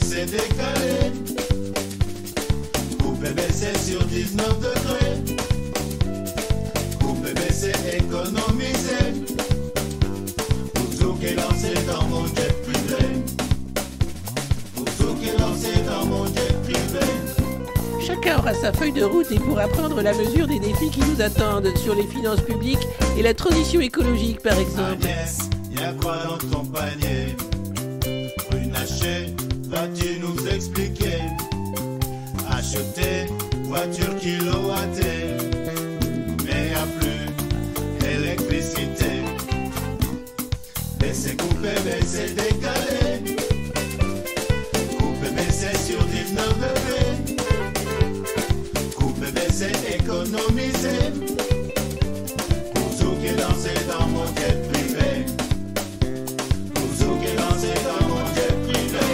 C'est décalé. Coupé, mais c'est sur 19 degrés. Coupé, mais c'est économisé. Pour qui est lancé dans mon jet privé. Pour qui est lancé dans mon jet privé. Chacun aura sa feuille de route et pourra prendre la mesure des défis qui nous attendent sur les finances publiques et la transition écologique par exemple. Agnès, y'a quoi dans ton panier? Runacher, vas-tu nous expliquer? Acheter voiture kilowattée, mais y'a plus électricité. Mais c'est décalé. Coupé, mais c'est sur 19 degrés. Coupé, mais c'est économisé. Pour qui est lancé dans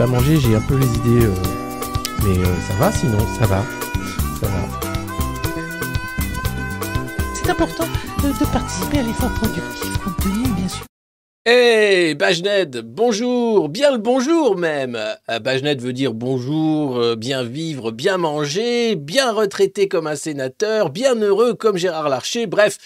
Pas mangé, j'ai un peu les idées. euh, Mais euh, ça va sinon, ça va. Ça va. C'est important de, de participer à l'effort productif compte tenu, bien sûr. Hey, Bajned, bonjour, bien le bonjour même. Euh, Bajned veut dire bonjour, bien vivre, bien manger, bien retraité comme un sénateur, bien heureux comme Gérard Larcher, bref.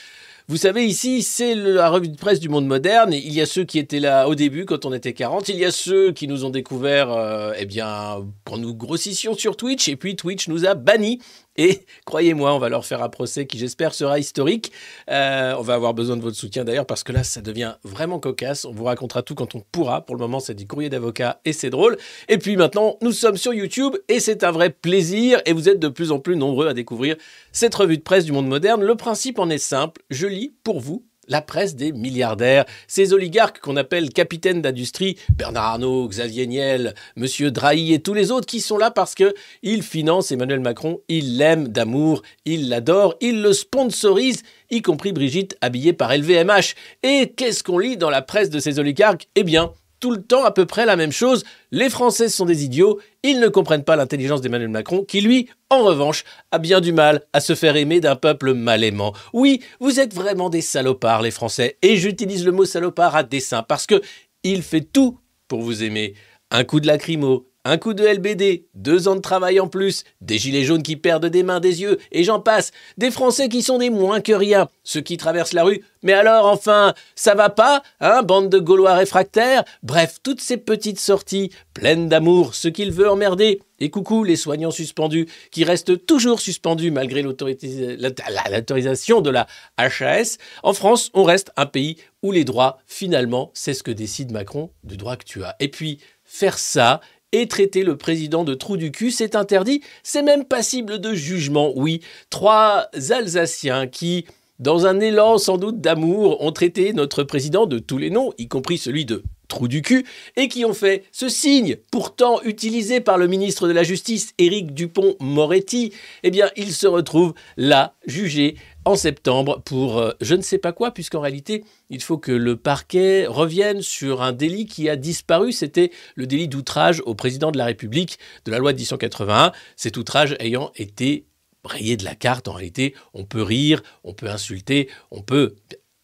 Vous savez, ici, c'est la revue de presse du monde moderne. Il y a ceux qui étaient là au début, quand on était 40. Il y a ceux qui nous ont découvert, euh, eh bien, quand nous grossissions sur Twitch. Et puis, Twitch nous a bannis. Et croyez-moi, on va leur faire un procès qui, j'espère, sera historique. Euh, on va avoir besoin de votre soutien d'ailleurs parce que là, ça devient vraiment cocasse. On vous racontera tout quand on pourra. Pour le moment, c'est du courrier d'avocat et c'est drôle. Et puis maintenant, nous sommes sur YouTube et c'est un vrai plaisir. Et vous êtes de plus en plus nombreux à découvrir cette revue de presse du monde moderne. Le principe en est simple. Je lis pour vous la presse des milliardaires, ces oligarques qu'on appelle capitaines d'industrie, Bernard Arnault, Xavier Niel, Monsieur Drahi et tous les autres qui sont là parce que ils financent Emmanuel Macron, ils l'aiment d'amour, ils l'adorent, ils le sponsorisent, y compris Brigitte habillée par LVMH. Et qu'est-ce qu'on lit dans la presse de ces oligarques? Eh bien, tout le temps à peu près la même chose. Les Français sont des idiots, ils ne comprennent pas l'intelligence d'Emmanuel Macron, qui lui, en revanche, a bien du mal à se faire aimer d'un peuple mal aimant. Oui, vous êtes vraiment des salopards, les Français, et j'utilise le mot salopard à dessein, parce que il fait tout pour vous aimer. Un coup de lacrymo, un coup de LBD, deux ans de travail en plus, des gilets jaunes qui perdent des mains, des yeux, et j'en passe, des Français qui sont des moins que rien, ceux qui traversent la rue. Mais alors, enfin, ça va pas, hein, bande de Gaulois réfractaires? Bref, toutes ces petites sorties, pleines d'amour, ce qu'il veut emmerder. Et coucou les soignants suspendus, qui restent toujours suspendus malgré l'autorisation de la HAS. En France, on reste un pays où les droits, finalement, c'est ce que décide Macron du droit que tu as. Et puis, faire ça, et traiter le président de trou du cul, c'est interdit, c'est même passible de jugement, oui. Trois Alsaciens qui, dans un élan sans doute d'amour, ont traité notre président de tous les noms, y compris celui de trou du cul, et qui ont fait ce signe, pourtant utilisé par le ministre de la Justice, Éric Dupont-Moretti, eh bien, il se retrouve là, jugé en septembre pour euh, je ne sais pas quoi, puisqu'en réalité, il faut que le parquet revienne sur un délit qui a disparu. C'était le délit d'outrage au président de la République de la loi de 1881, cet outrage ayant été rayé de la carte. En réalité, on peut rire, on peut insulter, on peut,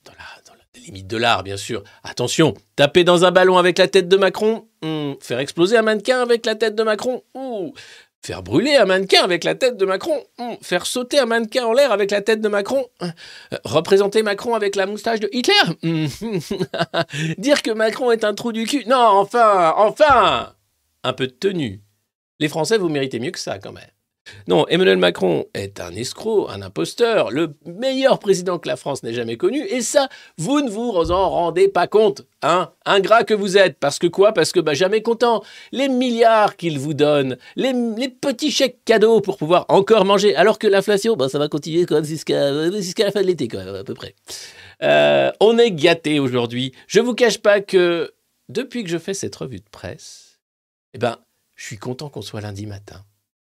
dans la, limite de l'art, bien sûr. Attention, taper dans un ballon avec la tête de Macron, hmm, faire exploser un mannequin avec la tête de Macron, ouh, Faire brûler un mannequin avec la tête de Macron hmm. Faire sauter un mannequin en l'air avec la tête de Macron euh, Représenter Macron avec la moustache de Hitler hmm. Dire que Macron est un trou du cul Non, enfin, enfin Un peu de tenue. Les Français, vous méritez mieux que ça quand même. Non, Emmanuel Macron est un escroc, un imposteur, le meilleur président que la France n'ait jamais connu, et ça, vous ne vous en rendez pas compte, hein Ingrat que vous êtes, parce que quoi? Parce que bah, jamais content. Les milliards qu'il vous donne, les, petits chèques cadeaux pour pouvoir encore manger, alors que l'inflation, bah, ça va continuer quand même jusqu'à la fin de l'été, quand même, à peu près. Euh, on est gâté aujourd'hui. Je vous cache pas que depuis que je fais cette revue de presse, eh ben, je suis content qu'on soit lundi matin.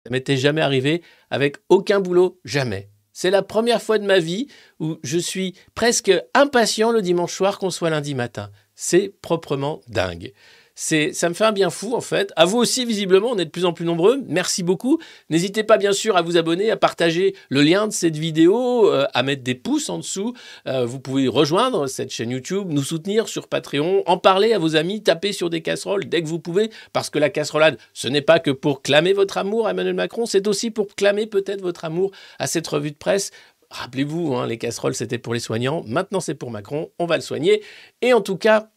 Ça m'était jamais arrivé avec aucun boulot, jamais. C'est la première fois de ma vie où je suis presque impatient le dimanche soir qu'on soit lundi matin. C'est proprement dingue ça me fait un bien fou en fait. À vous aussi, visiblement, on est de plus en plus nombreux. Merci beaucoup. N'hésitez pas bien sûr à vous abonner, à partager le lien de cette vidéo, euh, à mettre des pouces en dessous. Euh, vous pouvez rejoindre cette chaîne YouTube, nous soutenir sur Patreon, en parler à vos amis, taper sur des casseroles dès que vous pouvez, parce que la casserolade, ce n'est pas que pour clamer votre amour à Emmanuel Macron, c'est aussi pour clamer peut-être votre amour à cette revue de presse. Rappelez-vous, hein, les casseroles, c'était pour les soignants. Maintenant, c'est pour Macron. On va le soigner. Et en tout cas,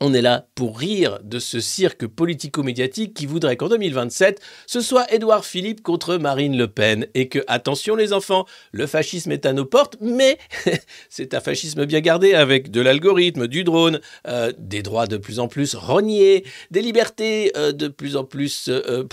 on est là pour rire de ce cirque politico-médiatique qui voudrait qu'en 2027, ce soit Édouard Philippe contre Marine Le Pen. Et que, attention les enfants, le fascisme est à nos portes, mais c'est un fascisme bien gardé avec de l'algorithme, du drone, euh, des droits de plus en plus rognés, des libertés euh, de plus en plus euh,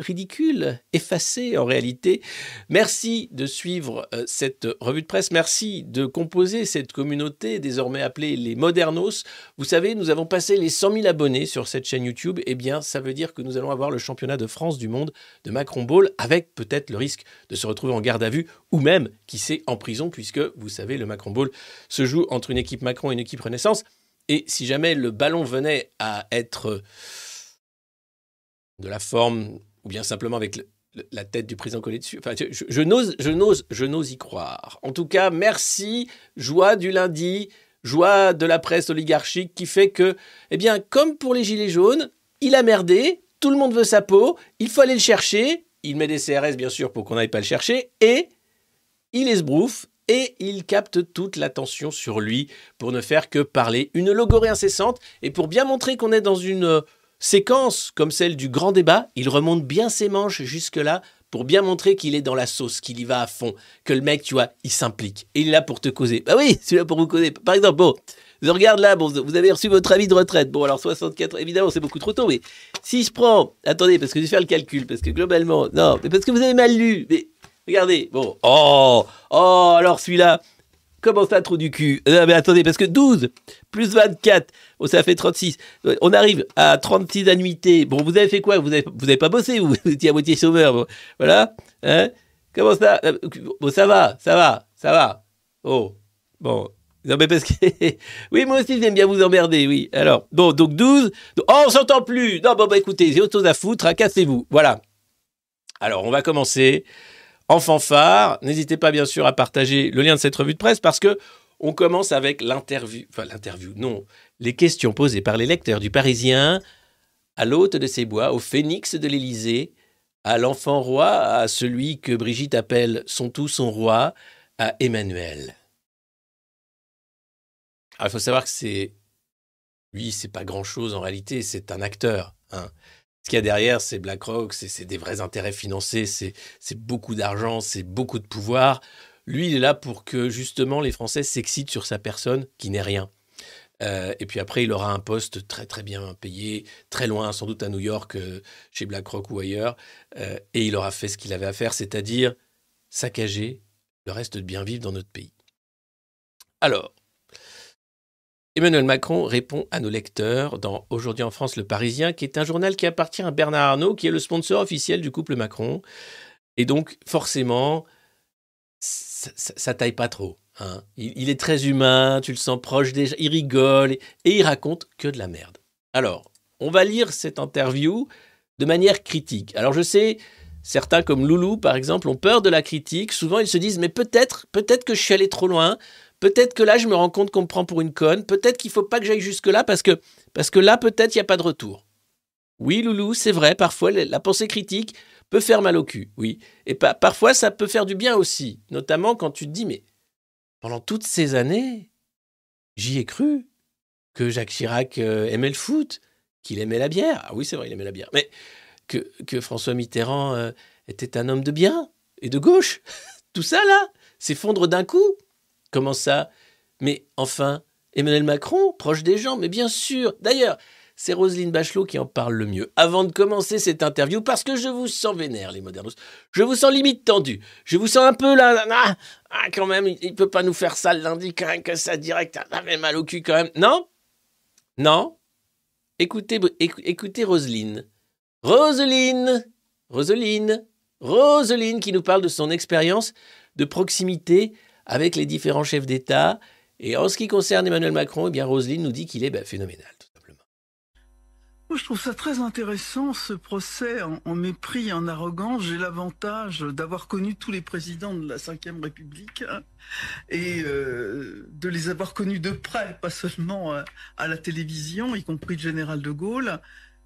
ridicules, effacées en réalité. Merci de suivre cette revue de presse, merci de composer cette communauté désormais appelée les Modernos. Vous savez, nous nous avons passé les 100 000 abonnés sur cette chaîne YouTube, eh bien, ça veut dire que nous allons avoir le championnat de France du monde de Macron Ball, avec peut-être le risque de se retrouver en garde à vue, ou même, qui sait, en prison, puisque, vous savez, le Macron Ball se joue entre une équipe Macron et une équipe Renaissance. Et si jamais le ballon venait à être de la forme, ou bien simplement avec la tête du président collé dessus. Enfin, je n'ose, je n'ose, je n'ose y croire. En tout cas, merci. Joie du lundi joie de la presse oligarchique qui fait que, eh bien, comme pour les Gilets jaunes, il a merdé, tout le monde veut sa peau, il faut aller le chercher, il met des CRS bien sûr pour qu'on n'aille pas le chercher, et il esbrouffe et il capte toute l'attention sur lui pour ne faire que parler. Une logorée incessante, et pour bien montrer qu'on est dans une séquence comme celle du grand débat, il remonte bien ses manches jusque-là pour bien montrer qu'il est dans la sauce, qu'il y va à fond, que le mec, tu vois, il s'implique. Et il est là pour te causer. Bah oui, c'est là pour vous causer. Par exemple, bon, je regarde là, bon, vous avez reçu votre avis de retraite. Bon, alors 64, évidemment, c'est beaucoup trop tôt, mais si je prends, attendez, parce que je vais faire le calcul, parce que globalement, non, mais parce que vous avez mal lu, mais regardez, bon, oh, oh, alors celui-là, Comment ça, trou du cul? Non, mais attendez, parce que 12 plus 24, ça fait 36. On arrive à 36 annuités. Bon, vous avez fait quoi? Vous n'avez vous avez pas bossé, vous, étiez à moitié chômeur. Voilà. Hein? Comment ça? Bon, ça va, ça va, ça va. Oh, bon. Non, mais parce que. oui, moi aussi, j'aime bien vous emmerder, oui. Alors, bon, donc 12. Oh, on s'entend plus Non, bon, bah écoutez, j'ai autre chose à foutre, hein, cassez-vous. Voilà. Alors, on va commencer en fanfare. N'hésitez pas, bien sûr, à partager le lien de cette revue de presse parce que on commence avec l'interview. Enfin, l'interview, non. Les questions posées par les lecteurs du Parisien à l'hôte de ses bois, au phénix de l'Élysée, à l'enfant roi, à celui que Brigitte appelle son tout son roi, à Emmanuel. Alors, il faut savoir que c'est. Lui, c'est pas grand chose en réalité, c'est un acteur. Hein. Ce qu'il y a derrière, c'est BlackRock, c'est des vrais intérêts financiers, c'est beaucoup d'argent, c'est beaucoup de pouvoir. Lui, il est là pour que justement les Français s'excitent sur sa personne, qui n'est rien. Euh, et puis après, il aura un poste très très bien payé, très loin, sans doute à New York, euh, chez BlackRock ou ailleurs. Euh, et il aura fait ce qu'il avait à faire, c'est-à-dire saccager le reste de bien vivre dans notre pays. Alors, Emmanuel Macron répond à nos lecteurs dans Aujourd'hui en France, Le Parisien, qui est un journal qui appartient à Bernard Arnault, qui est le sponsor officiel du couple Macron. Et donc, forcément, ça, ça, taille pas trop. Hein. Il, est très humain, tu le sens proche déjà, il rigole et, il raconte que de la merde. Alors, on va lire cette interview de manière critique. Alors, je sais, certains comme Loulou, par exemple, ont peur de la critique. Souvent, ils se disent, mais peut-être, peut-être que je suis allé trop loin. Peut-être que là, je me rends compte qu'on me prend pour une conne. Peut-être qu'il ne faut pas que j'aille jusque-là parce que, parce que là, peut-être, il n'y a pas de retour. Oui, Loulou, c'est vrai, parfois, la pensée critique peut faire mal au cul, oui. Et parfois, ça peut faire du bien aussi, notamment quand tu te dis, mais pendant toutes ces années, j'y ai cru que Jacques Chirac euh, aimait le foot, qu'il aimait la bière. Ah oui, c'est vrai, il aimait la bière. Mais que, que François Mitterrand euh, était un homme de bien et de gauche. Tout ça, là, s'effondre d'un coup. Comment ça? Mais enfin, Emmanuel Macron, proche des gens, mais bien sûr. D'ailleurs, c'est Roselyne Bachelot qui en parle le mieux. Avant de commencer cette interview, parce que je vous sens vénère, les modernos. Je vous sens limite tendu. Je vous sens un peu là. Ah, ah quand même, il, ne peut pas nous faire ça le lundi, quand même, que ça direct. Ça fait mal au cul quand même. Non? Non? Écoutez, écoutez Roselyne. Roselyne Roselyne Roselyne qui nous parle de son expérience de proximité avec les différents chefs d'État. Et en ce qui concerne Emmanuel Macron, eh bien Roselyne nous dit qu'il est ben, phénoménal, tout simplement. Moi, je trouve ça très intéressant, ce procès en, mépris en arrogance. J'ai l'avantage d'avoir connu tous les présidents de la Ve République hein, et euh, de les avoir connus de près, pas seulement euh, à la télévision, y compris le général de Gaulle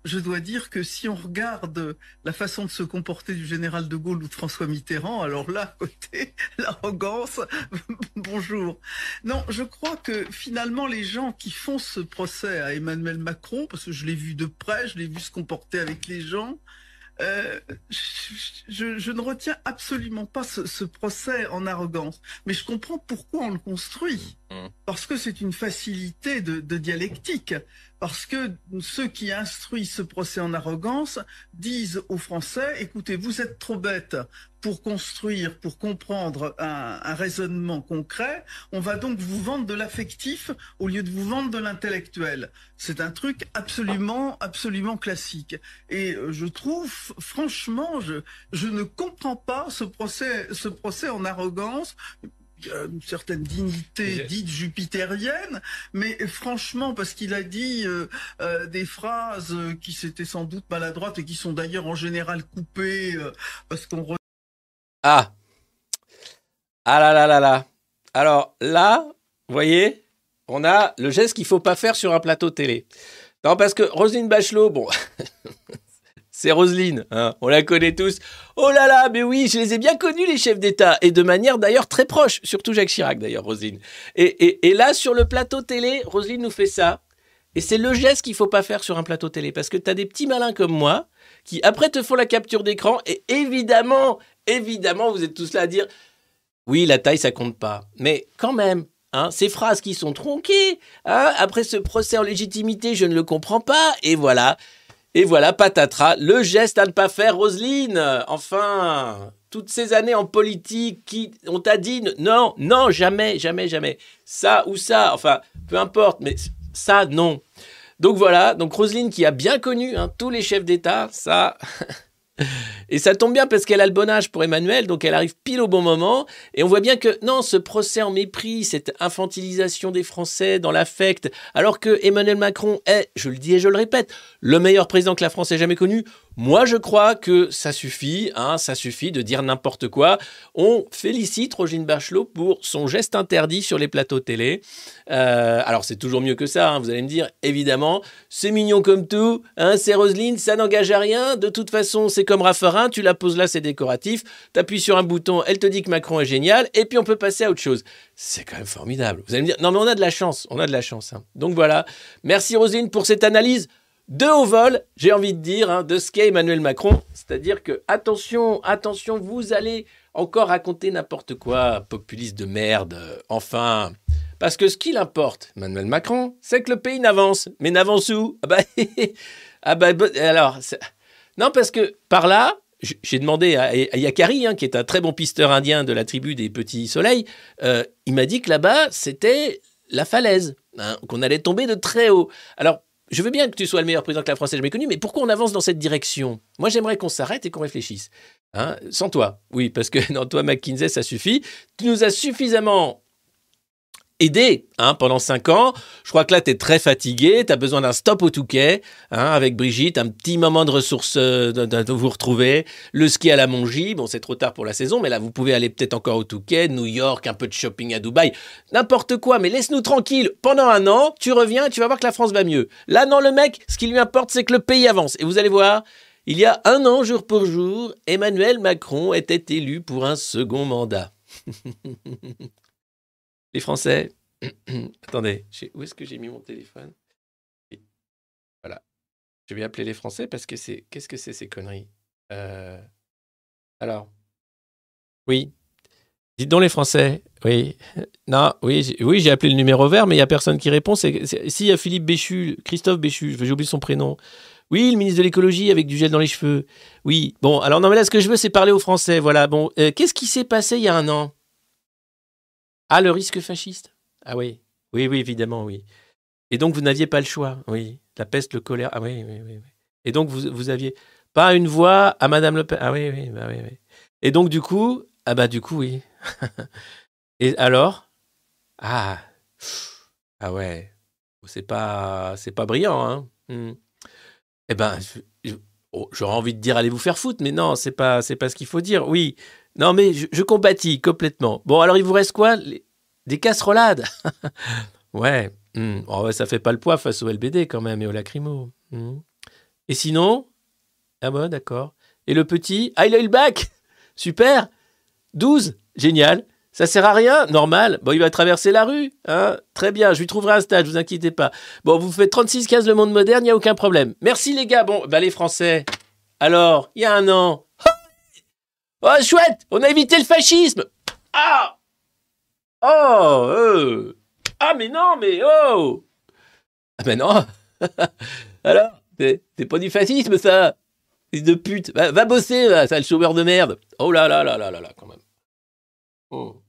je dois dire que si on regarde la façon de se comporter du général de Gaulle ou de François Mitterrand, alors là, côté l'arrogance, bonjour. Non, je crois que finalement, les gens qui font ce procès à Emmanuel Macron, parce que je l'ai vu de près, je l'ai vu se comporter avec les gens, euh, je, ne retiens absolument pas ce, procès en arrogance, mais je comprends pourquoi on le construit. Mmh. Parce que c'est une facilité de, de dialectique parce que ceux qui instruisent ce procès en arrogance disent aux Français, écoutez, vous êtes trop bêtes pour construire, pour comprendre un, raisonnement concret, on va donc vous vendre de l'affectif au lieu de vous vendre de l'intellectuel. C'est un truc absolument, absolument classique. Et euh, je trouve, franchement, je, je ne comprends pas ce procès, ce procès en arrogance une certaine dignité dite jupitérienne, mais franchement, parce qu'il a dit euh, euh, des phrases qui s'étaient sans doute maladroites et qui sont d'ailleurs en général coupées euh, parce qu'on... Ah. Ah là là là là. Alors là, vous voyez, on a le geste qu'il faut pas faire sur un plateau télé. Non, parce que Roselyne Bachelot, bon, c'est Roselyne, hein, on la connaît tous. Oh là là, mais oui, je les ai bien connus, les chefs d'État, et de manière d'ailleurs très proche, surtout Jacques Chirac d'ailleurs, Roselyne. Et, là, sur le plateau télé, Roselyne nous fait ça. Et c'est le geste qu'il faut pas faire sur un plateau télé, parce que tu as des petits malins comme moi, qui après te font la capture d'écran, et évidemment, évidemment, vous êtes tous là à dire, oui, la taille, ça compte pas. Mais quand même, Hein, ces phrases qui sont tronquées, hein, après ce procès en légitimité, je ne le comprends pas, et voilà. Et voilà, patatras, le geste à ne pas faire, Roselyne. Enfin, toutes ces années en politique, qui, on t'a dit non, non, jamais, jamais, jamais. Ça ou ça, enfin, peu importe, mais ça, non. Donc voilà, donc Roselyne qui a bien connu hein, tous les chefs d'État, ça, Et ça tombe bien parce qu'elle a le bon âge pour Emmanuel, donc elle arrive pile au bon moment. Et on voit bien que non, ce procès en mépris, cette infantilisation des Français dans l'affect, alors que Emmanuel Macron est, je le dis et je le répète, le meilleur président que la France ait jamais connu, moi, je crois que ça suffit, hein, ça suffit de dire n'importe quoi. On félicite Roselyne Bachelot pour son geste interdit sur les plateaux télé. Euh, alors, c'est toujours mieux que ça, hein, vous allez me dire, évidemment. C'est mignon comme tout, hein, c'est Roselyne, ça n'engage à rien. De toute façon, c'est comme Raffarin, tu la poses là, c'est décoratif. Tu appuies sur un bouton, elle te dit que Macron est génial, et puis on peut passer à autre chose. C'est quand même formidable. Vous allez me dire, non, mais on a de la chance, on a de la chance. Donc voilà. Merci Roselyne pour cette analyse de haut vol, j'ai envie de dire, hein, de ce qu'est Emmanuel Macron. C'est-à-dire que, attention, attention, vous allez encore raconter n'importe quoi, populiste de merde, euh, enfin. Parce que ce qu'il importe, Emmanuel Macron, c'est que le pays n'avance. Mais n'avance où? Ah bah, ah bah, alors, non, parce que par là, j'ai demandé à, à Yakari, hein, qui est un très bon pisteur indien de la tribu des Petits Soleils, euh, il m'a dit que là-bas, c'était la falaise, hein, qu'on allait tomber de très haut. Alors, je veux bien que tu sois le meilleur président que la France ait jamais connu, mais pourquoi on avance dans cette direction? Moi, j'aimerais qu'on s'arrête et qu'on réfléchisse. Hein, sans toi, oui, parce que non, toi, McKinsey, ça suffit. Tu nous as suffisamment aidé hein, pendant cinq ans. Je crois que là, tu es très fatigué. Tu as besoin d'un stop au Touquet hein, avec Brigitte, un petit moment de ressources, euh, de vous retrouver. Le ski à la Mongie, bon, c'est trop tard pour la saison, mais là, vous pouvez aller peut-être encore au Touquet, New York, un peu de shopping à Dubaï, n'importe quoi, mais laisse-nous tranquille pendant un an. Tu reviens, tu vas voir que la France va mieux. Là, non, le mec, ce qui lui importe, c'est que le pays avance. Et vous allez voir. Il y a un an, jour pour jour, Emmanuel Macron était élu pour un second mandat. Les Français. Attendez, où est-ce que j'ai mis mon téléphone? Voilà. Je vais appeler les Français parce que c'est. Qu'est-ce que c'est ces conneries? Euh, Alors. Oui. Dites donc les Français. Oui. Non, oui, oui, j'ai appelé le numéro vert, mais il n'y a personne qui répond. Si, il y a Philippe Béchu, Christophe Béchu, j'ai oublié son prénom. Oui, le ministre de l'écologie avec du gel dans les cheveux. Oui. Bon, alors non, mais là, ce que je veux, c'est parler aux Français. Voilà. Bon, euh, qu'est-ce qui s'est passé il y a un an? Ah, le risque fasciste? Ah oui. Oui, oui, évidemment, oui. Et donc, vous n'aviez pas le choix. Oui. La peste, le choléra. Ah oui, oui, oui. Et donc, vous, vous aviez pas une voix à Madame Le Pen? Ah oui, oui, bah oui, oui. Et donc, du coup, ah bah, du coup, oui. Et alors? Ah. Ah ouais. C'est pas, c'est pas brillant, hein. Hmm. Eh ben, oh, j'aurais envie de dire allez vous faire foutre, mais non, c'est pas, c'est pas ce qu'il faut dire. Oui. Non, mais je, je compatis complètement. Bon, alors il vous reste quoi? Des casserolades? Ouais. hmm. Oh, ça fait pas le poids face au LBD quand même et au lacrymo. Hmm. Et sinon? Ah bon, d'accord. Et le petit Ah, il le bac Super 12 Génial ça sert à rien, normal. Bon, il va traverser la rue, hein. Très bien, je lui trouverai un stage, vous inquiétez pas. Bon, vous faites 36 15 le monde moderne, il n'y a aucun problème. Merci les gars. Bon, bah les Français. Alors, il y a un an. Chouette, on a évité le fascisme. Ah Oh euh. Ah, mais non, mais oh Ah, ben non Alors C'est pas du fascisme, ça Fils de pute Va, bosser, sale chômeur de merde Oh là là là là là là, quand même. Oh.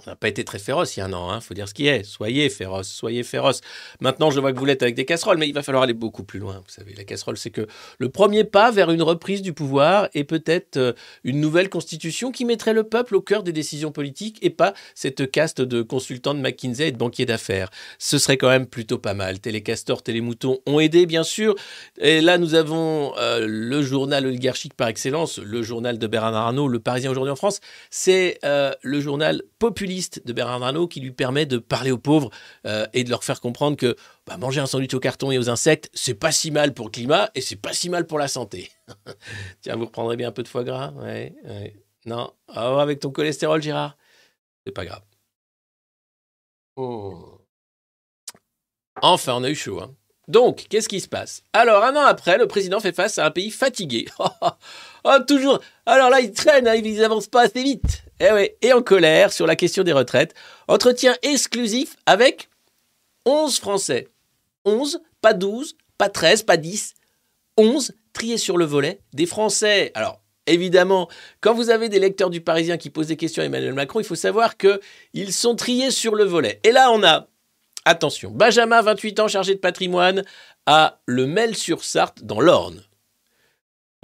Ça n'a pas été très féroce il y a un an, hein, faut dire ce qui est. Soyez féroce, soyez féroce. Maintenant, je vois que vous l'êtes avec des casseroles, mais il va falloir aller beaucoup plus loin. Vous savez, la casserole, c'est que le premier pas vers une reprise du pouvoir et peut-être euh, une nouvelle constitution qui mettrait le peuple au cœur des décisions politiques et pas cette caste de consultants de McKinsey et de banquiers d'affaires. Ce serait quand même plutôt pas mal. Télécastor, Télémouton ont aidé, bien sûr. Et là, nous avons euh, le journal oligarchique par excellence, le journal de Bernard Arnault, Le Parisien aujourd'hui en France. C'est euh, le journal populiste de Bernard Arnault qui lui permet de parler aux pauvres euh, et de leur faire comprendre que bah, manger un sandwich au carton et aux insectes, c'est pas si mal pour le climat et c'est pas si mal pour la santé. Tiens, vous reprendrez bien un peu de foie gras ouais, ouais. Non? Ah, Avec ton cholestérol, Gérard? C'est pas grave. Oh. Enfin, on a eu chaud. Hein. Donc, qu'est-ce qui se passe? Alors, un an après, le président fait face à un pays fatigué. oh, toujours. Alors là, ils traînent, hein, ils n'avancent pas assez vite. Eh et en colère sur la question des retraites. Entretien exclusif avec 11 Français. 11, pas 12, pas 13, pas 10. 11 triés sur le volet. Des Français. Alors, évidemment, quand vous avez des lecteurs du Parisien qui posent des questions à Emmanuel Macron, il faut savoir qu'ils sont triés sur le volet. Et là, on a Attention, Benjamin, 28 ans, chargé de patrimoine, à Le Mel-sur-Sarthe, dans l'Orne.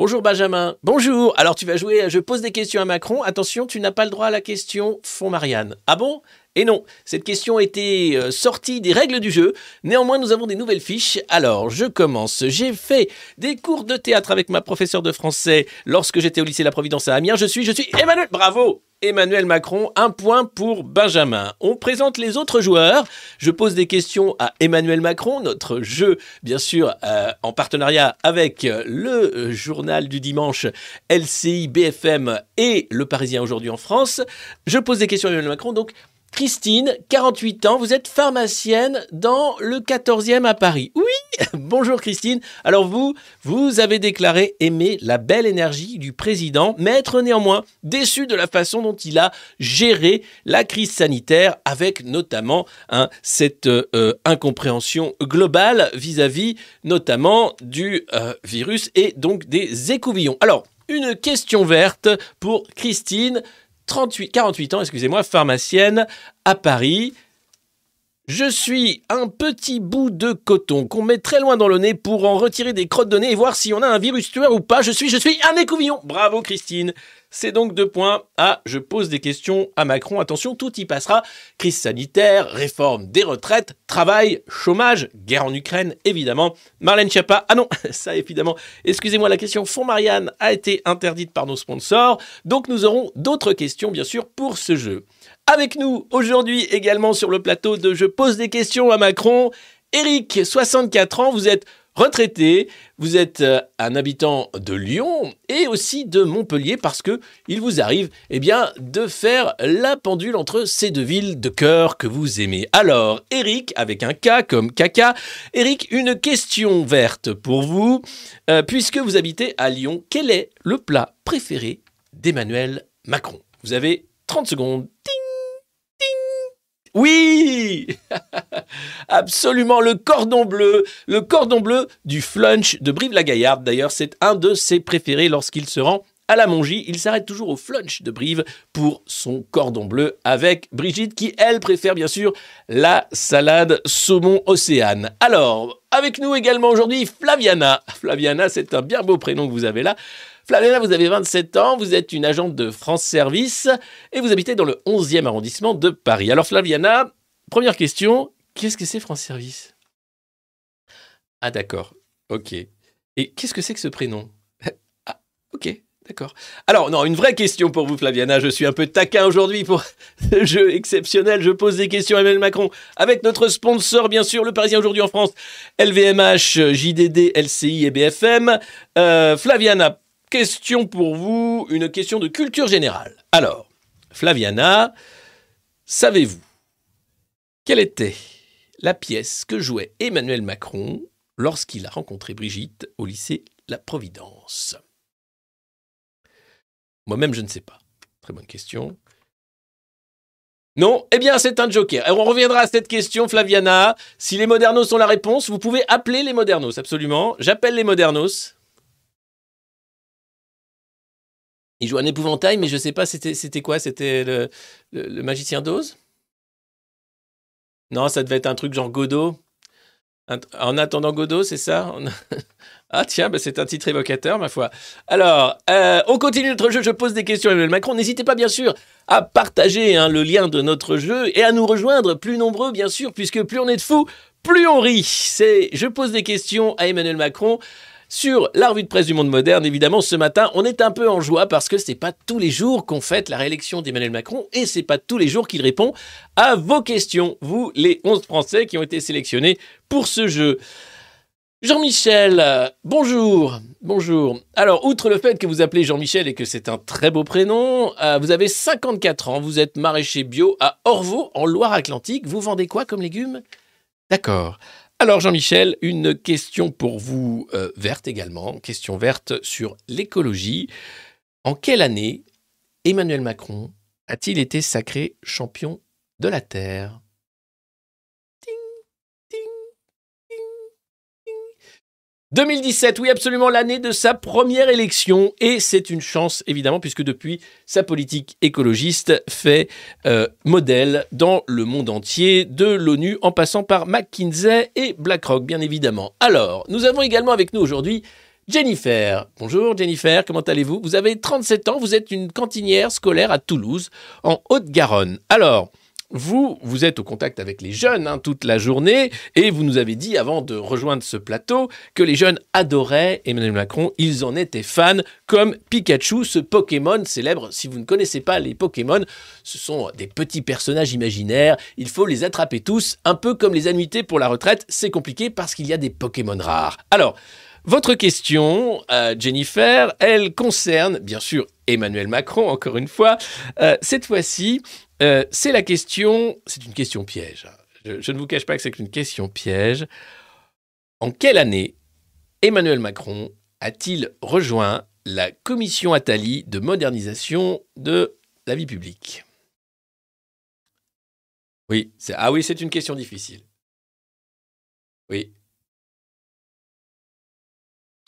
Bonjour Benjamin. Bonjour. Alors tu vas jouer à Je pose des questions à Macron. Attention, tu n'as pas le droit à la question Fond Marianne. Ah bon? Et non, cette question était euh, sortie des règles du jeu. Néanmoins, nous avons des nouvelles fiches. Alors, je commence. J'ai fait des cours de théâtre avec ma professeure de français lorsque j'étais au lycée La Providence à Amiens. Je suis, je suis Emmanuel. Bravo Emmanuel Macron, un point pour Benjamin. On présente les autres joueurs. Je pose des questions à Emmanuel Macron, notre jeu, bien sûr, euh, en partenariat avec euh, le journal du dimanche LCI, BFM et Le Parisien aujourd'hui en France. Je pose des questions à Emmanuel Macron, donc Christine, 48 ans, vous êtes pharmacienne dans le 14e à Paris. Oui, bonjour Christine. Alors vous, vous avez déclaré aimer la belle énergie du président, mais être néanmoins déçu de la façon dont il a géré la crise sanitaire, avec notamment hein, cette euh, incompréhension globale vis-à-vis notamment du euh, virus et donc des écouvillons. Alors, une question verte pour Christine. 38, 48 ans, excusez-moi, pharmacienne à Paris. Je suis un petit bout de coton qu'on met très loin dans le nez pour en retirer des crottes de nez et voir si on a un virus tueur ou pas. Je suis, je suis un écouvillon. Bravo Christine. C'est donc deux points à je pose des questions à Macron. Attention, tout y passera. Crise sanitaire, réforme des retraites, travail, chômage, guerre en Ukraine, évidemment. Marlène Schiappa, ah non, ça évidemment. Excusez-moi, la question Fond Marianne a été interdite par nos sponsors. Donc nous aurons d'autres questions, bien sûr, pour ce jeu. Avec nous aujourd'hui également sur le plateau de Je pose des questions à Macron, Eric, 64 ans, vous êtes retraité, vous êtes euh, un habitant de Lyon et aussi de Montpellier parce que il vous arrive eh bien de faire la pendule entre ces deux villes de cœur que vous aimez. Alors, Eric avec un K comme caca, Eric, une question verte pour vous euh, puisque vous habitez à Lyon, quel est le plat préféré d'Emmanuel Macron? Vous avez 30 secondes. Ting oui Absolument, le cordon bleu, le cordon bleu du flunch de Brive-la-Gaillarde. D'ailleurs, c'est un de ses préférés lorsqu'il se rend à la Mongie. Il s'arrête toujours au flunch de Brive pour son cordon bleu avec Brigitte qui, elle, préfère bien sûr la salade saumon océane. Alors, avec nous également aujourd'hui Flaviana. Flaviana, c'est un bien beau prénom que vous avez là. Flaviana, vous avez 27 ans, vous êtes une agente de France Service et vous habitez dans le 11e arrondissement de Paris. Alors Flaviana, première question, qu'est-ce que c'est France Service Ah d'accord, ok. Et qu'est-ce que c'est que ce prénom? Ah, ok. D'accord. Alors, non, une vraie question pour vous, Flaviana. Je suis un peu taquin aujourd'hui pour ce jeu exceptionnel. Je pose des questions à Emmanuel Macron avec notre sponsor, bien sûr, le Parisien aujourd'hui en France, LVMH, JDD, LCI et BFM. Euh, Flaviana, question pour vous, une question de culture générale. Alors, Flaviana, savez-vous quelle était la pièce que jouait Emmanuel Macron lorsqu'il a rencontré Brigitte au lycée La Providence? Moi-même, je ne sais pas. Très bonne question. Non? Eh bien, c'est un joker. on reviendra à cette question, Flaviana. Si les modernos sont la réponse, vous pouvez appeler les modernos, absolument. J'appelle les modernos. Il joue un épouvantail, mais je sais pas, c'était, quoi? C'était le, le, magicien d'Oz? Non, ça devait être un truc genre Godot. En attendant Godot, c'est ça? Ah tiens, bah, c'est un titre évocateur, ma foi. Alors, euh, on continue notre jeu, je pose des questions à Emmanuel Macron. N'hésitez pas, bien sûr, à partager hein, le lien de notre jeu et à nous rejoindre plus nombreux, bien sûr, puisque plus on est de fous, plus on rit. C'est Je pose des questions à Emmanuel Macron sur la revue de presse du monde moderne. Évidemment, ce matin, on est un peu en joie parce que c'est pas tous les jours qu'on fête la réélection d'Emmanuel Macron et c'est pas tous les jours qu'il répond à vos questions, vous, les 11 Français qui ont été sélectionnés pour ce jeu. Jean-Michel, bonjour, bonjour. Alors, outre le fait que vous appelez Jean-Michel et que c'est un très beau prénom, euh, vous avez 54 ans, vous êtes maraîcher bio à Orvaux, en Loire-Atlantique. Vous vendez quoi comme légumes? D'accord. Alors Jean-Michel, une question pour vous euh, verte également, question verte sur l'écologie. En quelle année Emmanuel Macron a-t-il été sacré champion de la Terre? 2017, oui absolument l'année de sa première élection et c'est une chance évidemment puisque depuis sa politique écologiste fait euh, modèle dans le monde entier de l'ONU en passant par McKinsey et BlackRock bien évidemment. Alors nous avons également avec nous aujourd'hui Jennifer. Bonjour Jennifer, comment allez-vous? Vous avez 37 ans, vous êtes une cantinière scolaire à Toulouse, en Haute-Garonne. Alors, vous, vous êtes au contact avec les jeunes hein, toute la journée et vous nous avez dit avant de rejoindre ce plateau que les jeunes adoraient Emmanuel Macron, ils en étaient fans comme Pikachu, ce Pokémon célèbre. Si vous ne connaissez pas les Pokémon, ce sont des petits personnages imaginaires, il faut les attraper tous, un peu comme les annuités pour la retraite, c'est compliqué parce qu'il y a des Pokémon rares. Alors, votre question, euh, Jennifer, elle concerne bien sûr Emmanuel Macron, encore une fois. Euh, cette fois-ci, euh, c'est la question, c'est une question piège. Je, ne vous cache pas que c'est une question piège. En quelle année Emmanuel Macron a-t-il rejoint la commission Attali de modernisation de la vie publique? Oui, c'est ah oui, c'est une question difficile. Oui.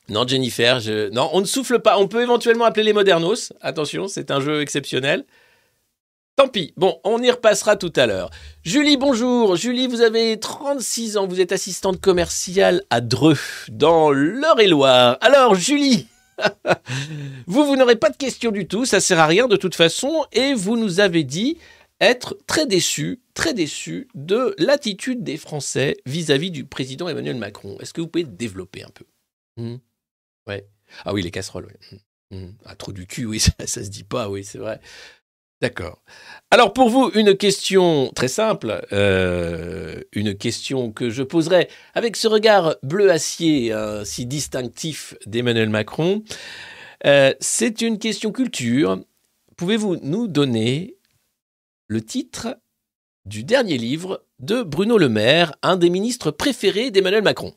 Non, Jennifer, on ne souffle pas. On peut éventuellement appeler les modernos. Attention, c'est un jeu exceptionnel. Tant pis. Bon, on y repassera tout à l'heure. Julie, bonjour. Julie, vous avez 36 ans. Vous êtes assistante commerciale à Dreux, dans l'Eure-et-Loire. Alors, Julie, vous, vous n'aurez pas de questions du tout. Ça sert à rien de toute façon. Et vous nous avez dit être très déçu, très déçu de l'attitude des Français vis-à-vis du président Emmanuel Macron. Est-ce que vous pouvez développer un peu? Hmm. Ouais. Ah oui, les casseroles, oui. Hmm. Hmm. Ah, trop du cul, oui, ça, ça se dit pas, oui, c'est vrai. D'accord. Alors pour vous, une question très simple, euh, une question que je poserai avec ce regard bleu acier hein, si distinctif d'Emmanuel Macron. Euh, c'est une question culture. Pouvez-vous nous donner le titre du dernier livre de Bruno Le Maire, un des ministres préférés d'Emmanuel Macron?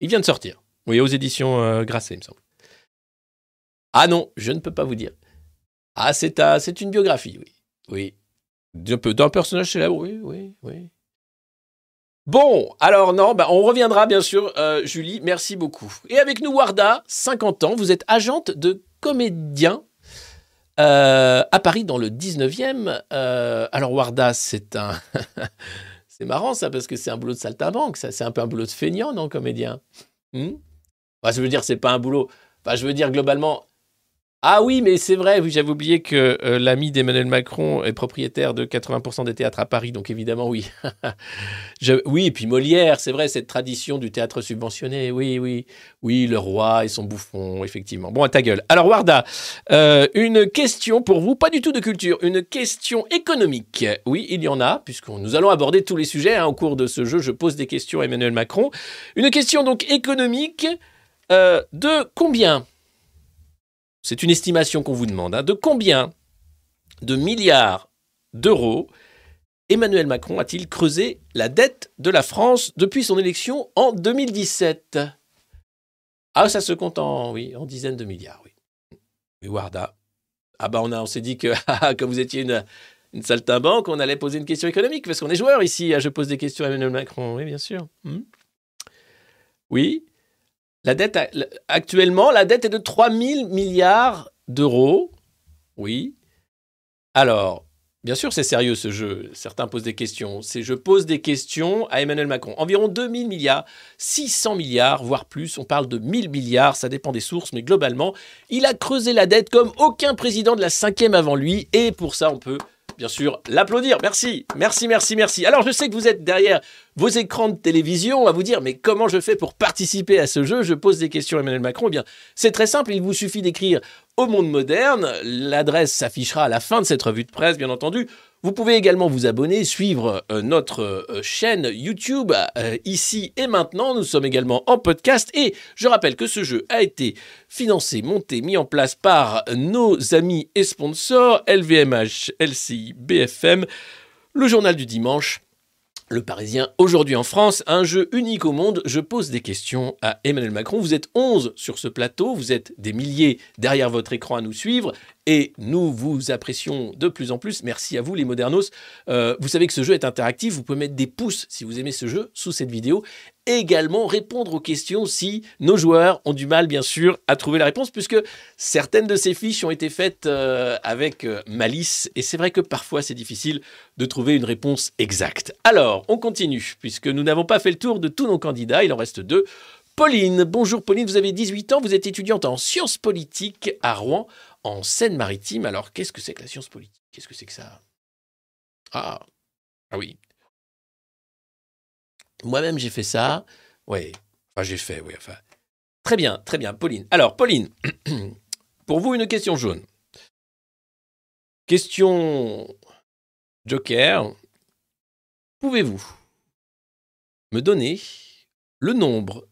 Il vient de sortir. Oui, aux éditions euh, Grasset, il me semble. Ah non, je ne peux pas vous dire. Ah, c'est c'est une biographie, oui. Oui. D'un personnage célèbre, oui, oui, oui. Bon, alors non, bah, on reviendra bien sûr, euh, Julie, merci beaucoup. Et avec nous, Warda, 50 ans, vous êtes agente de comédien euh, à Paris dans le 19e. Euh, alors Warda, c'est un... c'est marrant ça, parce que c'est un boulot de saltimbanque, ça, c'est un peu un boulot de feignant, non, comédien? Hmm? Enfin, je veux dire, c'est pas un boulot... Enfin, je veux dire, globalement, ah oui, mais c'est vrai, oui, j'avais oublié que euh, l'ami d'Emmanuel Macron est propriétaire de 80% des théâtres à Paris, donc évidemment, oui. Oui, et puis Molière, c'est vrai, cette tradition du théâtre subventionné, oui, oui. Oui, le roi et son bouffon, effectivement. Bon, à ta gueule. Alors, Warda, euh, une question pour vous, pas du tout de culture, une question économique. Oui, il y en a, puisque nous allons aborder tous les sujets hein, au cours de ce jeu. Je pose des questions à Emmanuel Macron. Une question donc économique euh, de combien c'est une estimation qu'on vous demande, hein, de combien de milliards d'euros Emmanuel Macron a-t-il creusé la dette de la France depuis son élection en 2017 Ah, ça se compte en, oui, en dizaines de milliards, oui. Oui, Warda. Ah bah on, a- on s'est dit que ah, comme vous étiez une, une saltimbanque, on allait poser une question économique, parce qu'on est joueur ici. ah, Je pose des questions à Emmanuel Macron, oui, bien sûr. Hmm. Oui. La dette, actuellement, la dette est de 3 000 milliards d'euros. Oui. Alors, bien sûr, c'est sérieux ce jeu. Certains posent des questions. C'est je pose des questions à Emmanuel Macron. Environ 2 000 milliards, 600 milliards, voire plus. On parle de 1000 milliards, ça dépend des sources, mais globalement, il a creusé la dette comme aucun président de la cinquième avant lui. Et pour ça, on peut bien sûr l'applaudir. Merci, merci, merci, merci. Alors, je sais que vous êtes derrière vos écrans de télévision à vous dire mais comment je fais pour participer à ce jeu? Je pose des questions à Emmanuel Macron. Eh bien, c'est très simple, il vous suffit d'écrire au monde moderne. L'adresse s'affichera à la fin de cette revue de presse, bien entendu. Vous pouvez également vous abonner, suivre euh, notre euh, chaîne YouTube euh, ici et maintenant. Nous sommes également en podcast et je rappelle que ce jeu a été financé, monté, mis en place par nos amis et sponsors LVMH, LCI, BFM, le journal du dimanche le Parisien, aujourd'hui en France, un jeu unique au monde. Je pose des questions à Emmanuel Macron. Vous êtes 11 sur ce plateau, vous êtes des milliers derrière votre écran à nous suivre et nous vous apprécions de plus en plus. Merci à vous les modernos. Euh, vous savez que ce jeu est interactif, vous pouvez mettre des pouces si vous aimez ce jeu sous cette vidéo. Également répondre aux questions si nos joueurs ont du mal bien sûr à trouver la réponse puisque certaines de ces fiches ont été faites euh, avec euh, malice et c'est vrai que parfois c'est difficile de trouver une réponse exacte. Alors, on continue, puisque nous n'avons pas fait le tour de tous nos candidats, il en reste deux. Pauline. Bonjour Pauline, vous avez 18 ans, vous êtes étudiante en sciences politiques à Rouen, en Seine-Maritime. Alors, qu'est-ce que c'est que la science politique? Qu'est-ce que c'est que ça? Ah, ah oui. Moi-même, j'ai fait ça. Oui, enfin, j'ai fait, oui, enfin. Très bien, très bien, Pauline. Alors, Pauline, pour vous, une question jaune. Question Joker. Pouvez-vous me donner le nombre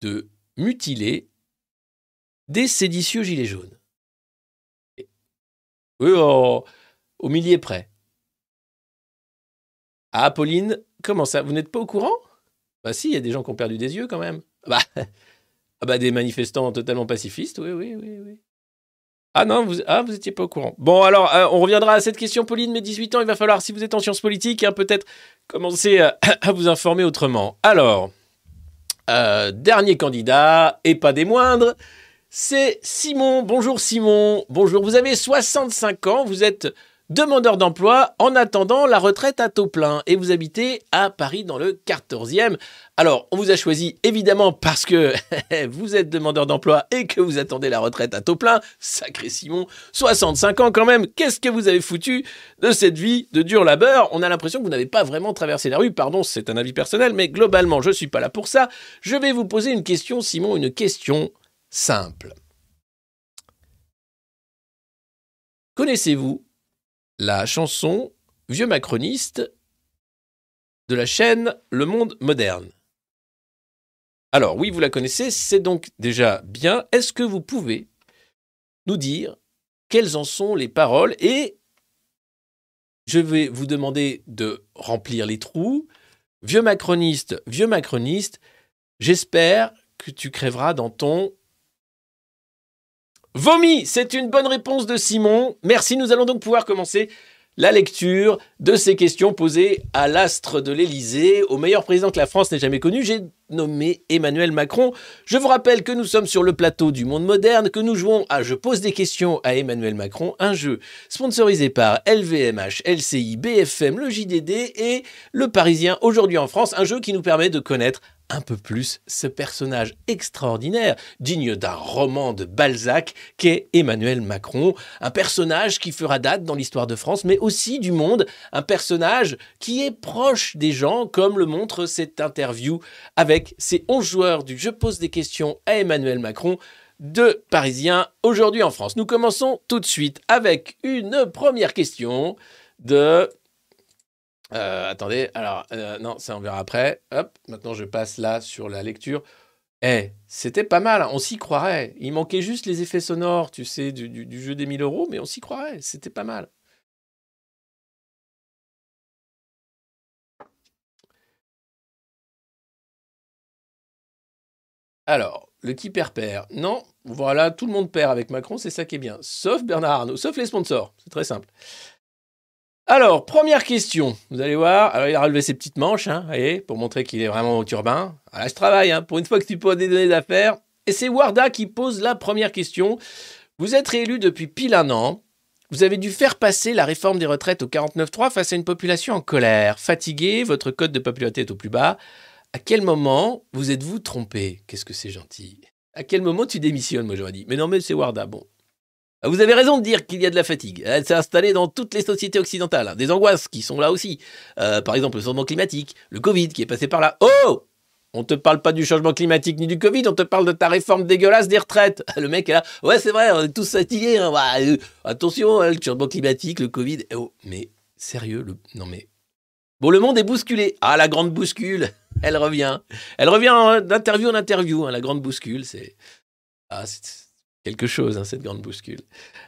de mutilés des séditieux gilets jaunes? Oui, au, millier près. Ah, Pauline, comment ça Vous n'êtes pas au courant? Bah si, il y a des gens qui ont perdu des yeux quand même. Bah, ah bah des manifestants totalement pacifistes, oui, oui, oui, oui. Ah non, vous ah, vous étiez pas au courant. Bon, alors, euh, on reviendra à cette question, Pauline, mais 18 ans, il va falloir, si vous êtes en sciences politiques, hein, peut-être commencer à, à vous informer autrement. Alors, euh, dernier candidat, et pas des moindres, c'est Simon. Bonjour Simon. Bonjour, vous avez 65 ans, vous êtes demandeur d'emploi en attendant la retraite à taux plein et vous habitez à Paris dans le 14e. Alors, on vous a choisi évidemment parce que vous êtes demandeur d'emploi et que vous attendez la retraite à taux plein. Sacré Simon, 65 ans quand même. Qu'est-ce que vous avez foutu de cette vie de dur labeur? On a l'impression que vous n'avez pas vraiment traversé la rue. Pardon, c'est un avis personnel, mais globalement, je ne suis pas là pour ça. Je vais vous poser une question, Simon, une question simple. Connaissez-vous la chanson Vieux macroniste de la chaîne Le Monde Moderne? Alors oui, vous la connaissez, c'est donc déjà bien. Est-ce que vous pouvez nous dire quelles en sont les paroles? Et je vais vous demander de remplir les trous. Vieux macroniste, vieux macroniste, j'espère que tu crèveras dans ton Vomi, c'est une bonne réponse de Simon. Merci, nous allons donc pouvoir commencer la lecture de ces questions posées à l'astre de l'Élysée, au meilleur président que la France n'ait jamais connu. J'ai nommé Emmanuel Macron. Je vous rappelle que nous sommes sur le plateau du monde moderne, que nous jouons à Je pose des questions à Emmanuel Macron, un jeu sponsorisé par LVMH, LCI, BFM, le JDD et le Parisien aujourd'hui en France, un jeu qui nous permet de connaître un peu plus ce personnage extraordinaire, digne d'un roman de Balzac, qu'est Emmanuel Macron, un personnage qui fera date dans l'histoire de France, mais aussi du monde, un personnage qui est proche des gens, comme le montre cette interview avec ces 11 joueurs du Je pose des questions à Emmanuel Macron de Parisien aujourd'hui en France. Nous commençons tout de suite avec une première question de euh, attendez, alors, euh, non, ça on verra après. Hop, maintenant je passe là sur la lecture. Eh, c'était pas mal, hein, on s'y croirait. Il manquait juste les effets sonores, tu sais, du, jeu des 1000 euros, mais on s'y croirait, c'était pas mal. Alors, le qui perd perd. Non, voilà, tout le monde perd avec Macron, c'est ça qui est bien. Sauf Bernard Arnault, sauf les sponsors, c'est très simple. Alors, première question. Vous allez voir. Alors, il a relevé ses petites manches, hein, voyez, pour montrer qu'il est vraiment au turbin. Voilà, je travaille, hein, pour une fois que tu poses des données d'affaires. Et c'est Warda qui pose la première question. Vous êtes réélu depuis pile un an. Vous avez dû faire passer la réforme des retraites au 49.3 face à une population en colère. Fatigué, votre code de popularité est au plus bas. À quel moment vous êtes-vous trompé? Qu'est-ce que c'est gentil. À quel moment tu démissionnes, moi j'aurais dit. Mais non, mais c'est Warda, bon. Ah, Vous avez raison de dire qu'il y a de la fatigue. Elle s'est installée dans toutes les sociétés occidentales. hein. Des angoisses qui sont là aussi. Euh, par exemple, le changement climatique, le Covid qui est passé par là. Oh On te parle pas du changement climatique ni du Covid, on te parle de ta réforme dégueulasse des retraites. Le mec là. Ouais, c'est vrai, on est tous fatigués. hein. Euh, attention, hein, le changement climatique, le Covid. Eh oh, mais sérieux, le... non mais. Bon, le monde est bousculé. Ah, la grande bouscule, elle revient. Elle revient hein, d'interview en interview. la grande bouscule, c'est. Ah, c'est quelque chose, hein, cette grande bouscule.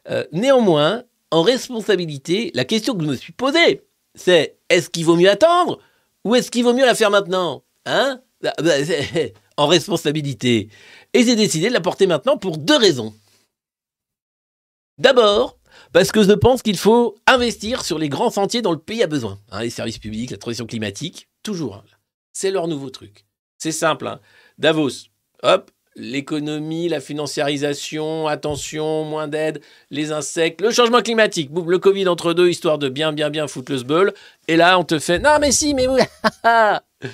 Euh, néanmoins, en responsabilité, la question que je me suis posée, c'est est-ce qu'il vaut mieux attendre ou est-ce qu'il vaut mieux la faire maintenant Hein? Bah, bah, En responsabilité. Et j'ai décidé de la porter maintenant pour deux raisons. D'abord, parce que je pense qu'il faut investir sur les grands sentiers dont le pays a besoin. Hein, les services publics, la transition climatique, toujours. hein. C'est leur nouveau truc. C'est simple. Davos, hop, l'économie, la financiarisation, attention, moins d'aide, les insectes, le changement climatique, boum, le Covid entre deux, histoire de bien, bien, bien foutre le sbeul. Et là, on te fait, non mais si, mais vous,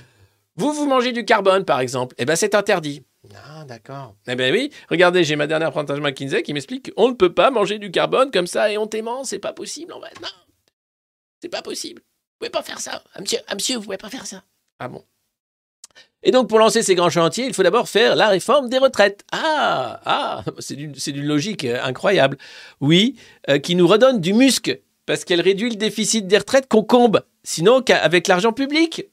Vous, vous mangez du carbone, par exemple. Eh bien, c'est interdit. Ah, d'accord. Eh bien oui, regardez, j'ai ma dernière présentation McKinsey qui m'explique qu'on ne peut pas manger du carbone comme ça et on t'aimant, c'est pas possible en fait. Non, c'est pas possible. Vous pouvez pas faire ça. Ah, monsieur, ah, monsieur, vous pouvez pas faire ça. Ah bon. Et donc, pour lancer ces grands chantiers, il faut d'abord faire la réforme des retraites. Ah, ah, c'est d'une, logique euh, incroyable. Oui, euh, qui nous redonne du muscle, parce qu'elle réduit le déficit des retraites qu'on combe. Sinon, qu'avec l'argent public.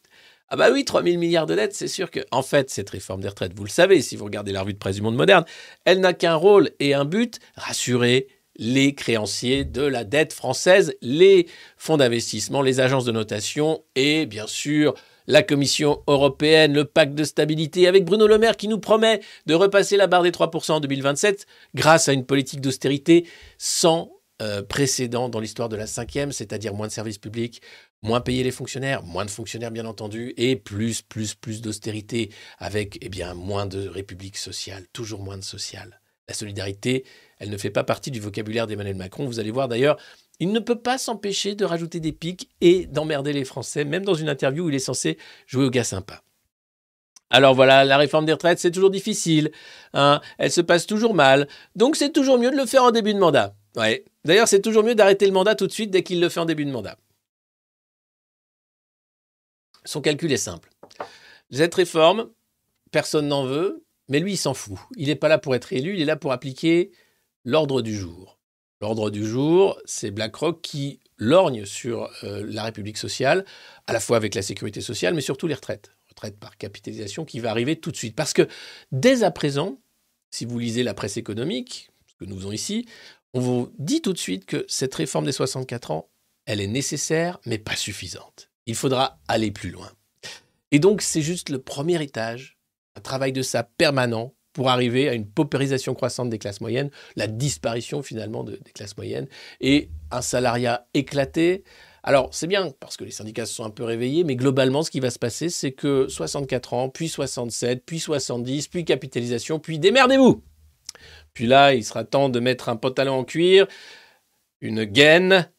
Ah bah oui, 3 000 milliards de dettes, c'est sûr que, en fait, cette réforme des retraites, vous le savez, si vous regardez la revue de presse du monde moderne, elle n'a qu'un rôle et un but, rassurer les créanciers de la dette française, les fonds d'investissement, les agences de notation et bien sûr la Commission européenne, le pacte de stabilité, avec Bruno Le Maire qui nous promet de repasser la barre des 3% en 2027 grâce à une politique d'austérité sans euh, précédent dans l'histoire de la cinquième, c'est-à-dire moins de services publics, moins payer les fonctionnaires, moins de fonctionnaires bien entendu, et plus, plus, plus d'austérité, avec eh bien moins de république sociale, toujours moins de social. La solidarité, elle ne fait pas partie du vocabulaire d'Emmanuel Macron. Vous allez voir d'ailleurs, il ne peut pas s'empêcher de rajouter des pics et d'emmerder les Français, même dans une interview où il est censé jouer au gars sympa. Alors voilà, la réforme des retraites, c'est toujours difficile. Hein elle se passe toujours mal. Donc c'est toujours mieux de le faire en début de mandat. D'ailleurs, c'est toujours mieux d'arrêter le mandat tout de suite dès qu'il le fait en début de mandat. Son calcul est simple. Cette réforme, personne n'en veut, mais lui, il s'en fout. Il n'est pas là pour être élu, il est là pour appliquer l'ordre du jour. L'ordre du jour, c'est BlackRock qui lorgne sur euh, la République sociale, à la fois avec la sécurité sociale, mais surtout les retraites. Retraites par capitalisation qui va arriver tout de suite. Parce que dès à présent, si vous lisez la presse économique, ce que nous faisons ici, on vous dit tout de suite que cette réforme des 64 ans, elle est nécessaire, mais pas suffisante. Il faudra aller plus loin. Et donc, c'est juste le premier étage, un travail de ça permanent pour arriver à une paupérisation croissante des classes moyennes, la disparition finalement des classes moyennes et un salariat éclaté. Alors c'est bien parce que les syndicats se sont un peu réveillés, mais globalement ce qui va se passer c'est que 64 ans, puis 67, puis 70, puis capitalisation, puis démerdez-vous. Puis là il sera temps de mettre un pantalon en cuir, une gaine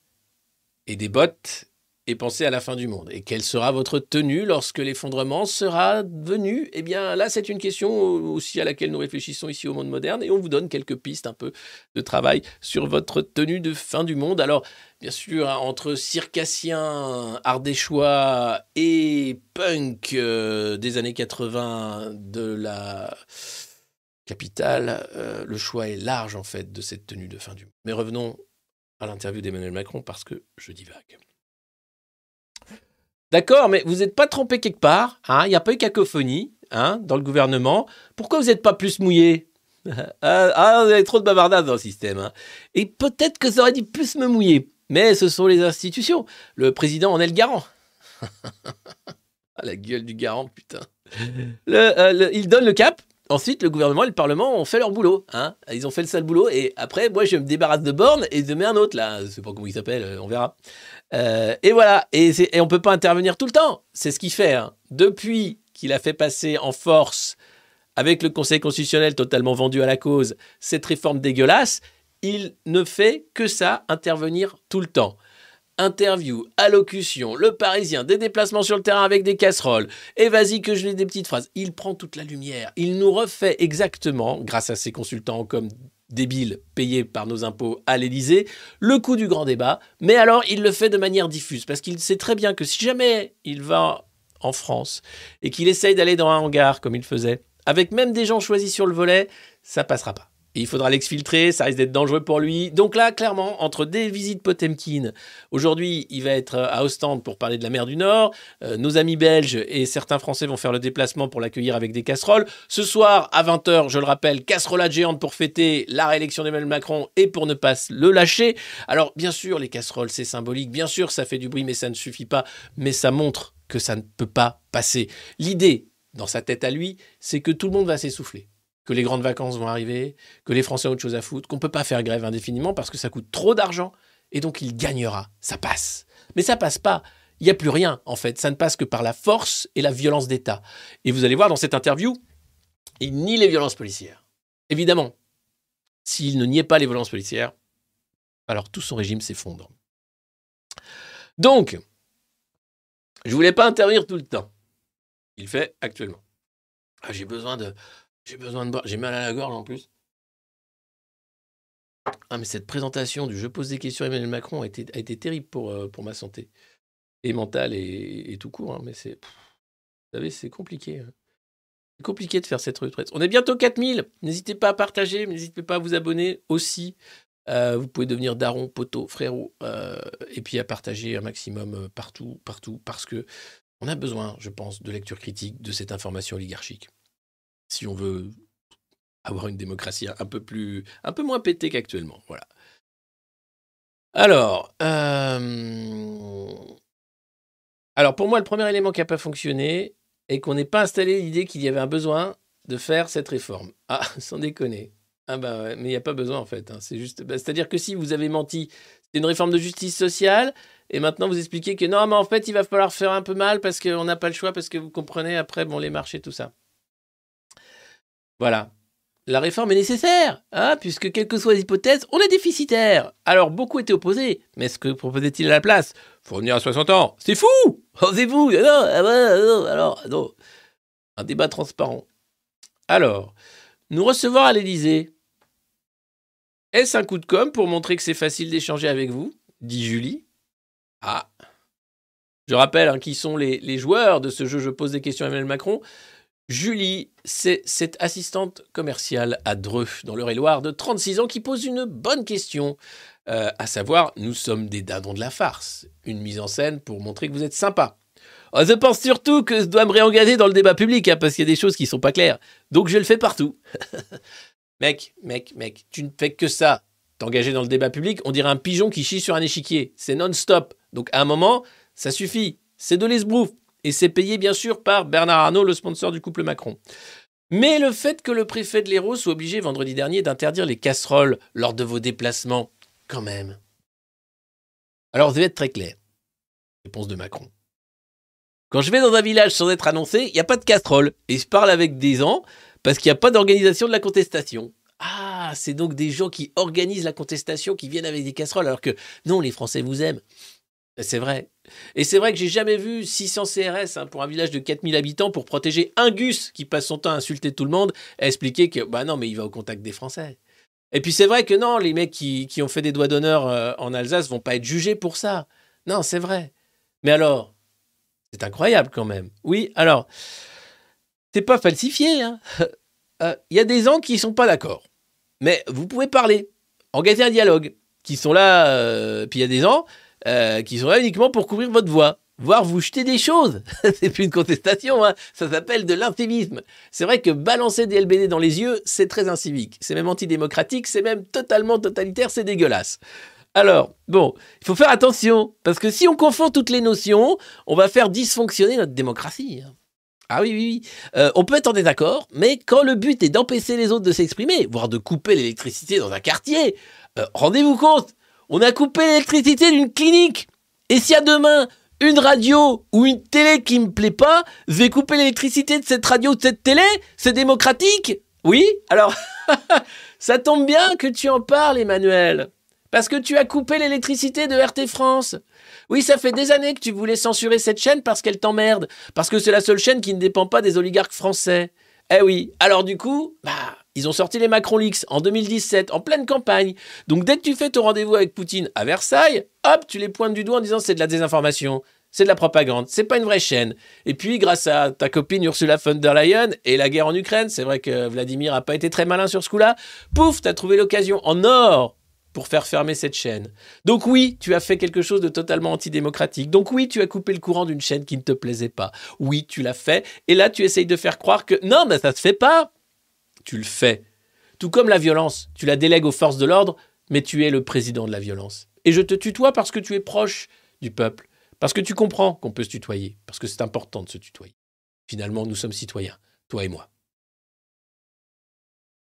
et des bottes et pensez à la fin du monde. Et quelle sera votre tenue lorsque l'effondrement sera venu? Eh bien là, c'est une question aussi à laquelle nous réfléchissons ici au monde moderne et on vous donne quelques pistes un peu de travail sur votre tenue de fin du monde. Alors, bien sûr, hein, entre circassien, ardéchois et punk euh, des années 80 de la capitale, euh, le choix est large en fait de cette tenue de fin du monde. Mais revenons à l'interview d'Emmanuel Macron parce que je divague. D'accord, mais vous n'êtes pas trompé quelque part. Hein Il n'y a pas eu cacophonie hein, dans le gouvernement. Pourquoi vous n'êtes pas plus mouillé? Ah, ah, vous avez trop de bavardage dans le système. Hein. Et peut-être que ça aurait dû plus me mouiller. Mais ce sont les institutions. Le président en est le garant. ah, la gueule du garant, putain. Euh, il donne le cap. Ensuite, le gouvernement et le Parlement ont fait leur boulot. Hein. Ils ont fait le sale boulot. Et après, moi, je me débarrasse de Borne et je mets un autre, là. Je sais pas comment il s'appelle, euh, on verra. Euh, et voilà, et, on ne peut pas intervenir tout le temps. C'est ce qu'il fait. Hein. Depuis qu'il a fait passer en force, avec le Conseil constitutionnel totalement vendu à la cause, cette réforme dégueulasse, il ne fait que ça, intervenir tout le temps. Interview, allocution, le parisien, des déplacements sur le terrain avec des casseroles, et vas-y que je lis des petites phrases. Il prend toute la lumière. Il nous refait exactement, grâce à ses consultants comme débile payé par nos impôts à l'Élysée, le coup du grand débat, mais alors il le fait de manière diffuse, parce qu'il sait très bien que si jamais il va en France et qu'il essaye d'aller dans un hangar comme il faisait, avec même des gens choisis sur le volet, ça passera pas il faudra l'exfiltrer, ça risque d'être dangereux pour lui. Donc là, clairement, entre des visites Potemkin, aujourd'hui, il va être à Ostende pour parler de la mer du Nord, euh, nos amis belges et certains Français vont faire le déplacement pour l'accueillir avec des casseroles. Ce soir, à 20h, je le rappelle, casserolade géante pour fêter la réélection d'Emmanuel Macron et pour ne pas le lâcher. Alors, bien sûr, les casseroles, c'est symbolique, bien sûr, ça fait du bruit, mais ça ne suffit pas, mais ça montre que ça ne peut pas passer. L'idée, dans sa tête à lui, c'est que tout le monde va s'essouffler que les grandes vacances vont arriver, que les Français ont autre chose à foutre, qu'on ne peut pas faire grève indéfiniment parce que ça coûte trop d'argent, et donc il gagnera. Ça passe. Mais ça passe pas. Il n'y a plus rien, en fait. Ça ne passe que par la force et la violence d'État. Et vous allez voir dans cette interview, il nie les violences policières. Évidemment, s'il ne niait pas les violences policières, alors tout son régime s'effondre. Donc, je voulais pas intervenir tout le temps. Il fait actuellement. Ah, j'ai besoin de. J'ai besoin de boire. J'ai mal à la gorge en plus. Ah, mais cette présentation du Je pose des questions à Emmanuel Macron a été, terrible pour, euh, pour ma santé. Et mentale et, tout court. hein, mais c'est. Vous savez, c'est compliqué. hein. C'est compliqué de faire cette retraite. On est bientôt 4000. N'hésitez pas à partager, n'hésitez pas à vous abonner aussi. Euh, vous pouvez devenir daron, poteau, frérot, euh, et puis à partager un maximum partout, partout, parce que on a besoin, je pense, de lecture critique de cette information oligarchique. Si on veut avoir une démocratie un peu plus, un peu moins pétée qu'actuellement, voilà. Alors, euh, pour moi, le premier élément qui n'a pas fonctionné est qu'on n'ait pas installé l'idée qu'il y avait un besoin de faire cette réforme. Ah, sans déconner. Ah bah mais il n'y a pas besoin en fait. hein. C'est juste, bah, c'est-à-dire que si vous avez menti, c'est une réforme de justice sociale, et maintenant vous expliquez que non, mais en fait il va falloir faire un peu mal parce qu'on n'a pas le choix, parce que vous comprenez après bon les marchés tout ça. Voilà. La réforme est nécessaire, hein, puisque quelles que soient les hypothèses, on est déficitaire. Alors beaucoup étaient opposés, mais ce que proposait-il à la place? Fournir à 60 ans, c'est fou Osez-vous Non, ah ah non, alors non. Un débat transparent. Alors, nous recevoir à l'Élysée. Est-ce un coup de com' pour montrer que c'est facile d'échanger avec vous? dit Julie. Ah. Je rappelle hein, qui sont les joueurs de ce jeu Je pose des questions à Emmanuel Macron. Julie, c'est cette assistante commerciale à Dreux, dans l'Eure-et-Loire, de 36 ans, qui pose une bonne question, euh, à savoir, nous sommes des dindons de la farce. Une mise en scène pour montrer que vous êtes sympa. Oh, je pense surtout que je dois me réengager dans le débat public, hein, parce qu'il y a des choses qui sont pas claires. Donc je le fais partout. mec, mec, mec, tu ne fais que ça. T'engager dans le débat public, on dirait un pigeon qui chie sur un échiquier. C'est non-stop. Donc à un moment, ça suffit. C'est de l'esbrouf. Et c'est payé bien sûr par Bernard Arnault, le sponsor du couple Macron. Mais le fait que le préfet de l'Hérault soit obligé vendredi dernier d'interdire les casseroles lors de vos déplacements, quand même. Alors, je vais être très clair. Réponse de Macron. Quand je vais dans un village sans être annoncé, il n'y a pas de casserole. Et je parle avec des gens parce qu'il n'y a pas d'organisation de la contestation. Ah, c'est donc des gens qui organisent la contestation, qui viennent avec des casseroles, alors que non, les Français vous aiment. C'est vrai. Et c'est vrai que j'ai jamais vu 600 CRS hein, pour un village de 4000 habitants pour protéger un Gus qui passe son temps à insulter tout le monde, à expliquer que, bah non, mais il va au contact des Français. Et puis c'est vrai que non, les mecs qui, ont fait des doigts d'honneur euh, en Alsace vont pas être jugés pour ça. Non, c'est vrai. Mais alors, c'est incroyable quand même. Oui, alors, c'est pas falsifié. hein. Euh, Il y a des gens qui sont pas d'accord. Mais vous pouvez parler, engager un dialogue, qui sont là, euh, puis il y a des gens euh, qui sont là uniquement pour couvrir votre voix, voire vous jeter des choses. c'est plus une contestation, hein. ça s'appelle de l'incivisme. C'est vrai que balancer des LBD dans les yeux, c'est très incivique, c'est même antidémocratique, c'est même totalement totalitaire, c'est dégueulasse. Alors, bon, il faut faire attention, parce que si on confond toutes les notions, on va faire dysfonctionner notre démocratie. hein. Ah oui, oui, oui. Euh, on peut être en désaccord, mais quand le but est d'empêcher les autres de s'exprimer, voire de couper l'électricité dans un quartier, euh, rendez-vous compte, on a coupé l'électricité d'une clinique. Et s'il y a demain une radio ou une télé qui me plaît pas, je vais couper l'électricité de cette radio ou de cette télé C'est démocratique Oui Alors, ça tombe bien que tu en parles, Emmanuel. Parce que tu as coupé l'électricité de RT France. Oui, ça fait des années que tu voulais censurer cette chaîne parce qu'elle t'emmerde. Parce que c'est la seule chaîne qui ne dépend pas des oligarques français. Eh oui. Alors du coup, bah, ils ont sorti les Macron Leaks en 2017, en pleine campagne. Donc dès que tu fais ton rendez-vous avec Poutine à Versailles, hop, tu les pointes du doigt en disant c'est de la désinformation. C'est de la propagande, c'est pas une vraie chaîne. Et puis, grâce à ta copine Ursula von der Leyen et la guerre en Ukraine, c'est vrai que Vladimir a pas été très malin sur ce coup-là, pouf, t'as trouvé l'occasion en or pour faire fermer cette chaîne. Donc oui, tu as fait quelque chose de totalement antidémocratique. Donc oui, tu as coupé le courant d'une chaîne qui ne te plaisait pas. Oui, tu l'as fait. Et là, tu essayes de faire croire que non, mais ça se fait pas. Tu le fais. Tout comme la violence. Tu la délègues aux forces de l'ordre, mais tu es le président de la violence. Et je te tutoie parce que tu es proche du peuple. Parce que tu comprends qu'on peut se tutoyer. Parce que c'est important de se tutoyer. Finalement, nous sommes citoyens, toi et moi.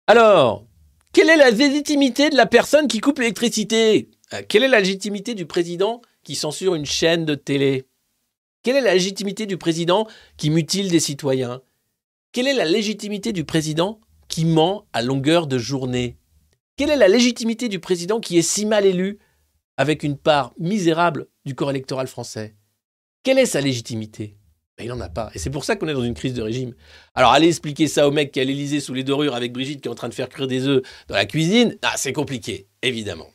Alors, quelle est la légitimité de la personne qui coupe l'électricité? Euh, Quelle est la légitimité du président qui censure une chaîne de télé? Quelle est la légitimité du président qui mutile des citoyens? Quelle est la légitimité du président qui ment à longueur de journée Quelle est la légitimité du président qui est si mal élu avec une part misérable du corps électoral français? Quelle est sa légitimité? Mais il n'en a pas. Et c'est pour ça qu'on est dans une crise de régime. Alors, aller expliquer ça au mec qui est à l'Élysée sous les dorures avec Brigitte qui est en train de faire cuire des œufs dans la cuisine, ah, c'est compliqué, évidemment.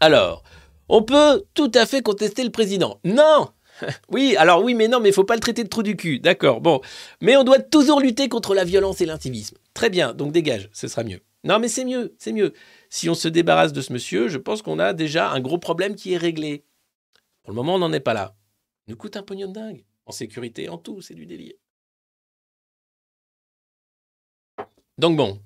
Alors, on peut tout à fait contester le président. Non Oui, alors oui, mais non, mais il faut pas le traiter de trou du cul. D'accord, bon. Mais on doit toujours lutter contre la violence et l'intimisme. Très bien, donc dégage, ce sera mieux. Non, mais c'est mieux, c'est mieux. Si on se débarrasse de ce monsieur, je pense qu'on a déjà un gros problème qui est réglé. Pour le moment, on n'en est pas là. Il nous coûte un pognon de dingue. En sécurité, en tout, c'est du délire. Donc bon,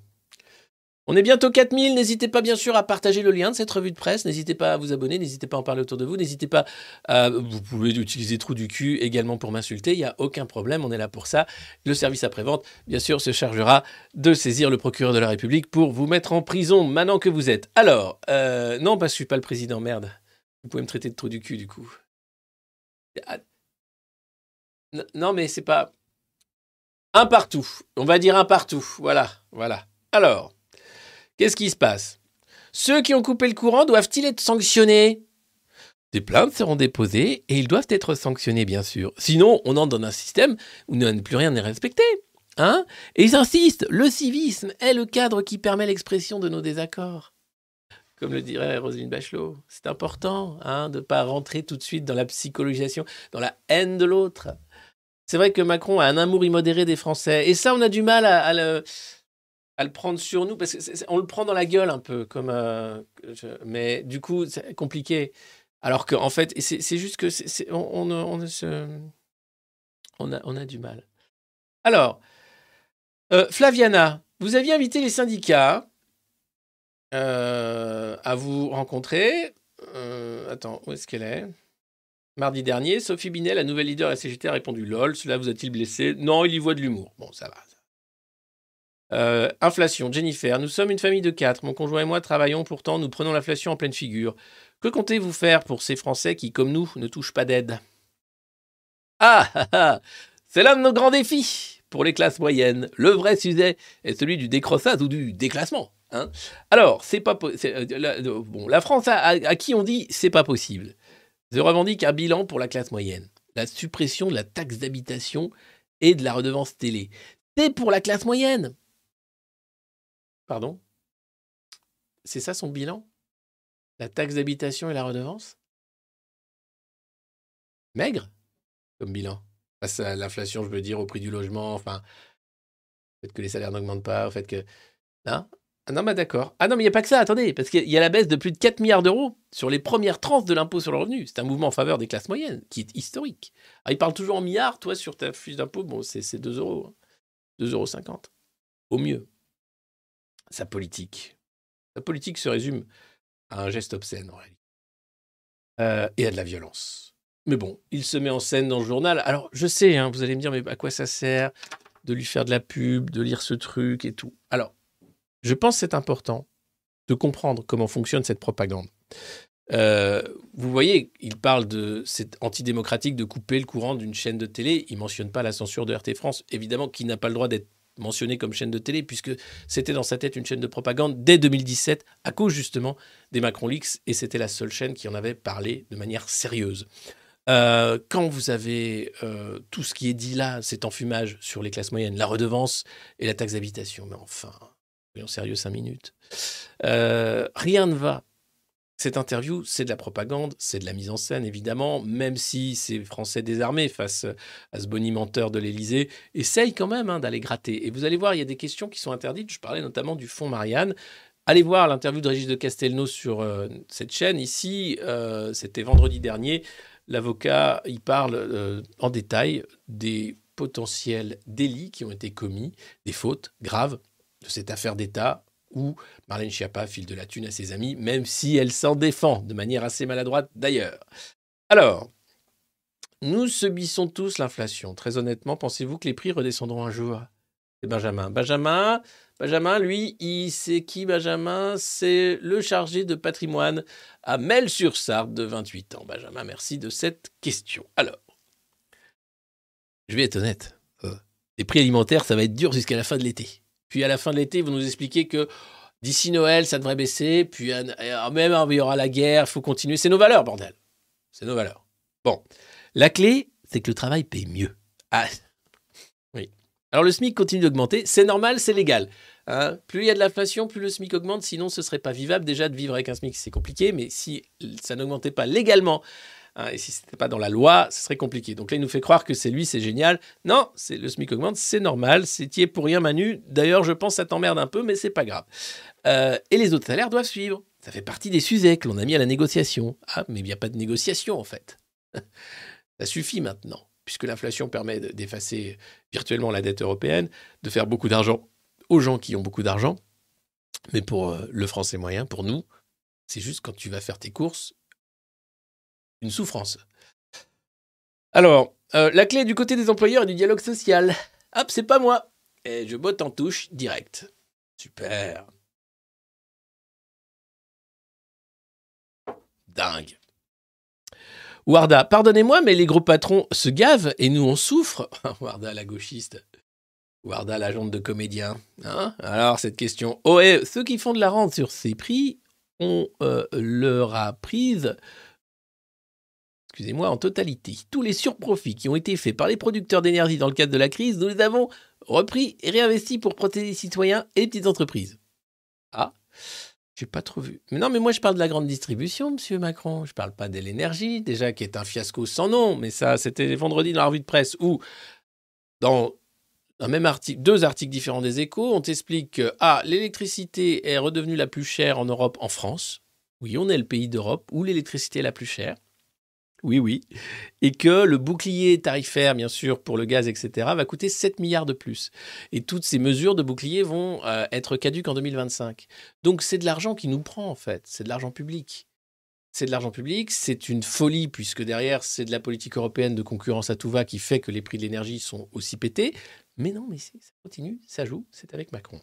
on est bientôt 4000. N'hésitez pas, bien sûr, à partager le lien de cette revue de presse. N'hésitez pas à vous abonner. N'hésitez pas à en parler autour de vous. N'hésitez pas à. Vous pouvez utiliser Trou du cul également pour m'insulter. Il n'y a aucun problème. On est là pour ça. Le service après-vente, bien sûr, se chargera de saisir le procureur de la République pour vous mettre en prison maintenant que vous êtes. Alors, euh, non, parce que je suis pas le président. Merde. Vous pouvez me traiter de trou du cul, du coup. Ah. Non, mais c'est pas. Un partout. On va dire un partout. Voilà. Voilà. Alors. Qu'est-ce qui se passe? Ceux qui ont coupé le courant doivent-ils être sanctionnés? Des plaintes seront déposées et ils doivent être sanctionnés, bien sûr. Sinon, on entre dans un système où plus rien n'est respecté. Hein? Et ils insistent, le civisme est le cadre qui permet l'expression de nos désaccords. Comme le dirait Roselyne Bachelot, c'est important hein, de ne pas rentrer tout de suite dans la psychologisation, dans la haine de l'autre. C'est vrai que Macron a un amour immodéré des Français. Et ça, on a du mal à le à le prendre sur nous parce qu'on le prend dans la gueule un peu comme euh, mais du coup c'est compliqué. Alors qu'en en fait c'est juste que on, on, a, on a du mal. Alors euh, Flaviana vous aviez invité les syndicats euh, à vous rencontrer. Attends où est-ce qu'elle est? Mardi dernier, Sophie Binet, la nouvelle leader de la CGT, a répondu LOL, cela vous a-t-il blessé? Non, il y voit de l'humour. Bon, ça va, euh, inflation, Jennifer, nous sommes une famille de quatre. Mon conjoint et moi travaillons, pourtant nous prenons l'inflation en pleine figure. Que comptez-vous faire pour ces Français qui, comme nous, ne touchent pas d'aide? Ah, ah, ah C'est l'un de nos grands défis pour les classes moyennes. Le vrai sujet est celui du décrossage ou du déclassement. Hein Alors, c'est pas euh, bon, la France, à qui on dit c'est pas possible Je revendique un bilan pour la classe moyenne. La suppression de la taxe d'habitation et de la redevance télé. C'est pour la classe moyenne. Pardon? C'est ça son bilan? La taxe d'habitation et la redevance? Maigre comme bilan. Face à l'inflation, je veux dire, au prix du logement, enfin, fait que les salaires n'augmentent pas, au fait que. Non ah non, mais d'accord. Ah non, mais il n'y a pas que ça, attendez, parce qu'il y a la baisse de plus de 4 milliards d'euros sur les premières tranches de l'impôt sur le revenu. C'est un mouvement en faveur des classes moyennes, qui est historique. Ah, il parle toujours en milliards, toi, sur ta fiche d'impôt, bon, c'est 2 euros. 2,50 euros. Au mieux sa politique. Sa politique se résume à un geste obscène, en réalité. Euh, et à de la violence. Mais bon, il se met en scène dans le journal. Alors, je sais, hein, vous allez me dire, mais à quoi ça sert de lui faire de la pub, de lire ce truc et tout Alors, je pense que c'est important de comprendre comment fonctionne cette propagande. Euh, vous voyez, il parle de c'est antidémocratique de couper le courant d'une chaîne de télé. Il mentionne pas la censure de RT France, évidemment, qui n'a pas le droit d'être mentionné comme chaîne de télé, puisque c'était dans sa tête une chaîne de propagande dès 2017, à cause justement des Macron Leaks, et c'était la seule chaîne qui en avait parlé de manière sérieuse. Euh, quand vous avez euh, tout ce qui est dit là, cet enfumage sur les classes moyennes, la redevance et la taxe d'habitation, mais enfin, soyons sérieux cinq minutes, euh, rien ne va. Cette interview, c'est de la propagande, c'est de la mise en scène, évidemment, même si ces Français désarmés face à ce bonimenteur de l'Élysée essayent quand même hein, d'aller gratter. Et vous allez voir, il y a des questions qui sont interdites. Je parlais notamment du fonds Marianne. Allez voir l'interview de Régis de Castelnau sur euh, cette chaîne. Ici, euh, c'était vendredi dernier. L'avocat, il parle euh, en détail des potentiels délits qui ont été commis, des fautes graves de cette affaire d'État où Marlène Schiappa file de la thune à ses amis, même si elle s'en défend, de manière assez maladroite d'ailleurs. Alors, nous subissons tous l'inflation. Très honnêtement, pensez-vous que les prix redescendront un jour? C'est Benjamin. Benjamin, Benjamin, lui, il c'est qui Benjamin? C'est le chargé de patrimoine à Mel-sur-Sarthe de 28 ans. Benjamin, merci de cette question. Alors, je vais être honnête. Euh, les prix alimentaires, ça va être dur jusqu'à la fin de l'été. Puis à la fin de l'été, vous nous expliquez que d'ici Noël, ça devrait baisser. Puis même, il y aura la guerre, il faut continuer. C'est nos valeurs, bordel. C'est nos valeurs. Bon. La clé, c'est que le travail paye mieux. Ah, oui. Alors le SMIC continue d'augmenter. C'est normal, c'est légal. Hein. plus il y a de l'inflation, plus le SMIC augmente. Sinon, ce serait pas vivable. Déjà, de vivre avec un SMIC, c'est compliqué. Mais si ça n'augmentait pas légalement hein, et si ce n'était pas dans la loi, ce serait compliqué. Donc là, il nous fait croire que c'est lui, c'est génial. Non, c'est le SMIC augmente, c'est normal. C'est pour rien, Manu. D'ailleurs, je pense que ça t'emmerde un peu, mais c'est pas grave. Euh, et les autres salaires doivent suivre. Ça fait partie des sujets que l'on a mis à la négociation. Ah, mais il n'y a pas de négociation en fait. Ça suffit maintenant, puisque l'inflation permet d'effacer virtuellement la dette européenne, de faire beaucoup d'argent aux gens qui ont beaucoup d'argent. Mais pour euh, le français moyen, pour nous, c'est juste quand tu vas faire tes courses, une souffrance. Alors, euh, la clé du côté des employeurs et du dialogue social. Hop, c'est pas moi. Et je botte en touche direct. Super. dingue. Warda, pardonnez-moi, mais les gros patrons se gavent et nous on souffre. Warda, la gauchiste. Warda, la de comédien. Hein Alors, cette question. Oh, et ceux qui font de la rente sur ces prix, on euh, leur a prise, excusez-moi, en totalité. Tous les surprofits qui ont été faits par les producteurs d'énergie dans le cadre de la crise, nous les avons repris et réinvestis pour protéger les citoyens et les petites entreprises. Ah, j'ai pas trop vu. Mais non, mais moi je parle de la grande distribution, monsieur Macron. Je parle pas de l'énergie, déjà qui est un fiasco sans nom. Mais ça, c'était vendredi dans la revue de presse où, dans un même article, deux articles différents des échos, on t'explique que ah, l'électricité est redevenue la plus chère en Europe, en France. Oui, on est le pays d'Europe où l'électricité est la plus chère. Oui, oui. Et que le bouclier tarifaire, bien sûr, pour le gaz, etc., va coûter 7 milliards de plus. Et toutes ces mesures de bouclier vont euh, être caduques en 2025. Donc c'est de l'argent qui nous prend, en fait. C'est de l'argent public. C'est de l'argent public, c'est une folie, puisque derrière, c'est de la politique européenne de concurrence à tout va qui fait que les prix de l'énergie sont aussi pétés. Mais non, mais ça continue, ça joue, c'est avec Macron.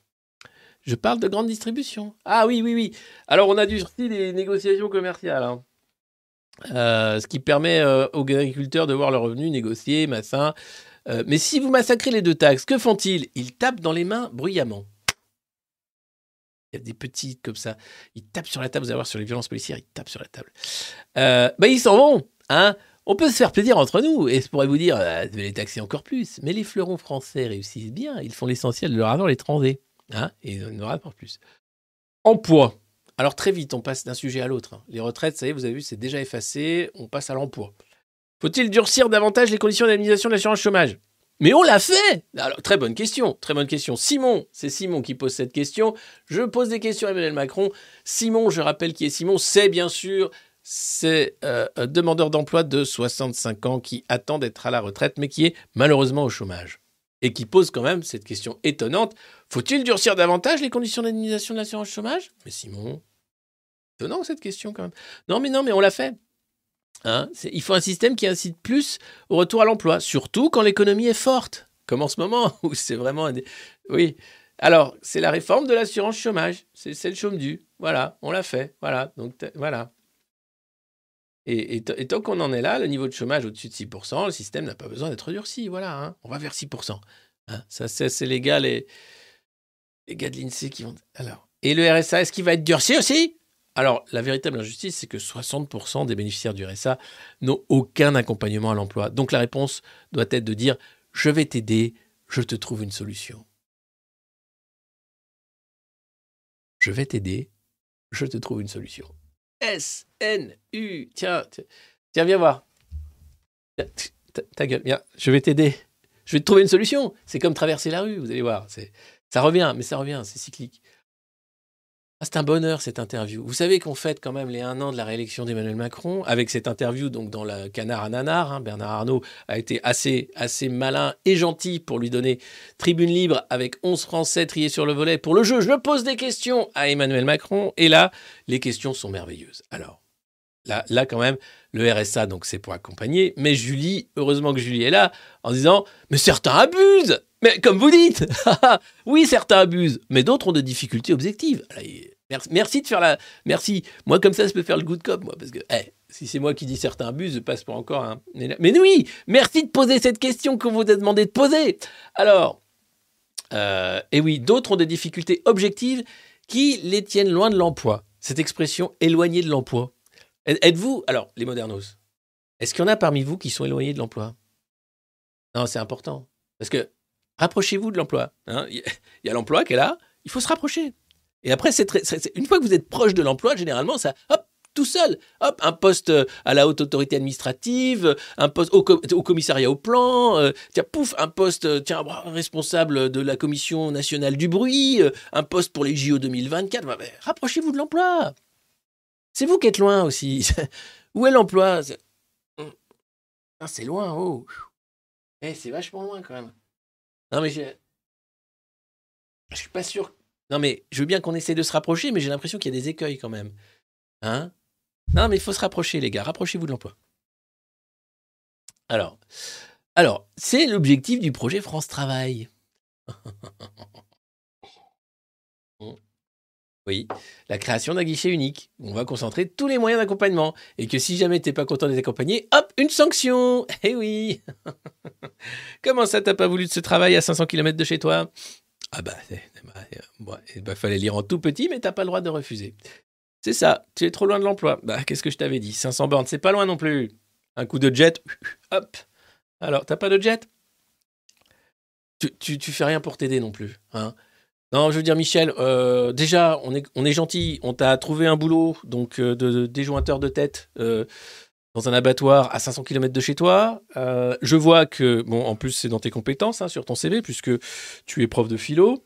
Je parle de grande distribution. Ah oui, oui, oui. Alors on a dû sortir des négociations commerciales. Hein. Euh, ce qui permet euh, aux agriculteurs de voir leurs revenus négociés, massin. Euh, mais si vous massacrez les deux taxes, que font-ils? Ils tapent dans les mains bruyamment. Il y a des petits comme ça. Ils tapent sur la table, vous allez voir sur les violences policières, ils tapent sur la table. bah, ils s'en vont. Hein on peut se faire plaisir entre nous, et je pourrais vous dire, vais les taxer encore plus. Mais les fleurons français réussissent bien, ils font l'essentiel de leur argent à l'étranger. Hein et ils en rapportent plus. Emploi. Alors très vite, on passe d'un sujet à l'autre. Hein. Les retraites, ça y vous avez vu, c'est déjà effacé, on passe à l'emploi. Faut-il durcir davantage les conditions d'indemnisation de l'assurance chômage? Mais on l'a fait Alors, très bonne question, très bonne question. Simon, c'est Simon qui pose cette question. Je pose des questions à Emmanuel Macron. Simon, je rappelle qui est Simon, c'est bien sûr c'est euh, un demandeur d'emploi de 65 ans qui attend d'être à la retraite, mais qui est malheureusement au chômage. Et qui pose quand même cette question étonnante faut-il durcir davantage les conditions d'indemnisation de l'assurance chômage? Mais Simon, étonnant cette question quand même. Non, mais non, mais on l'a fait. Hein il faut un système qui incite plus au retour à l'emploi, surtout quand l'économie est forte, comme en ce moment où c'est vraiment. Oui. Alors, c'est la réforme de l'assurance chômage. C'est le chôme dû. Voilà, on l'a fait. Voilà. Donc, voilà. Et, tant qu'on en est là, le niveau de chômage au-dessus de 6%, le système n'a pas besoin d'être durci. Voilà, hein. on va vers 6%. Hein. ça, c'est légal et, les gars de l'INSEE qui vont. Alors. Et le RSA, est-ce qu'il va être durci aussi? Alors, la véritable injustice, c'est que 60% des bénéficiaires du RSA n'ont aucun accompagnement à l'emploi. Donc la réponse doit être de dire Je vais t'aider, je te trouve une solution. Je vais t'aider, je te trouve une solution. S-N-U. Tiens, tiens, viens voir. Ta, gueule, viens, je vais t'aider. Je vais te trouver une solution. C'est comme traverser la rue, vous allez voir. Ça revient, mais ça revient, c'est cyclique. Ah, c'est un bonheur cette interview. Vous savez qu'on fête quand même les un an de la réélection d'Emmanuel Macron avec cette interview donc dans le canard à nanar. Hein. Bernard Arnault a été assez, assez malin et gentil pour lui donner tribune libre avec 11 Français triés sur le volet pour le jeu. Je pose des questions à Emmanuel Macron et là, les questions sont merveilleuses. Alors, là, là quand même, le RSA, donc c'est pour accompagner, mais Julie, heureusement que Julie est là, en disant, mais certains abusent mais comme vous dites, oui, certains abusent, mais d'autres ont des difficultés objectives. Merci de faire la. Merci. Moi, comme ça, je peux faire le good cop, moi, parce que eh, si c'est moi qui dis certains abusent, je passe pour encore un. Mais oui, merci de poser cette question qu'on vous a demandé de poser. Alors, euh, et oui, d'autres ont des difficultés objectives qui les tiennent loin de l'emploi. Cette expression éloigné de l'emploi. Êtes-vous, alors, les modernos, est-ce qu'il y en a parmi vous qui sont éloignés de l'emploi? Non, c'est important. Parce que rapprochez-vous de l'emploi. hein. Il y a l'emploi qui est là, il faut se rapprocher. Et après, une fois que vous êtes proche de l'emploi, généralement, ça, hop, tout seul, hop, un poste euh, à la haute autorité administrative, un poste au, co- au commissariat au plan, euh, tiens, pouf, un poste, euh, tiens, responsable de la commission nationale du bruit, euh, un poste pour les JO 2024. Bah, bah, rapprochez-vous de l'emploi. C'est vous qui êtes loin aussi. Où est l'emploi? C'est- Ah, c'est loin, oh. Eh, c'est vachement loin quand même. Non, mais je... je suis pas sûr. Non, mais je veux bien qu'on essaie de se rapprocher, mais j'ai l'impression qu'il y a des écueils quand même. Hein? Non, mais il faut se rapprocher, les gars. Rapprochez-vous de l'emploi. Alors, alors c'est l'objectif du projet France Travail. Oui, la création d'un guichet unique. On va concentrer tous les moyens d'accompagnement. Et que si jamais t'es pas content d'être accompagné, hop, une sanction Eh oui Comment ça, t'as pas voulu de ce travail à 500 km de chez toi? Ah bah, bah, euh, eh bah, fallait lire en tout petit, mais t'as pas le droit de refuser. C'est ça, tu es trop loin de l'emploi. Bah, qu'est-ce que je t'avais dit 500 bornes, c'est pas loin non plus. Un coup de jet, hop. Alors, t'as pas de jet? Tu, tu, fais rien pour t'aider non plus. Hein non, je veux dire, Michel, euh, déjà, on est, on est gentil. On t'a trouvé un boulot donc euh, de, déjointeur de tête dans un abattoir à 500 km de chez toi. Euh, je vois que, bon, en plus, c'est dans tes compétences hein, sur ton CV, puisque tu es prof de philo.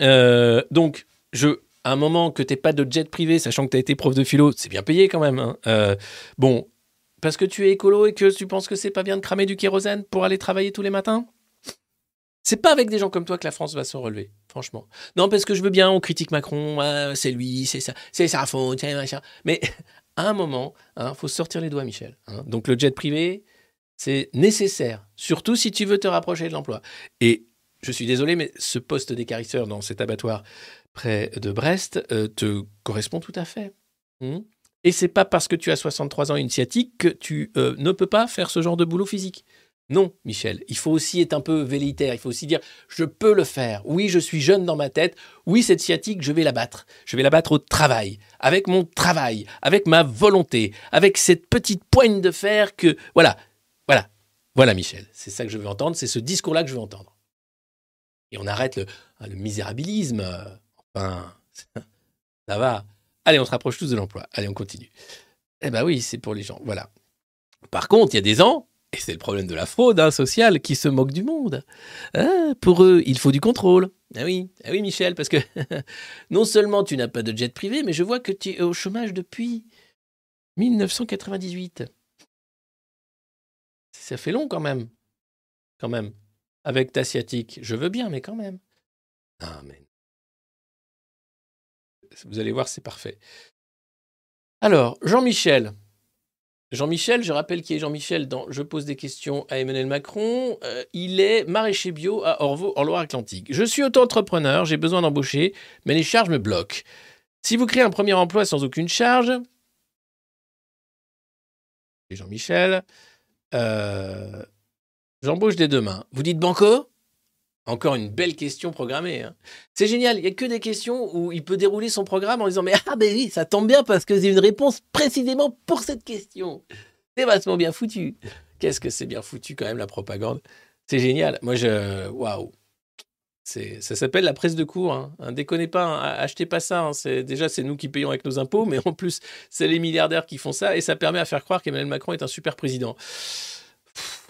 Euh, donc, je, à un moment que tu pas de jet privé, sachant que tu as été prof de philo, c'est bien payé quand même. hein. Euh, bon, parce que tu es écolo et que tu penses que c'est pas bien de cramer du kérosène pour aller travailler tous les matins? C'est pas avec des gens comme toi que la France va se relever, franchement. Non, parce que je veux bien, on critique Macron, c'est lui, c'est ça, c'est sa faute, c'est machin. Mais à un moment, il faut sortir les doigts, Michel. hein. Donc le jet privé, c'est nécessaire, surtout si tu veux te rapprocher de l'emploi. Et je suis désolé, mais ce poste d'écarisseur dans cet abattoir près de Brest euh, te correspond tout à fait. Hmm et c'est pas parce que tu as 63 ans et une sciatique que tu euh, ne peux pas faire ce genre de boulot physique. Non, Michel, il faut aussi être un peu velléitaire, il faut aussi dire je peux le faire. Oui, je suis jeune dans ma tête. Oui, cette sciatique, je vais la battre. Je vais la battre au travail, avec mon travail, avec ma volonté, avec cette petite poigne de fer que voilà, voilà. Voilà Michel, c'est ça que je veux entendre, c'est ce discours-là que je veux entendre. Et on arrête le, le misérabilisme. euh, Enfin, ça va. Allez, on se rapproche tous de l'emploi. Allez, on continue. Eh ben oui, c'est pour les gens. Voilà. Par contre, il y a des ans, et c'est le problème de la fraude hein, sociale, qui se moquent du monde. Ah, pour eux, il faut du contrôle. Ah oui, ah oui, Michel, parce que non seulement tu n'as pas de jet privé, mais je vois que tu es au chômage depuis 1998. Ça fait long quand même. Quand même. Avec ta sciatique. Je veux bien, mais quand même. Non, mais. Vous allez voir, c'est parfait. Alors, Jean-Michel. Jean-Michel, je rappelle qui est Jean-Michel dans Je pose des questions à Emmanuel Macron. Euh, il est maraîcher bio à Orvaux, en Loire-Atlantique. Je suis auto-entrepreneur, j'ai besoin d'embaucher, mais les charges me bloquent. Si vous créez un premier emploi sans aucune charge, Jean-Michel, euh, j'embauche dès demain. Vous dites banco? Encore une belle question programmée. hein. C'est génial, il n'y a que des questions où il peut dérouler son programme en disant Mais ah ben oui, ça tombe bien parce que j'ai une réponse précisément pour cette question. C'est vachement bien foutu. Qu'est-ce que c'est bien foutu quand même la propagande. C'est génial. Moi je. Waouh ça s'appelle la presse de cours. Hein. Hein, déconnez pas, hein. achetez pas ça. déjà, c'est nous qui payons avec nos impôts, mais en plus, c'est les milliardaires qui font ça et ça permet à faire croire qu'Emmanuel Macron est un super président.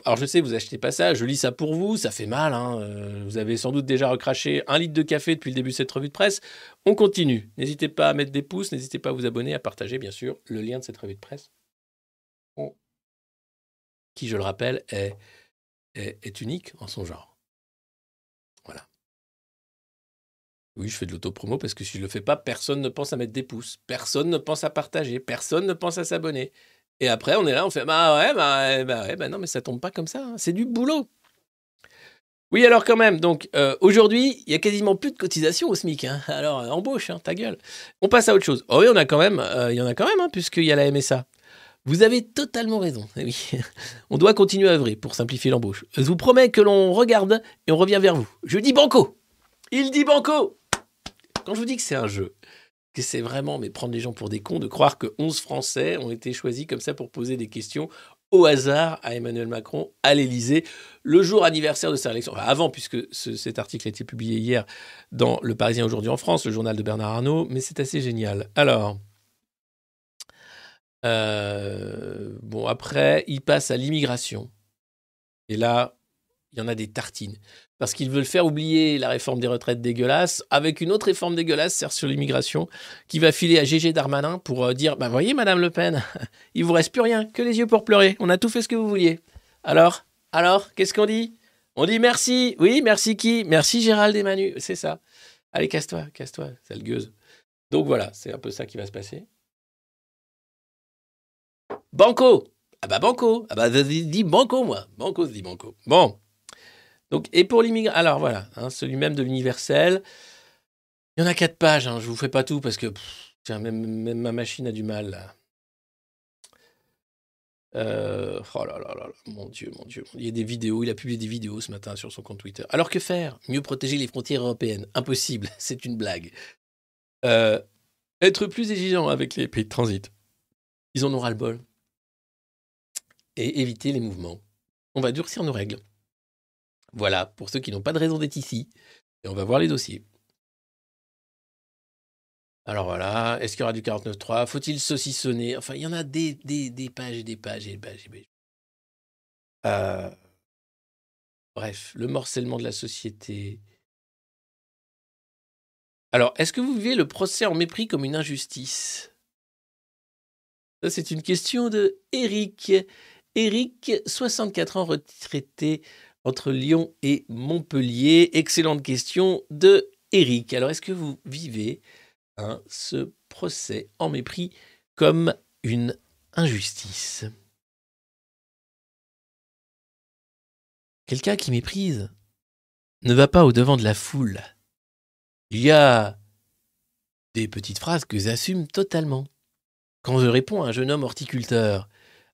Alors je sais, vous achetez pas ça, je lis ça pour vous, ça fait mal. hein. Euh, vous avez sans doute déjà recraché un litre de café depuis le début de cette revue de presse. On continue. N'hésitez pas à mettre des pouces, n'hésitez pas à vous abonner, à partager bien sûr le lien de cette revue de presse. Qui, je le rappelle, est, est, est unique en son genre. Voilà. Oui, je fais de l'autopromo parce que si je le fais pas, personne ne pense à mettre des pouces, personne ne pense à partager, personne ne pense à s'abonner. Et après, on est là, on fait bah ouais, bah, ouais, bah ouais, bah non, mais ça tombe pas comme ça, hein. c'est du boulot. Oui, alors quand même, donc euh, aujourd'hui, il y a quasiment plus de cotisation au SMIC. hein. Alors, euh, embauche, hein, ta gueule. On passe à autre chose. Oh oui, on a quand même, euh, il y en a quand même, hein, puisqu'il y a la MSA. Vous avez totalement raison. Eh Oui. On doit continuer à œuvrer pour simplifier l'embauche. Je vous promets que l'on regarde et on revient vers vous. Je dis banco. Il dit banco. Quand je vous dis que c'est un jeu, c'est vraiment mais prendre les gens pour des cons de croire que 11 Français ont été choisis comme ça pour poser des questions au hasard à Emmanuel Macron à l'Élysée le jour anniversaire de sa élection. Enfin, avant, puisque ce- cet article a été publié hier dans Le Parisien aujourd'hui en France, le journal de Bernard Arnault, mais c'est assez génial. Alors, euh, bon, après, il passe à l'immigration. Et là, il y en a des tartines. Parce qu'ils veulent faire oublier la réforme des retraites dégueulasse avec une autre réforme dégueulasse, sur l'immigration, qui va filer à Gégé Darmanin pour euh, dire Bah, voyez, Madame Le Pen, il vous reste plus rien, que les yeux pour pleurer. On a tout fait ce que vous vouliez. Alors Alors Qu'est-ce qu'on dit? On dit merci. Oui, merci qui? Merci Gérald et Manu. C'est ça. Allez, casse-toi, casse-toi, sale gueuse. Donc voilà, c'est un peu ça qui va se passer. Banco Ah bah Banco Ah bah dis Banco, moi. Banco, se Banco. Bon. Donc, et pour l'immigration, alors voilà, hein, celui même de l'universel. Il y en a quatre pages, hein, je vous fais pas tout parce que tiens, même, ma machine a du mal. Là. Euh, oh là là là mon Dieu, mon Dieu. Il y a des vidéos, il a publié des vidéos ce matin sur son compte Twitter. Alors que faire? Mieux protéger les frontières européennes Impossible, c'est une blague. Euh, être plus exigeant avec les pays de transit. Ils en aura le bol. Et éviter les mouvements. On va durcir nos règles. Voilà, pour ceux qui n'ont pas de raison d'être ici. Et on va voir les dossiers. Alors voilà, est-ce qu'il y aura du 49.3 Faut-il saucissonner? Enfin, il y en a des, des, des pages et des pages et des pages. Et des pages. Euh, bref, le morcellement de la société. Alors, est-ce que vous vivez le procès en mépris comme une injustice? Ça, c'est une question de Eric. Eric, 64 ans, retraité entre Lyon et Montpellier. Excellente question de Eric. Alors, est-ce que vous vivez hein, ce procès en mépris comme une injustice? Quelqu'un qui méprise ne va pas au-devant de la foule. Il y a des petites phrases que j'assume totalement. Quand je réponds à un jeune homme horticulteur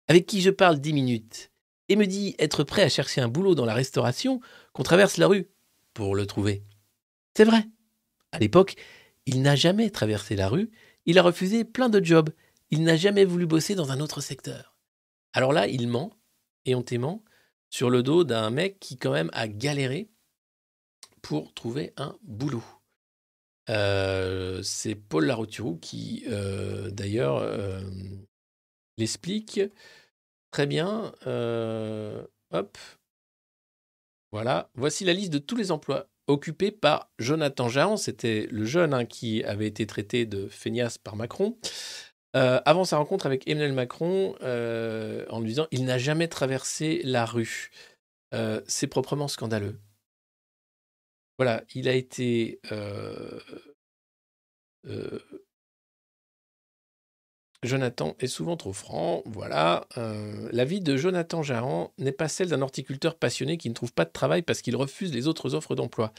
avec qui je parle dix minutes et me dit être prêt à chercher un boulot dans la restauration, qu'on traverse la rue pour le trouver. C'est vrai. À l'époque, il n'a jamais traversé la rue, il a refusé plein de jobs, il n'a jamais voulu bosser dans un autre secteur. Alors là, il ment, éhontément, sur le dos d'un mec qui quand même a galéré pour trouver un boulot. Euh, c'est Paul Larouturou qui, euh, d'ailleurs, euh, l'explique très bien. Euh, hop. Voilà. Voici la liste de tous les emplois occupés par Jonathan Jahan. C'était le jeune hein, qui avait été traité de feignasse par Macron. Euh, avant sa rencontre avec Emmanuel Macron, euh, en lui disant il n'a jamais traversé la rue. C'est proprement scandaleux. Voilà, il a été Jonathan est souvent trop franc. Voilà. Euh, la vie de Jonathan Jahan n'est pas celle d'un horticulteur passionné qui ne trouve pas de travail parce qu'il refuse les autres offres d'emploi.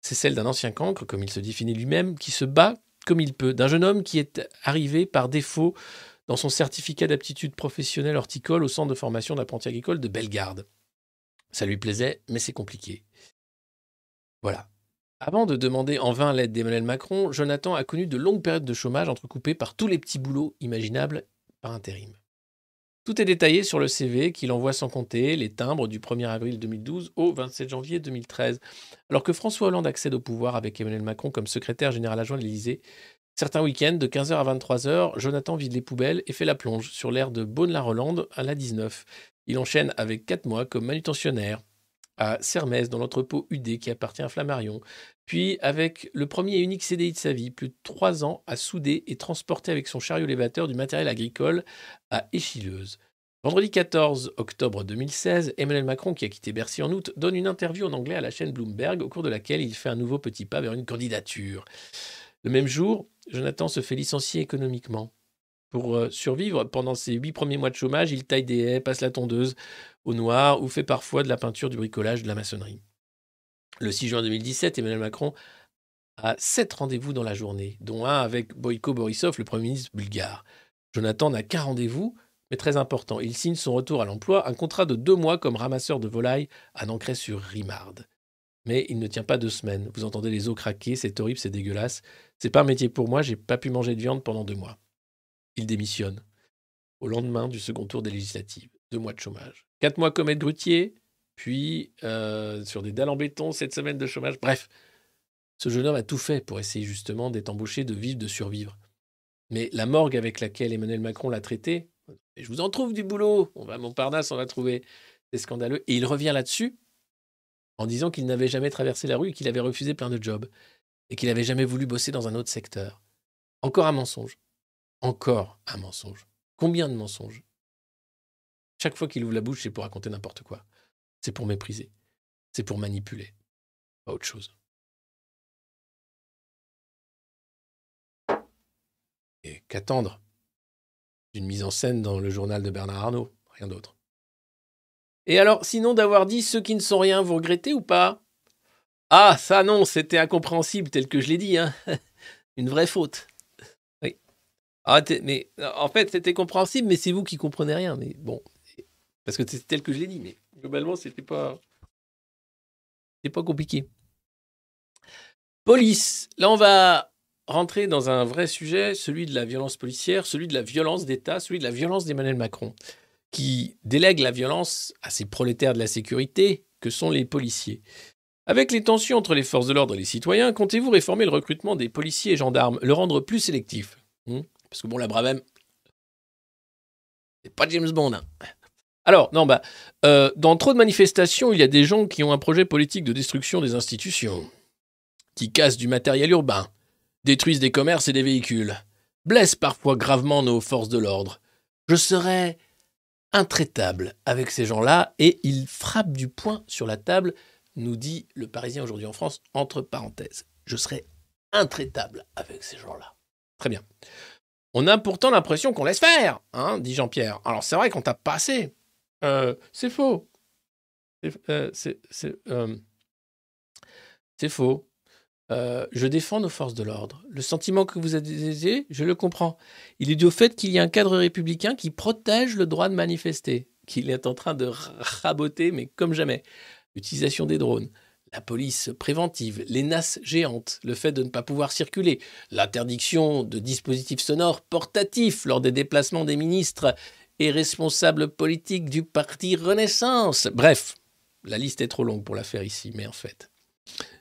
C'est celle d'un ancien cancre, comme il se définit lui-même, qui se bat comme il peut, d'un jeune homme qui est arrivé par défaut dans son certificat d'aptitude professionnelle horticole au centre de formation d'apprentis agricoles de Bellegarde. Ça lui plaisait, mais c'est compliqué. Voilà. Avant de demander en vain l'aide d'Emmanuel Macron, Jonathan a connu de longues périodes de chômage entrecoupées par tous les petits boulots imaginables par intérim. Tout est détaillé sur le CV qu'il envoie sans compter les timbres du 1er avril 2012 au 27 janvier 2013. Alors que François Hollande accède au pouvoir avec Emmanuel Macron comme secrétaire général adjoint de l'Élysée, certains week-ends de 15h à 23h, Jonathan vide les poubelles et fait la plonge sur l'aire de Beaune-la-Rolande à la 19. Il enchaîne avec 4 mois comme manutentionnaire à Sermès dans l'entrepôt UD qui appartient à Flammarion, puis avec le premier et unique CDI de sa vie, plus de trois ans à souder et transporter avec son chariot élévateur du matériel agricole à Échileuse. Vendredi 14 octobre 2016, Emmanuel Macron, qui a quitté Bercy en août, donne une interview en anglais à la chaîne Bloomberg, au cours de laquelle il fait un nouveau petit pas vers une candidature. Le même jour, Jonathan se fait licencier économiquement. Pour euh, survivre pendant ses huit premiers mois de chômage, il taille des haies, passe la tondeuse au noir ou fait parfois de la peinture, du bricolage, de la maçonnerie. Le 6 juin 2017, Emmanuel Macron a sept rendez-vous dans la journée, dont un avec Boyko Borisov, le Premier ministre bulgare. Jonathan n'a qu'un rendez-vous, mais très important. Il signe son retour à l'emploi, un contrat de deux mois comme ramasseur de volailles à Nancray-sur-Rimarde. Mais il ne tient pas deux semaines. Vous entendez les os craquer, c'est horrible, c'est dégueulasse. C'est pas un métier pour moi, j'ai pas pu manger de viande pendant deux mois. Il démissionne au lendemain du second tour des législatives. deux mois de chômage. Quatre mois comme aide-grutier, puis euh, sur des dalles en béton, sept semaines de chômage. Bref, ce jeune homme a tout fait pour essayer justement d'être embauché, de vivre, de survivre. Mais la morgue avec laquelle Emmanuel Macron l'a traité, je vous en trouve du boulot, on va à Montparnasse, on va trouver. C'est scandaleux. Et il revient là-dessus en disant qu'il n'avait jamais traversé la rue qu'il avait refusé plein de jobs et qu'il n'avait jamais voulu bosser dans un autre secteur. Encore un mensonge. Encore un mensonge. Combien de mensonges? Chaque fois qu'il ouvre la bouche, c'est pour raconter n'importe quoi. C'est pour mépriser. C'est pour manipuler. Pas autre chose. Et qu'attendre? D'une mise en scène dans le journal de Bernard Arnault Rien d'autre. Et alors, sinon d'avoir dit ceux qui ne sont rien, vous regrettez ou pas? Ah, ça non, c'était incompréhensible tel que je l'ai dit. Hein. Une vraie faute. Ah, mais en fait, c'était compréhensible, mais c'est vous qui comprenez rien. Mais bon, parce que c'est tel que je l'ai dit, mais globalement, c'était pas, c'était pas compliqué. Police. Là, on va rentrer dans un vrai sujet, celui de la violence policière, celui de la violence d'État, celui de la violence d'Emmanuel Macron qui délègue la violence à ces prolétaires de la sécurité que sont les policiers. Avec les tensions entre les forces de l'ordre et les citoyens, comptez-vous réformer le recrutement des policiers et gendarmes, le rendre plus sélectif? Hmm? Parce que bon, la Bravem, c'est pas James Bond. Hein. Alors, non, bah, euh, dans trop de manifestations, il y a des gens qui ont un projet politique de destruction des institutions, qui cassent du matériel urbain, détruisent des commerces et des véhicules, blessent parfois gravement nos forces de l'ordre. Je serais intraitable avec ces gens-là et il frappe du poing sur la table, nous dit le Parisien aujourd'hui en France, entre parenthèses. Je serai intraitable avec ces gens-là. Très bien. On a pourtant l'impression qu'on laisse faire, hein, dit Jean-Pierre. Alors c'est vrai qu'on tape pas assez. Euh, c'est faux. C'est euh, euh, faux. Euh, je défends nos forces de l'ordre. Le sentiment que vous avez, je le comprends. Il est dû au fait qu'il y a un cadre républicain qui protège le droit de manifester, qu'il est en train de raboter, mais comme jamais. L'utilisation des drones, la police préventive, les nasses géantes, le fait de ne pas pouvoir circuler, l'interdiction de dispositifs sonores portatifs lors des déplacements des ministres et responsables politiques du parti Renaissance. Bref, la liste est trop longue pour la faire ici, mais en fait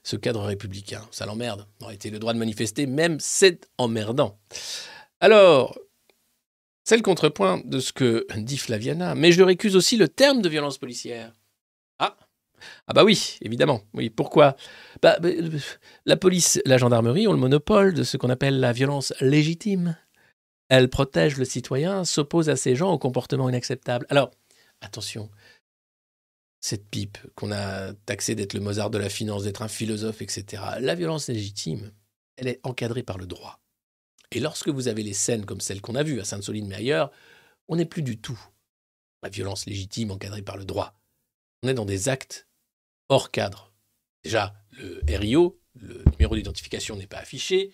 ce cadre républicain. Ça l'emmerde. En réalité, le droit de manifester, même, c'est emmerdant. Alors, c'est le contrepoint de ce que dit Flaviana, mais je récuse aussi le terme de violence policière. Ah ah bah oui, évidemment. Oui, pourquoi? Bah, bah, La police, la gendarmerie ont le monopole de ce qu'on appelle la violence légitime. Elle protège le citoyen, s'oppose à ces gens au comportement inacceptable. Alors, attention, cette pipe qu'on a taxé d'être le Mozart de la finance, d'être un philosophe, etc. La violence légitime, elle est encadrée par le droit. Et lorsque vous avez les scènes comme celles qu'on a vues à Sainte-Soline, mais ailleurs, on n'est plus du tout la violence légitime encadrée par le droit. On est dans des actes hors cadre. Déjà, le RIO, le numéro d'identification n'est pas affiché.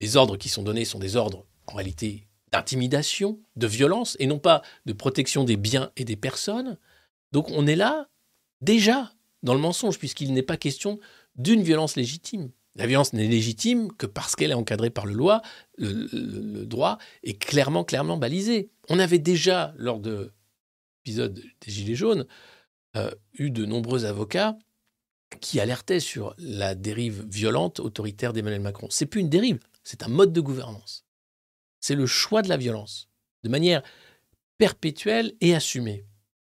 Les ordres qui sont donnés sont des ordres, en réalité, d'intimidation, de violence, et non pas de protection des biens et des personnes. Donc on est là déjà dans le mensonge, puisqu'il n'est pas question d'une violence légitime. La violence n'est légitime que parce qu'elle est encadrée par le, loi, le, droit est clairement, clairement balisé. On avait déjà, lors de l'épisode des Gilets jaunes, euh, eu de nombreux avocats qui alertaient sur la dérive violente, autoritaire d'Emmanuel Macron. C'est plus une dérive, c'est un mode de gouvernance. C'est le choix de la violence, de manière perpétuelle et assumée.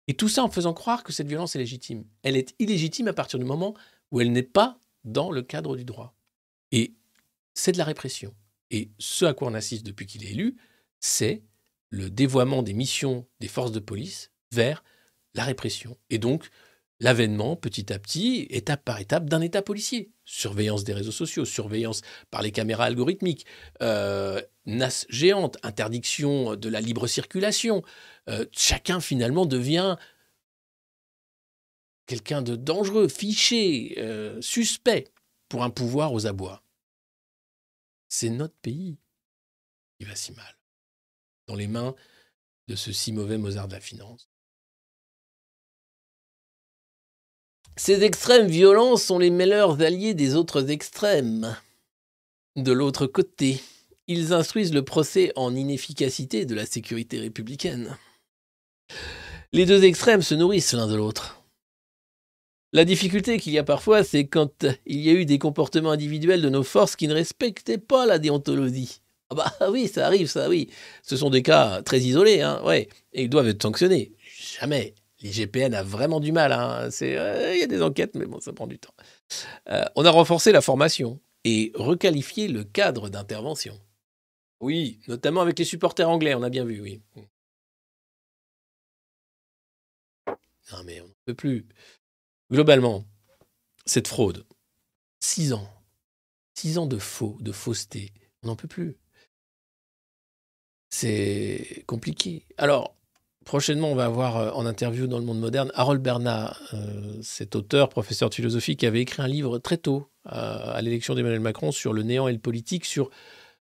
Et tout ça en faisant croire que cette violence est légitime. Elle est illégitime à partir du moment où elle n'est pas dans le cadre du droit. Et c'est de la répression. Et ce à quoi on assiste depuis qu'il est élu, c'est le dévoiement des missions des forces de police vers la répression. Et donc, l'avènement, petit à petit, étape par étape, d'un État policier. Surveillance des réseaux sociaux, surveillance par les caméras algorithmiques, euh, NAS géante, interdiction de la libre circulation. Euh, chacun finalement devient quelqu'un de dangereux, fiché, euh, suspect pour un pouvoir aux abois. C'est notre pays qui va si mal, dans les mains de ce si mauvais Mozart de la finance. Ces extrêmes violents sont les meilleurs alliés des autres extrêmes. De l'autre côté, ils instruisent le procès en inefficacité de la sécurité républicaine. Les deux extrêmes se nourrissent l'un de l'autre. La difficulté qu'il y a parfois, c'est quand il y a eu des comportements individuels de nos forces qui ne respectaient pas la déontologie. Ah bah oui, ça arrive, ça oui. Ce sont des cas très isolés, hein, ouais, et ils doivent être sanctionnés. Jamais. L'IGPN a vraiment du mal. Hein. Euh, il y a des enquêtes, mais bon, ça prend du temps. Euh, on a renforcé la formation et requalifié le cadre d'intervention. Oui, notamment avec les supporters anglais, on a bien vu, oui. Non mais on ne peut plus. Globalement, cette fraude, six ans, six ans de faux, de fausseté, on n'en peut plus. C'est compliqué. Alors, prochainement, on va avoir euh, en interview dans le monde moderne Harold Bernard, euh, cet auteur, professeur de philosophie, qui avait écrit un livre très tôt euh, à l'élection d'Emmanuel Macron sur le néant et le politique, sur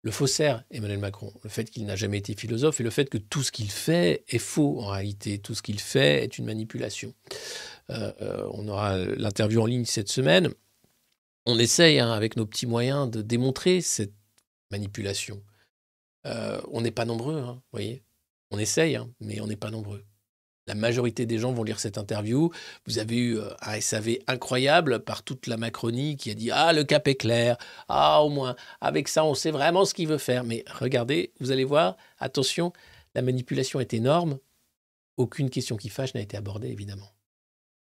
le faussaire Emmanuel Macron, le fait qu'il n'a jamais été philosophe et le fait que tout ce qu'il fait est faux en réalité, tout ce qu'il fait est une manipulation. on aura l'interview en ligne cette semaine. On essaye, hein, avec nos petits moyens, de démontrer cette manipulation. on n'est pas nombreux, hein, vous voyez. On essaye, hein, mais on n'est pas nombreux. La majorité des gens vont lire cette interview. Vous avez eu euh, un SAV incroyable par toute la Macronie qui a dit Ah, le cap est clair. Ah, au moins, avec ça, on sait vraiment ce qu'il veut faire. Mais regardez, vous allez voir, attention, la manipulation est énorme. Aucune question qui fâche n'a été abordée, évidemment.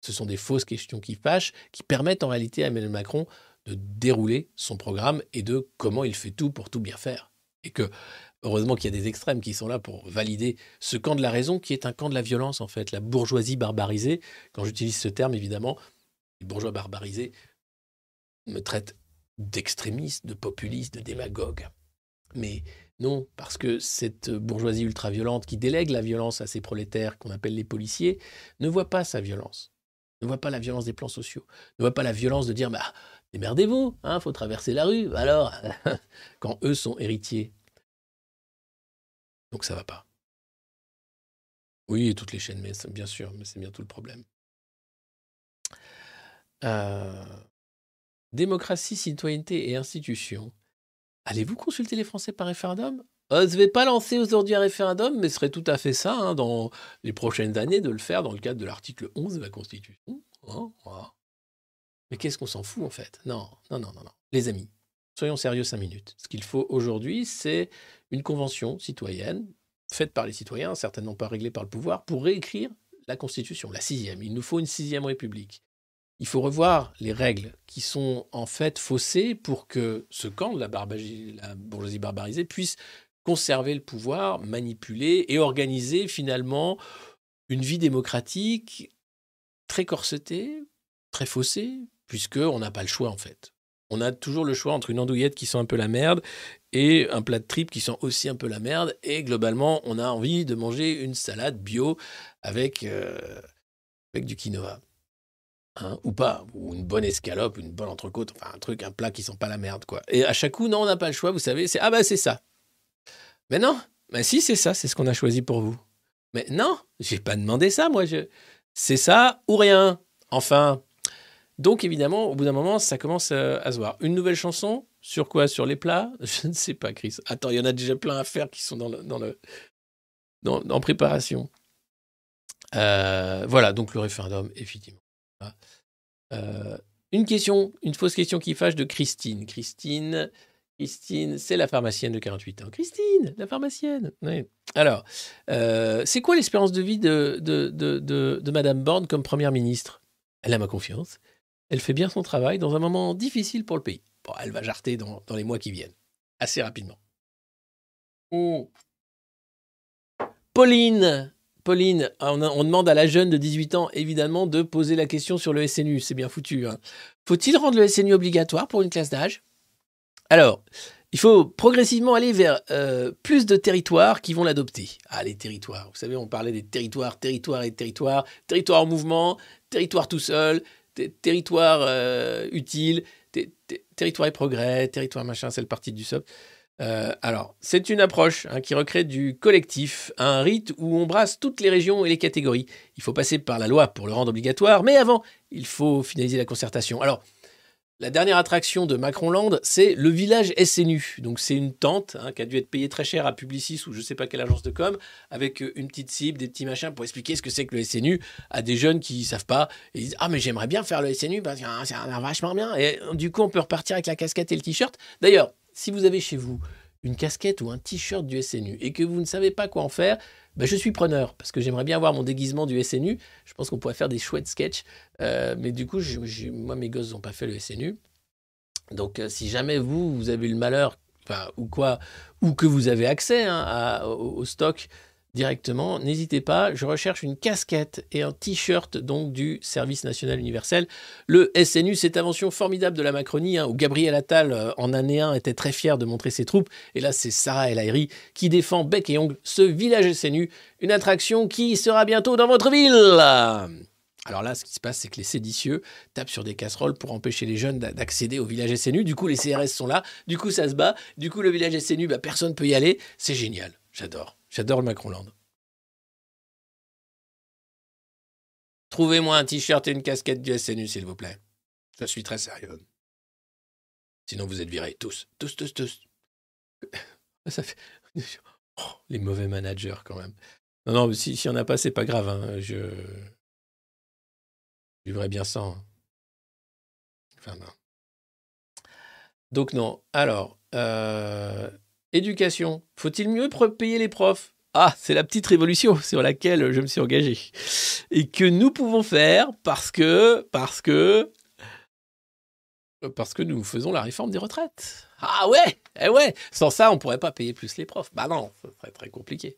Ce sont des fausses questions qui fâchent, qui permettent en réalité à Emmanuel Macron de dérouler son programme et de comment il fait tout pour tout bien faire. Et que Heureusement qu'il y a des extrêmes qui sont là pour valider ce camp de la raison qui est un camp de la violence, en fait, la bourgeoisie barbarisée. Quand j'utilise ce terme, évidemment, les bourgeois barbarisés me traitent d'extrémiste, de populiste, de démagogue. Mais non, parce que cette bourgeoisie ultra-violente qui délègue la violence à ces prolétaires qu'on appelle les policiers ne voit pas sa violence, ne voit pas la violence des plans sociaux, ne voit pas la violence de dire bah, démerdez-vous, hein, faut traverser la rue. Alors, quand eux sont héritiers donc ça va pas. Oui, toutes les chaînes, mais bien sûr, mais c'est bien tout le problème. Euh, démocratie, citoyenneté et institutions. Allez-vous consulter les Français par référendum? Euh, Je ne vais pas lancer aujourd'hui un référendum, mais ce serait tout à fait ça, hein, dans les prochaines années, de le faire dans le cadre de l'article 11 de la Constitution. Hein, mais qu'est-ce qu'on s'en fout, en fait? Non, non, non, non, non. Les amis, soyons sérieux cinq minutes. Ce qu'il faut aujourd'hui, c'est une convention citoyenne faite par les citoyens, certainement pas réglée par le pouvoir, pour réécrire la Constitution, la sixième. Il nous faut une sixième République. Il faut revoir les règles qui sont en fait faussées pour que ce camp de la, la bourgeoisie barbarisée puisse conserver le pouvoir, manipuler et organiser finalement une vie démocratique très corsetée, très faussée, puisqu'on n'a pas le choix en fait on a toujours le choix entre une andouillette qui sent un peu la merde et un plat de tripes qui sent aussi un peu la merde. Et globalement, on a envie de manger une salade bio avec, euh, du quinoa. Hein, ou pas, ou une bonne escalope, une bonne entrecôte, enfin un truc, un plat qui sent pas la merde, quoi. Et à chaque coup, non, on n'a pas le choix, vous savez, c'est ah bah c'est ça. Mais non, mais si c'est ça, c'est ce qu'on a choisi pour vous. Mais non, j'ai pas demandé ça, moi. Je... C'est ça ou rien. Enfin, donc évidemment, au bout d'un moment, ça commence à, se voir. Une nouvelle chanson sur quoi? Sur les plats? Je ne sais pas, Chris. Attends, il y en a déjà plein à faire qui sont dans le, dans le, dans, en préparation. Euh, voilà, donc le référendum, effectivement. Euh, une question, une fausse question qui fâche de Christine. Christine, Christine, c'est la pharmacienne de 48 ans. Christine, la pharmacienne. Alors, euh, c'est quoi l'espérance de vie de, de, de, de Madame Borne comme première ministre? Elle a ma confiance elle fait bien son travail dans un moment difficile pour le pays. Bon, elle va jarter dans, les mois qui viennent, assez rapidement. Oh. Pauline, Pauline, on, demande à la jeune de 18 ans, évidemment, de poser la question sur le SNU. C'est bien foutu. Hein. Faut-il rendre le SNU obligatoire pour une classe d'âge? Alors, il faut progressivement aller vers euh, plus de territoires qui vont l'adopter. Ah, les territoires. Vous savez, on parlait des territoires, territoires et territoires, territoire en mouvement, territoire tout seul, territoire euh, utile, territoire et progrès, territoire machin, c'est le parti du SOP. Euh, alors, c'est une approche hein, qui recrée du collectif, un rite où on brasse toutes les régions et les catégories. Il faut passer par la loi pour le rendre obligatoire, mais avant, il faut finaliser la concertation. Alors, La dernière attraction de Macronland, c'est le village SNU. Donc c'est une tente hein, qui a dû être payée très cher à Publicis ou je ne sais pas quelle agence de com, avec euh, une petite cible, des petits machins pour expliquer ce que c'est que le SNU à des jeunes qui ne savent pas. Ils disent Ah mais j'aimerais bien faire le SNU parce que c'est un- vachement bien. Et du coup on peut repartir avec la casquette et le t-shirt. D'ailleurs, si vous avez chez vous une casquette ou un t-shirt du SNU et que vous ne savez pas quoi en faire, ben, je suis preneur parce que j'aimerais bien avoir mon déguisement du SNU. Je pense qu'on pourrait faire des chouettes sketchs. Euh, mais du coup, moi, mes gosses n'ont pas fait le SNU. Donc, euh, si jamais vous, vous avez eu le malheur, ou quoi, ou que vous avez accès hein, au stock directement, n'hésitez pas. Je recherche une casquette et un t-shirt donc du Service national universel. Le SNU, cette invention formidable de la Macronie, hein, où Gabriel Attal, euh, en année 1, était très fier de montrer ses troupes. Et là, c'est Sarah El Haïry qui défend bec et ongle ce village SNU, une attraction qui sera bientôt dans votre ville. Alors là, ce qui se passe, c'est que les séditieux tapent sur des casseroles pour empêcher les jeunes d'a- d'accéder au village SNU. Du coup, les CRS sont là. Du coup, ça se bat. Du coup, le village SNU, bah, personne ne peut y aller. C'est génial. J'adore. J'adore le Macronland. Trouvez-moi un t-shirt et une casquette du SNU, s'il vous plaît. Je suis très sérieux. Sinon, vous êtes virés. Tous. Tous, tous, tous. Ça fait... Oh, les mauvais managers, quand même. Non, non, si- s'il n'y en a pas, c'est pas grave. hein. Je... je vivrai bien sans. hein. Enfin, non. Donc, non. Alors, euh, éducation. Faut-il mieux payer les profs? Ah, c'est la petite révolution sur laquelle je me suis engagé. Et que nous pouvons faire parce que. Parce que. Parce que nous faisons la réforme des retraites. Ah ouais Eh ouais Sans ça, on pourrait pas payer plus les profs. Bah non, ce serait très compliqué.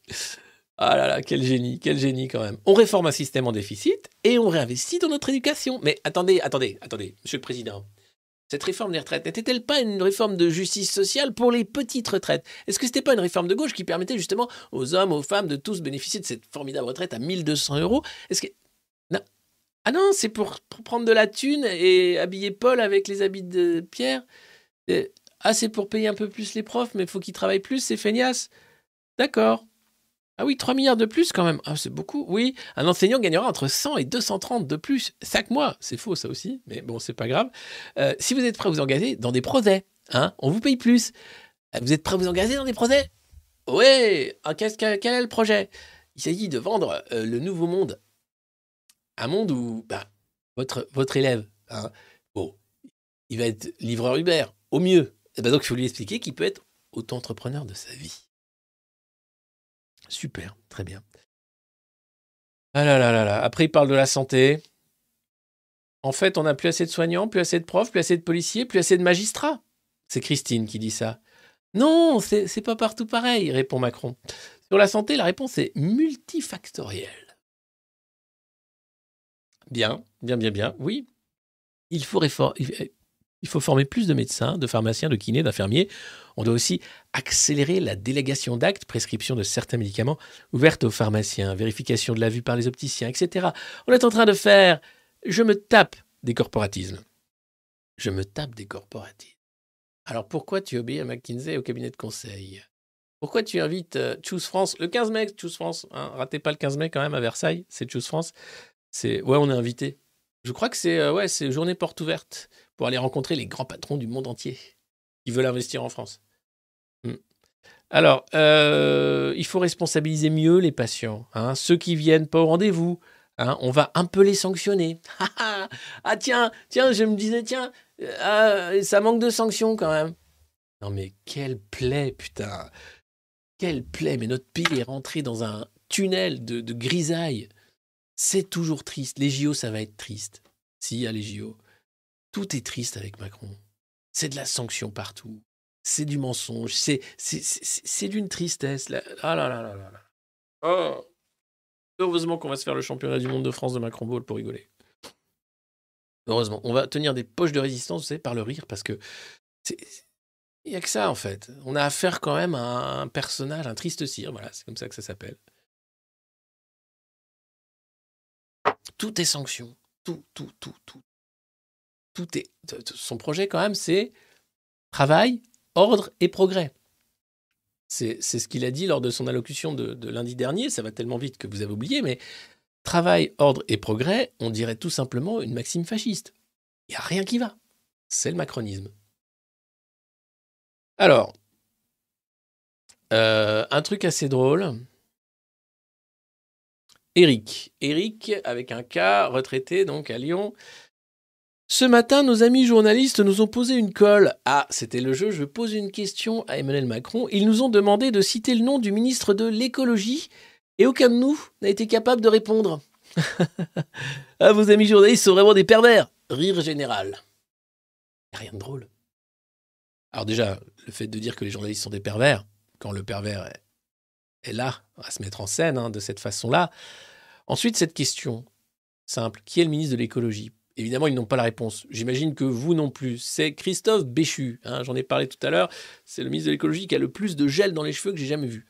Ah là là, quel génie, quel génie quand même. On réforme un système en déficit et on réinvestit dans notre éducation. Mais attendez, attendez, attendez, monsieur le président. Cette réforme des retraites n'était-elle pas une réforme de justice sociale pour les petites retraites? Est-ce que c'était pas une réforme de gauche qui permettait justement aux hommes, aux femmes de tous bénéficier de cette formidable retraite à 1200 euros? Est-ce que. Ah non, c'est pour, prendre de la thune et habiller Paul avec les habits de Pierre. Ah, c'est pour payer un peu plus les profs, mais il faut qu'ils travaillent plus, c'est feignasse. D'accord. Ah oui, 3 milliards de plus quand même. Ah, c'est beaucoup. Oui, un enseignant gagnera entre 100 et 230 de plus chaque mois. C'est faux ça aussi, mais bon, c'est pas grave. Euh, si vous êtes prêt à vous engager dans des projets, hein, on vous paye plus. Euh, Vous êtes prêt à vous engager dans des projets? Oui. Ah, quel est le projet? Il s'agit de vendre euh, le nouveau monde. Un monde où bah, votre, votre élève, hein, il va être livreur Uber, au mieux. Et ben donc, il faut lui expliquer qu'il peut être auto-entrepreneur de sa vie. Super, très bien. Ah là là là là. Après, il parle de la santé. En fait, on n'a plus assez de soignants, plus assez de profs, plus assez de policiers, plus assez de magistrats. C'est Christine qui dit ça. Non, c'est pas partout pareil, répond Macron. Sur la santé, la réponse est multifactorielle. Bien, bien, bien, bien. Oui, il faut, réfor- il faut former plus de médecins, de pharmaciens, de kinés, d'infirmiers. On doit aussi accélérer la délégation d'actes, prescription de certains médicaments ouverte aux pharmaciens, vérification de la vue par les opticiens, etc. On est en train de faire. Je me tape des corporatismes. Je me tape des corporatismes. Alors pourquoi tu obéis à McKinsey au cabinet de conseil? Pourquoi tu invites euh, Choose France le 15 mai Choose France hein, Ratez pas le 15 mai quand même à Versailles, c'est Choose France. C'est ouais, on est invité. Je crois que c'est euh, ouais, c'est journée porte ouverte pour aller rencontrer les grands patrons du monde entier qui veulent investir en France. Hmm. Alors, euh, il faut responsabiliser mieux les patients. hein. Ceux qui viennent pas au rendez-vous, hein, on va un peu les sanctionner. ah tiens, tiens, je me disais, tiens, euh, ah, ça manque de sanctions quand même. Non mais quelle plaie, putain. Quelle plaie, mais notre pays est rentré dans un tunnel de, de grisaille. C'est toujours triste. Les JO, ça va être triste. Si, a les JO. Tout est triste avec Macron. C'est de la sanction partout. C'est du mensonge. C'est, c'est, d'une tristesse. là. Ah là là là là là. Oh. Heureusement qu'on va se faire le championnat du monde de France de Macron Ball pour rigoler. Heureusement. On va tenir des poches de résistance, vous savez, par le rire, parce que il n'y a que ça, en fait. On a affaire quand même à un personnage, un triste cire. Voilà, c'est comme ça que ça s'appelle. Tout est sanction. Tout, tout, tout, tout. Son projet, quand même, c'est travail, ordre et progrès. C'est ce qu'il a dit lors de son allocution de, lundi dernier. Ça va tellement vite que vous avez oublié, mais travail, ordre et progrès, on dirait tout simplement une maxime fasciste. Il n'y a rien qui va. C'est le macronisme. Alors, euh, un truc assez drôle. Eric. Eric, avec un cas, retraité donc à Lyon. Ce matin, nos amis journalistes nous ont posé une colle. Ah, c'était le jeu, je pose une question à Emmanuel Macron. Ils nous ont demandé de citer le nom du ministre de l'écologie et aucun de nous n'a été capable de répondre. ah, vos amis journalistes sont vraiment des pervers. Rire général. Rien de drôle. Alors déjà, le fait de dire que les journalistes sont des pervers, quand le pervers est, là, à se mettre en scène hein, de cette façon-là. Ensuite, cette question simple, qui est le ministre de l'écologie? Évidemment, ils n'ont pas la réponse. J'imagine que vous non plus. C'est Christophe Béchu. Hein, j'en ai parlé tout à l'heure. C'est le ministre de l'écologie qui a le plus de gel dans les cheveux que j'ai jamais vu.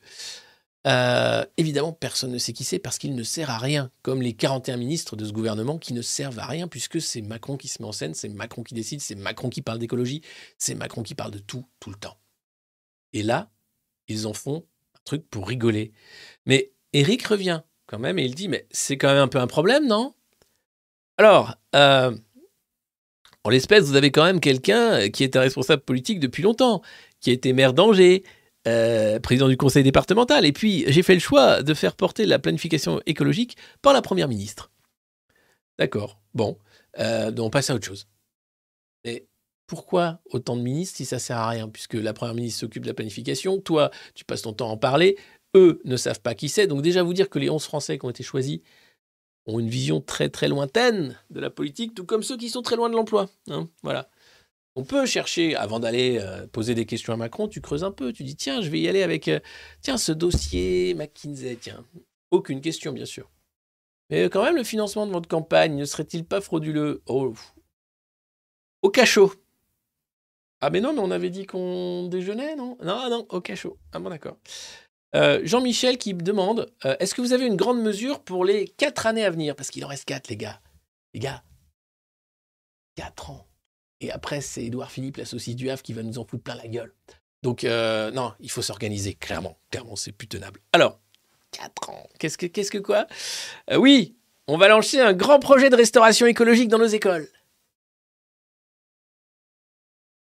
Euh, évidemment, personne ne sait qui c'est parce qu'il ne sert à rien, comme les 41 ministres de ce gouvernement qui ne servent à rien puisque c'est Macron qui se met en scène, c'est Macron qui décide, c'est Macron qui parle d'écologie, c'est Macron qui parle de tout, tout le temps. Et là, ils en font un truc pour rigoler. Mais Eric revient quand même et il dit, mais c'est quand même un peu un problème, non? Alors, euh, en l'espèce, vous avez quand même quelqu'un qui est un responsable politique depuis longtemps, qui a été maire d'Angers, euh, président du conseil départemental. Et puis, j'ai fait le choix de faire porter la planification écologique par la première ministre. D'accord, bon, euh, donc on passe à autre chose. Mais pourquoi autant de ministres si ça sert à rien Puisque la première ministre s'occupe de la planification, toi, tu passes ton temps à en parler, eux ne savent pas qui c'est. Donc déjà, vous dire que les 11 Français qui ont été choisis, ont une vision très très lointaine de la politique, tout comme ceux qui sont très loin de l'emploi. Hein, voilà. On peut chercher, avant d'aller euh, poser des questions à Macron, tu creuses un peu, tu dis tiens, je vais y aller avec euh, tiens ce dossier McKinsey, tiens. Aucune question, bien sûr. Mais quand même, le financement de votre campagne ne serait-il pas frauduleux? Oh. Au cachot. Ah mais non, mais on avait dit qu'on déjeunait, non? Non, non, au cachot. Ah bon, d'accord. Euh, Jean-Michel qui me demande euh, est-ce que vous avez une grande mesure pour les quatre années à venir? Parce qu'il en reste quatre, les gars. Les gars, quatre ans. Et après, c'est Édouard Philippe, la saucisse du Havre, qui va nous en foutre plein la gueule. Donc, euh, non, il faut s'organiser, clairement. Clairement, c'est plus tenable. Alors, quatre ans. Qu'est-ce que, qu'est-ce que quoi? Oui, on va lancer un grand projet de restauration écologique dans nos écoles.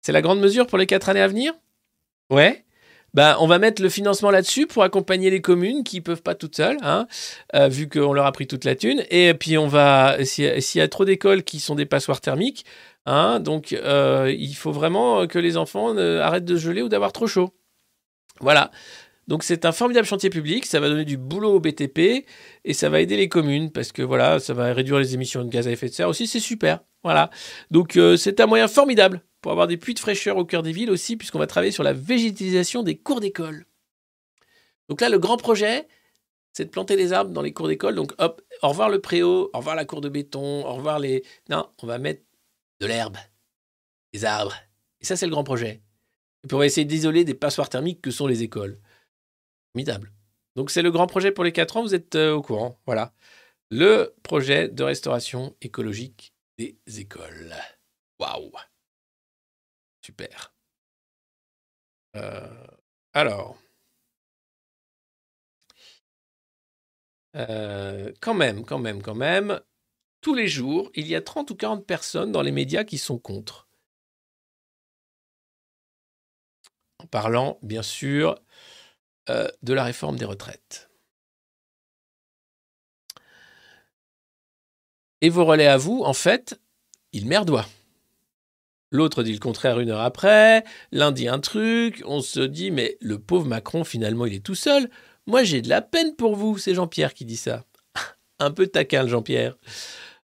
C'est la grande mesure pour les quatre années à venir? Ouais bah, on va mettre le financement là-dessus pour accompagner les communes qui peuvent pas toutes seules, hein, euh, vu qu'on leur a pris toute la thune. Et puis on va, s'il y a trop d'écoles qui sont des passoires thermiques, hein, donc euh, il faut vraiment que les enfants arrêtent de geler ou d'avoir trop chaud. Voilà. Donc c'est un formidable chantier public, ça va donner du boulot au BTP et ça va aider les communes parce que voilà, ça va réduire les émissions de gaz à effet de serre aussi, c'est super. Voilà. Donc euh, c'est un moyen formidable pour avoir des puits de fraîcheur au cœur des villes aussi, puisqu'on va travailler sur la végétalisation des cours d'école. Donc là, le grand projet, c'est de planter des arbres dans les cours d'école. Donc hop, au revoir le préau, au revoir la cour de béton, au revoir les... Non, on va mettre de l'herbe, des arbres. Et ça, c'est le grand projet. Et puis on va essayer d'isoler des passoires thermiques que sont les écoles. Formidable. Donc c'est le grand projet pour les 4 ans, vous êtes euh, au courant. Voilà. Le projet de restauration écologique des écoles. Waouh Euh, alors. Euh, quand même, quand même, quand même, tous les jours, il y a 30 ou 40 personnes dans les médias qui sont contre. En parlant, bien sûr, euh, de la réforme des retraites. Et vos relais à vous, en fait, ils merdoient. L'autre dit le contraire une heure après, l'un dit un truc, on se dit mais le pauvre Macron finalement il est tout seul. Moi j'ai de la peine pour vous, c'est Jean-Pierre qui dit ça. un peu taquin Jean-Pierre.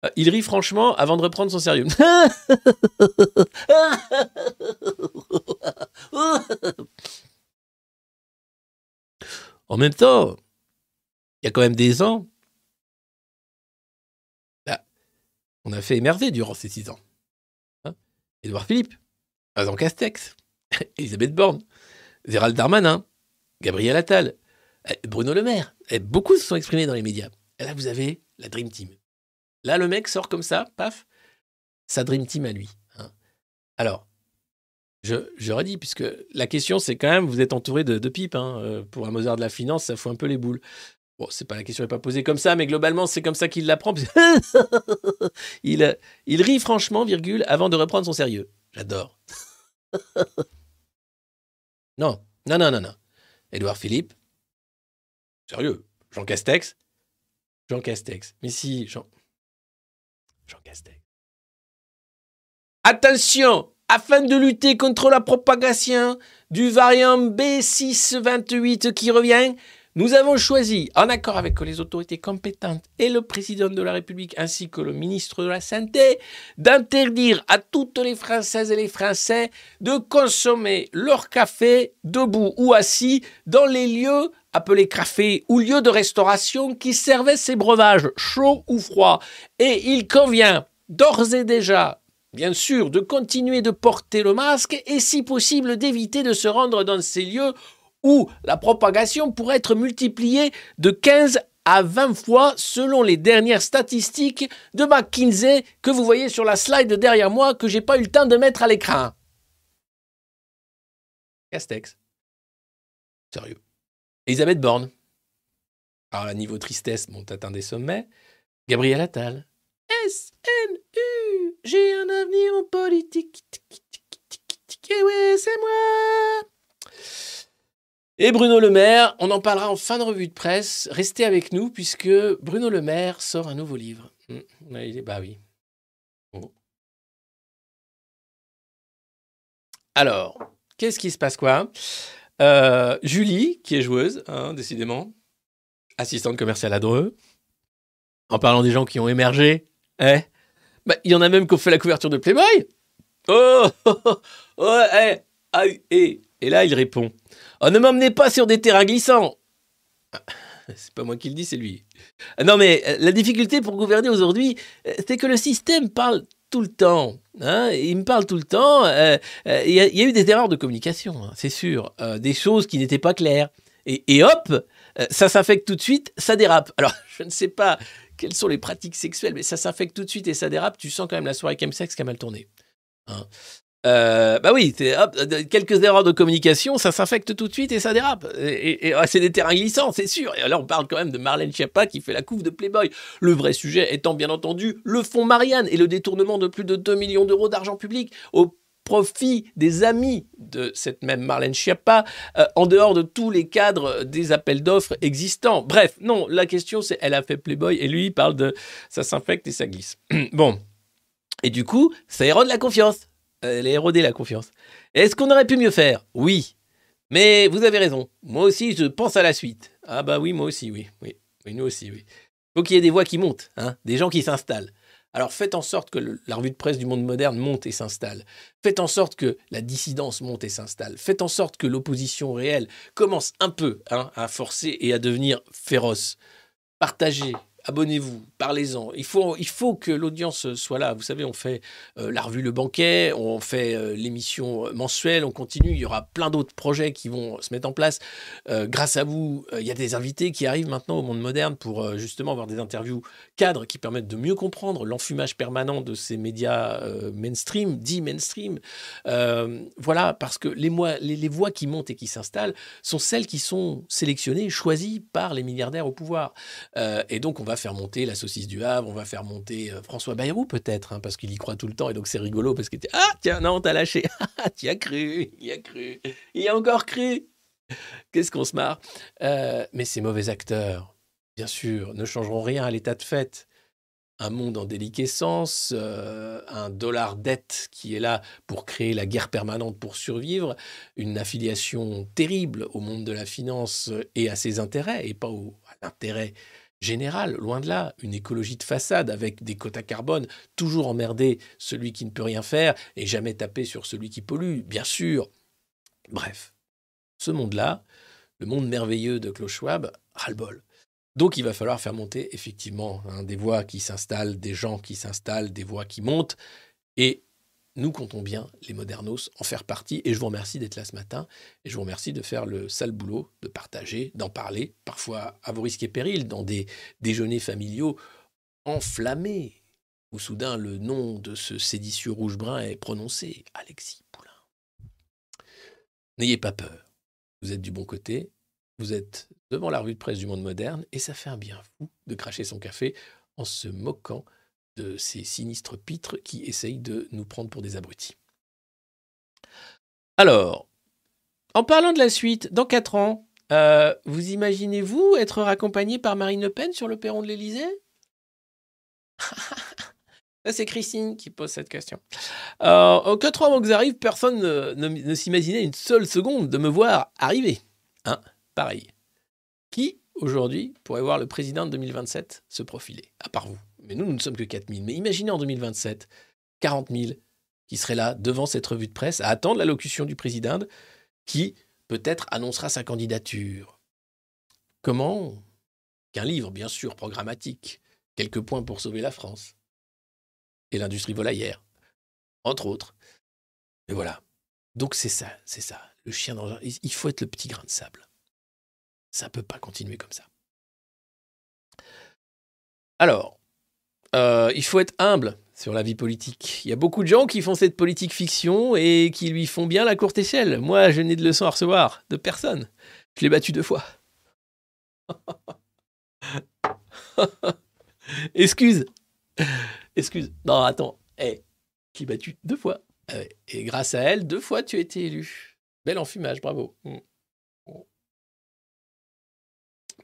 Euh, il rit franchement avant de reprendre son sérieux. en même temps, il y a quand même des ans. Bah, on a fait émerveiller durant ces six ans. Édouard Philippe, Azan Castex, Elisabeth Borne, Gérald Darmanin, Gabriel Attal, eh, Bruno Le Maire. Beaucoup se sont exprimés dans les médias. Et là, vous avez la Dream Team. Là, le mec sort comme ça, paf, sa Dream Team à lui. Hein. Alors, je, redis, puisque la question, c'est quand même, vous êtes entouré de, de pipes. Hein. Euh, pour un Mozart de la finance, ça fout un peu les boules. Bon, c'est pas la question n'est pas posée comme ça, mais globalement, c'est comme ça qu'il l'apprend. il, il rit franchement, virgule, avant de reprendre son sérieux. J'adore. non, non, non, non, non. Édouard Philippe. Sérieux. Jean Castex. Jean Castex. Mais si, Jean. Jean Castex. Attention Afin de lutter contre la propagation du variant B628 qui revient, nous avons choisi, en accord avec les autorités compétentes et le président de la République ainsi que le ministre de la Santé, d'interdire à toutes les Françaises et les Français de consommer leur café debout ou assis dans les lieux appelés cafés ou lieux de restauration qui servaient ces breuvages chauds ou froids. Et il convient d'ores et déjà bien sûr, de continuer de porter le masque et si possible d'éviter de se rendre dans ces lieux où la propagation pourrait être multipliée de 15 à 20 fois selon les dernières statistiques de McKinsey que vous voyez sur la slide derrière moi que j'ai pas eu le temps de mettre à l'écran. Castex. Sérieux. Elisabeth Borne. Alors, à niveau tristesse, mon atteint des sommets. Gabriel Attal. SNU, j'ai un avenir en politique. Et ouais, c'est moi. Et Bruno Le Maire, on en parlera en fin de revue de presse. Restez avec nous puisque Bruno Le Maire sort un nouveau livre. Mmh. Bah oui. Alors, qu'est-ce qui se passe quoi? Euh, Julie, qui est joueuse, hein, décidément, assistante commerciale à Dreux, en parlant des gens qui ont émergé, eh bah, il y en a même qui ont fait la couverture de Playboy. Oh, oh, oh, oh eh, ah, et, et là, il répond Oh, ne m'emmenez pas sur des terrains glissants. Ah, c'est pas moi qui le dis, c'est lui. Ah, non, mais euh, la difficulté pour gouverner aujourd'hui, euh, c'est que le système parle tout le temps. Hein, il me parle tout le temps. Euh, il y, a eu des erreurs de communication, hein, c'est sûr. des choses qui n'étaient pas claires. Et, hop, ça s'affecte tout de suite, ça dérape. Alors, je ne sais pas quelles sont les pratiques sexuelles, mais ça s'affecte tout de suite et ça dérape. Tu sens quand même la soirée chemsex qui a mal tourné. Hein. Euh, bah oui, hop, quelques erreurs de communication, ça s'infecte tout de suite et ça dérape. Et, ah, c'est des terrains glissants, c'est sûr. Et là, on parle quand même de Marlène Schiappa qui fait la couve de Playboy. Le vrai sujet étant bien entendu le fonds Marianne et le détournement de plus de 2 millions d'euros d'argent public au profit des amis de cette même Marlène Schiappa, euh, en dehors de tous les cadres des appels d'offres existants. Bref, non, la question c'est elle a fait Playboy et lui il parle de ça s'infecte et ça glisse. bon. Et du coup, ça érode la confiance. Elle a érodé la confiance. Est-ce qu'on aurait pu mieux faire? Oui. Mais vous avez raison. Moi aussi, je pense à la suite. Ah bah oui, moi aussi, oui. Oui, oui nous aussi, oui. Faut qu'il y ait des voix qui montent, hein, des gens qui s'installent. Alors faites en sorte que la revue de presse du monde moderne monte et s'installe. Faites en sorte que la dissidence monte et s'installe. Faites en sorte que l'opposition réelle commence un peu hein, à forcer et à devenir féroce. Partagez, abonnez-vous, parlez-en. Il faut, il faut que l'audience soit là. Vous savez, on fait euh, la revue Le Banquet, on fait euh, l'émission mensuelle, on continue. Il y aura plein d'autres projets qui vont se mettre en place. Euh, grâce à vous, il y a des invités qui arrivent maintenant au monde moderne pour justement avoir des interviews cadres qui permettent de mieux comprendre l'enfumage permanent de ces médias mainstream, dits mainstream. voilà, parce que les, les, voix qui montent et qui s'installent sont celles qui sont sélectionnées, choisies par les milliardaires au pouvoir. et donc, on va faire monter la saucisse du Havre, on va faire monter euh, François Bayrou peut-être, hein, parce qu'il y croit tout le temps et donc c'est rigolo parce qu'il était Ah, tiens, non, t'as lâché. Ah, tu as cru, il a cru, il a encore cru. Qu'est-ce qu'on se marre. Euh, mais ces mauvais acteurs, bien sûr, ne changeront rien à l'état de fait. Un monde en déliquescence, euh, un dollar dette qui est là pour créer la guerre permanente pour survivre, une affiliation terrible au monde de la finance et à ses intérêts, et pas au, à l'intérêt générale, loin de là, une écologie de façade avec des quotas carbone, toujours emmerder celui qui ne peut rien faire et jamais taper sur celui qui pollue, bien sûr. Bref, ce monde-là, le monde merveilleux de Klaus Schwab, ras-le-bol. Donc il va falloir faire monter effectivement hein, des voix qui s'installent, des gens qui s'installent, des voix qui montent, et nous comptons bien, les modernos, en faire partie. Et je vous remercie d'être là ce matin. Et je vous remercie de faire le sale boulot, de partager, d'en parler, parfois à vos risques et périls, dans des déjeuners familiaux enflammés, où soudain le nom de ce séditieux rouge-brun est prononcé, Alexis Poulain. N'ayez pas peur. Vous êtes du bon côté. Vous êtes devant la rue de presse du monde moderne. Et ça fait un bien fou de cracher son café en se moquant de ces sinistres pitres qui essayent de nous prendre pour des abrutis. Alors, en parlant de la suite, dans 4 ans, euh, vous imaginez-vous être raccompagné par Marine Le Pen sur le perron de l'Élysée? Ça, c'est Christine qui pose cette question. Euh, en 4 ans avant que j'arrive, personne ne, ne- ne s'imaginait une seule seconde de me voir arriver. Hein Pareil. Qui, aujourd'hui, pourrait voir le président de 2027 se profiler À part vous? Mais nous, nous ne sommes que 4000. Mais imaginez en 2027, 40 000 qui seraient là devant cette revue de presse à attendre l'allocution du président qui peut-être annoncera sa candidature. Comment? Qu'un livre, bien sûr, programmatique. Quelques points pour sauver la France. Et l'industrie volaillère. Entre autres. Et voilà. Donc c'est ça, c'est ça. Le chien dans Il faut être le petit grain de sable. Ça ne peut pas continuer comme ça. Alors, euh, il faut être humble sur la vie politique. Il y a beaucoup de gens qui font cette politique fiction et qui lui font bien la courte échelle. Moi, je n'ai de leçons à recevoir de personne. Je l'ai battu deux fois. Excuse. Excuse. Non, attends. Eh, je l'ai battu deux fois. Ah. Et grâce à elle, deux fois, tu as été élu. Bel enfumage, bravo. Mm.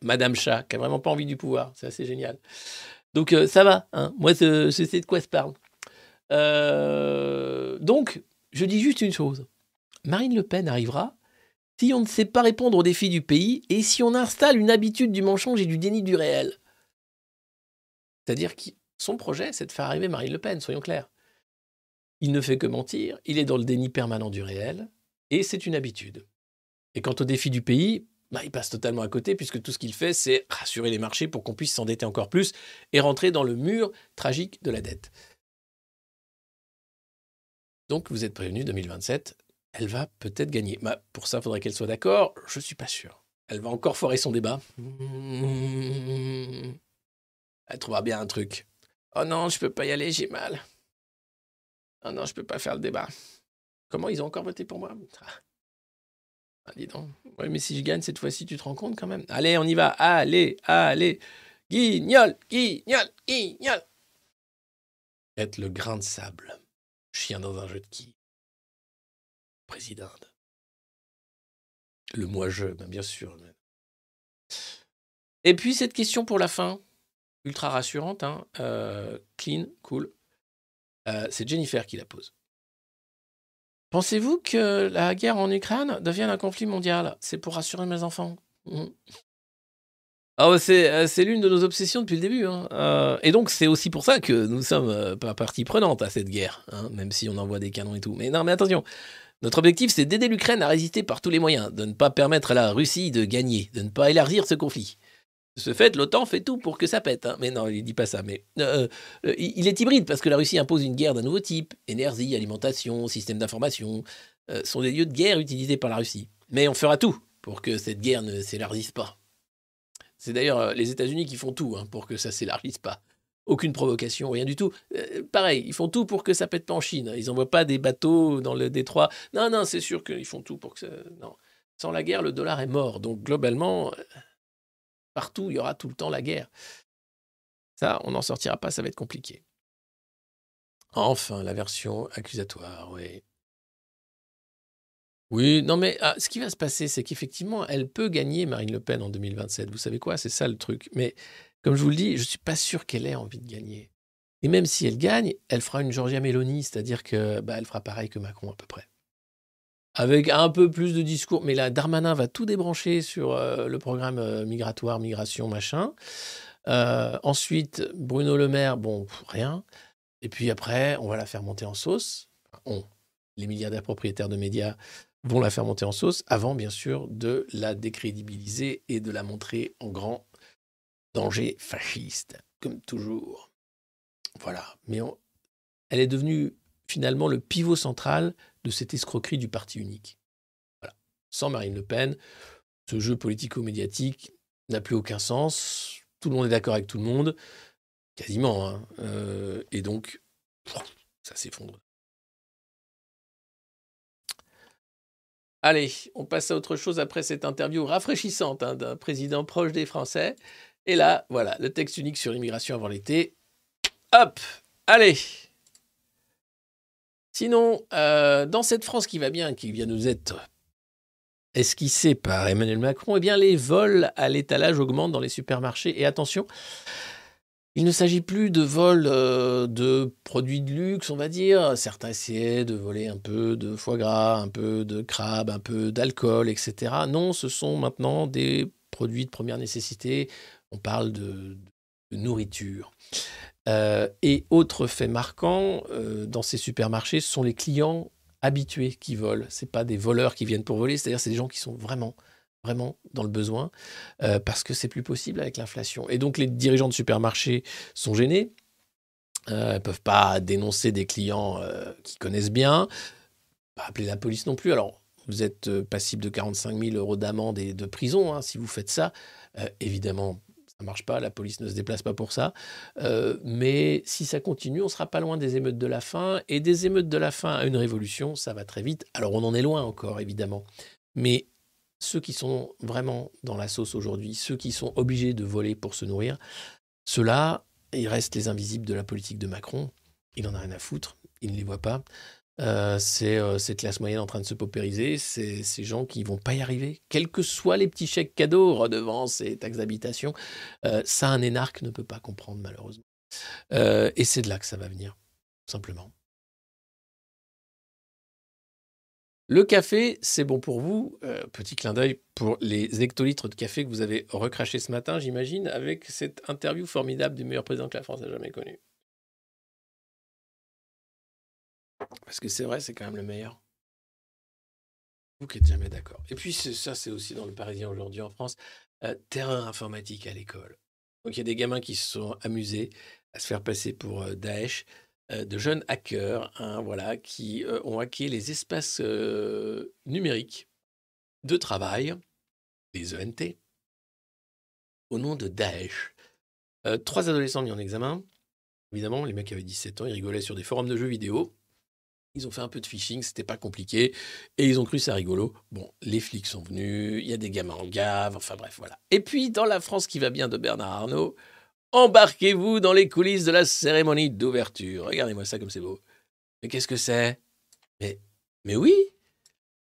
Madame Chat, qui a vraiment pas envie du pouvoir. C'est assez génial. Donc, euh, ça va. Hein. Moi, je, sais de quoi se parle. Euh, donc, je dis juste une chose. Marine Le Pen arrivera si on ne sait pas répondre aux défis du pays et si on installe une habitude du mensonge et du déni du réel. C'est-à-dire que son projet, c'est de faire arriver Marine Le Pen, soyons clairs. Il ne fait que mentir, il est dans le déni permanent du réel, et c'est une habitude. Et quant au défi du pays, bah, il passe totalement à côté, puisque tout ce qu'il fait, c'est rassurer les marchés pour qu'on puisse s'endetter encore plus et rentrer dans le mur tragique de la dette. Donc vous êtes prévenu, 2027, elle va peut-être gagner. Bah, pour ça, il faudrait qu'elle soit d'accord, je suis pas sûr. Elle va encore foirer son débat. Elle trouvera bien un truc. Oh non, je peux pas y aller, j'ai mal. Oh non, je peux pas faire le débat. Comment ils ont encore voté pour moi? Ah. Dis donc. Mais si je gagne cette fois-ci, tu te rends compte quand même Allez, on y va. Allez, allez. Guignol, guignol, guignol. Être le grain de sable. Chien dans un jeu de qui? Président. Le moi-je, ben, bien sûr. Et puis, cette question pour la fin, ultra rassurante, hein, euh, clean, cool. Euh, c'est Jennifer qui la pose. Pensez-vous que la guerre en Ukraine devienne un conflit mondial? C'est pour rassurer mes enfants. Mhm. Ah euh, c'est l'une de nos obsessions depuis le début. hein. Euh, et donc, c'est aussi pour ça que nous sommes euh, pas partie prenante à cette guerre, hein, même si on envoie des canons et tout. Mais non, mais attention, notre objectif, c'est d'aider l'Ukraine à résister par tous les moyens, de ne pas permettre à la Russie de gagner, de ne pas élargir ce conflit. Ce fait, l'OTAN fait tout pour que ça pète. hein. Mais non, il dit pas ça. Mais euh, euh, il est hybride parce que la Russie impose une guerre d'un nouveau type. Énergie, alimentation, système d'information euh, sont des lieux de guerre utilisés par la Russie. Mais on fera tout pour que cette guerre ne s'élargisse pas. C'est d'ailleurs les États-Unis qui font tout hein, pour que ça s'élargisse pas. Aucune provocation, rien du tout. Pareil, ils font tout pour que ça pète pas en Chine. Ils n'envoient pas des bateaux dans le détroit. Non, non, c'est sûr qu'ils font tout pour que ça... Sans la guerre, le dollar est mort. Donc globalement, partout, il y aura tout le temps la guerre. Ça, on n'en sortira pas, ça va être compliqué. Enfin, la version accusatoire, oui. Oui, non mais ah, ce qui va se passer, c'est qu'effectivement, elle peut gagner Marine Le Pen en 2027. Vous savez quoi? C'est ça le truc. Mais comme je vous le dis, je ne suis pas sûr qu'elle ait envie de gagner. Et même si elle gagne, elle fera une Georgia Meloni, c'est-à-dire que bah, fera pareil que Macron à peu près. Avec un peu plus de discours. Mais là, Darmanin va tout débrancher sur euh, le programme euh, migratoire, migration, machin. Euh, ensuite, Bruno Le Maire, bon, rien. Et puis après, on va la faire monter en sauce. On, les milliardaires propriétaires de médias vont la faire monter en sauce, avant bien sûr de la décrédibiliser et de la montrer en grand danger fasciste, comme toujours. Voilà. Mais elle est devenue finalement le pivot central de cette escroquerie du parti unique. Sans Marine Le Pen, ce jeu politico-médiatique n'a plus aucun sens. Tout le monde est d'accord avec tout le monde, quasiment. hein. Euh, et donc, ça s'effondre. Allez, on passe à autre chose après cette interview rafraîchissante hein, d'un président proche des Français. Et là, voilà, le texte unique sur l'immigration avant l'été. Hop, allez. Sinon, euh, dans cette France qui va bien, qui vient nous être esquissée par Emmanuel Macron, eh bien les vols à l'étalage augmentent dans les supermarchés. Et attention, il ne s'agit plus de vols euh, de produits de luxe, on va dire. Certains essayaient de voler un peu de foie gras, un peu de crabe, un peu d'alcool, etc. Non, ce sont maintenant des produits de première nécessité. On parle de, de nourriture. Euh, et autre fait marquant, euh, dans ces supermarchés, ce sont les clients habitués qui volent. Ce pas des voleurs qui viennent pour voler, c'est-à-dire c'est des gens qui sont vraiment vraiment dans le besoin, euh, parce que c'est plus possible avec l'inflation. Et donc les dirigeants de supermarchés sont gênés, euh, ils ne peuvent pas dénoncer des clients qui connaissent bien, pas appeler la police non plus. Alors vous êtes passible de 45 000 euros d'amende et de prison hein, si vous faites ça. évidemment, ça marche pas, la police ne se déplace pas pour ça. Euh, mais si ça continue, on sera pas loin des émeutes de la faim. Et des émeutes de la faim à une révolution, ça va très vite. Alors on en est loin encore, évidemment. Mais ceux qui sont vraiment dans la sauce aujourd'hui, ceux qui sont obligés de voler pour se nourrir, ceux-là, ils restent les invisibles de la politique de Macron. Il en a rien à foutre, il ne les voit pas. Euh, c'est euh, cette classe moyenne en train de se paupériser, c'est ces gens qui vont pas y arriver, quels que soient les petits chèques cadeaux, redevances et taxes d'habitation. Euh, ça, un énarque ne peut pas comprendre, malheureusement. et c'est de là que ça va venir, simplement. Le café, c'est bon pour vous. petit clin d'œil pour les hectolitres de café que vous avez recraché ce matin, j'imagine, avec cette interview formidable du meilleur président que la France a jamais connu. Parce que c'est vrai, c'est quand même le meilleur. Vous qui êtes jamais d'accord. Et puis ça, c'est aussi dans le Parisien aujourd'hui en France, euh, terreur informatique à l'école. Donc il y a des gamins qui se sont amusés à se faire passer pour euh, Daesh, euh, de jeunes hackers, hein, voilà, qui ont hacké les espaces numériques de travail, les ENT, au nom de Daesh. trois adolescents mis en examen. Évidemment, les mecs avaient 17 ans, ils rigolaient sur des forums de jeux vidéo. Ils ont fait un peu de phishing, c'était pas compliqué, et ils ont cru ça rigolo. Bon, les flics sont venus, il y a des gamins en gave, enfin bref, voilà. Et puis, dans la France qui va bien de Bernard Arnault, embarquez-vous dans les coulisses de la cérémonie d'ouverture. Regardez-moi ça comme c'est beau. Mais qu'est-ce que c'est? Mais, mais oui,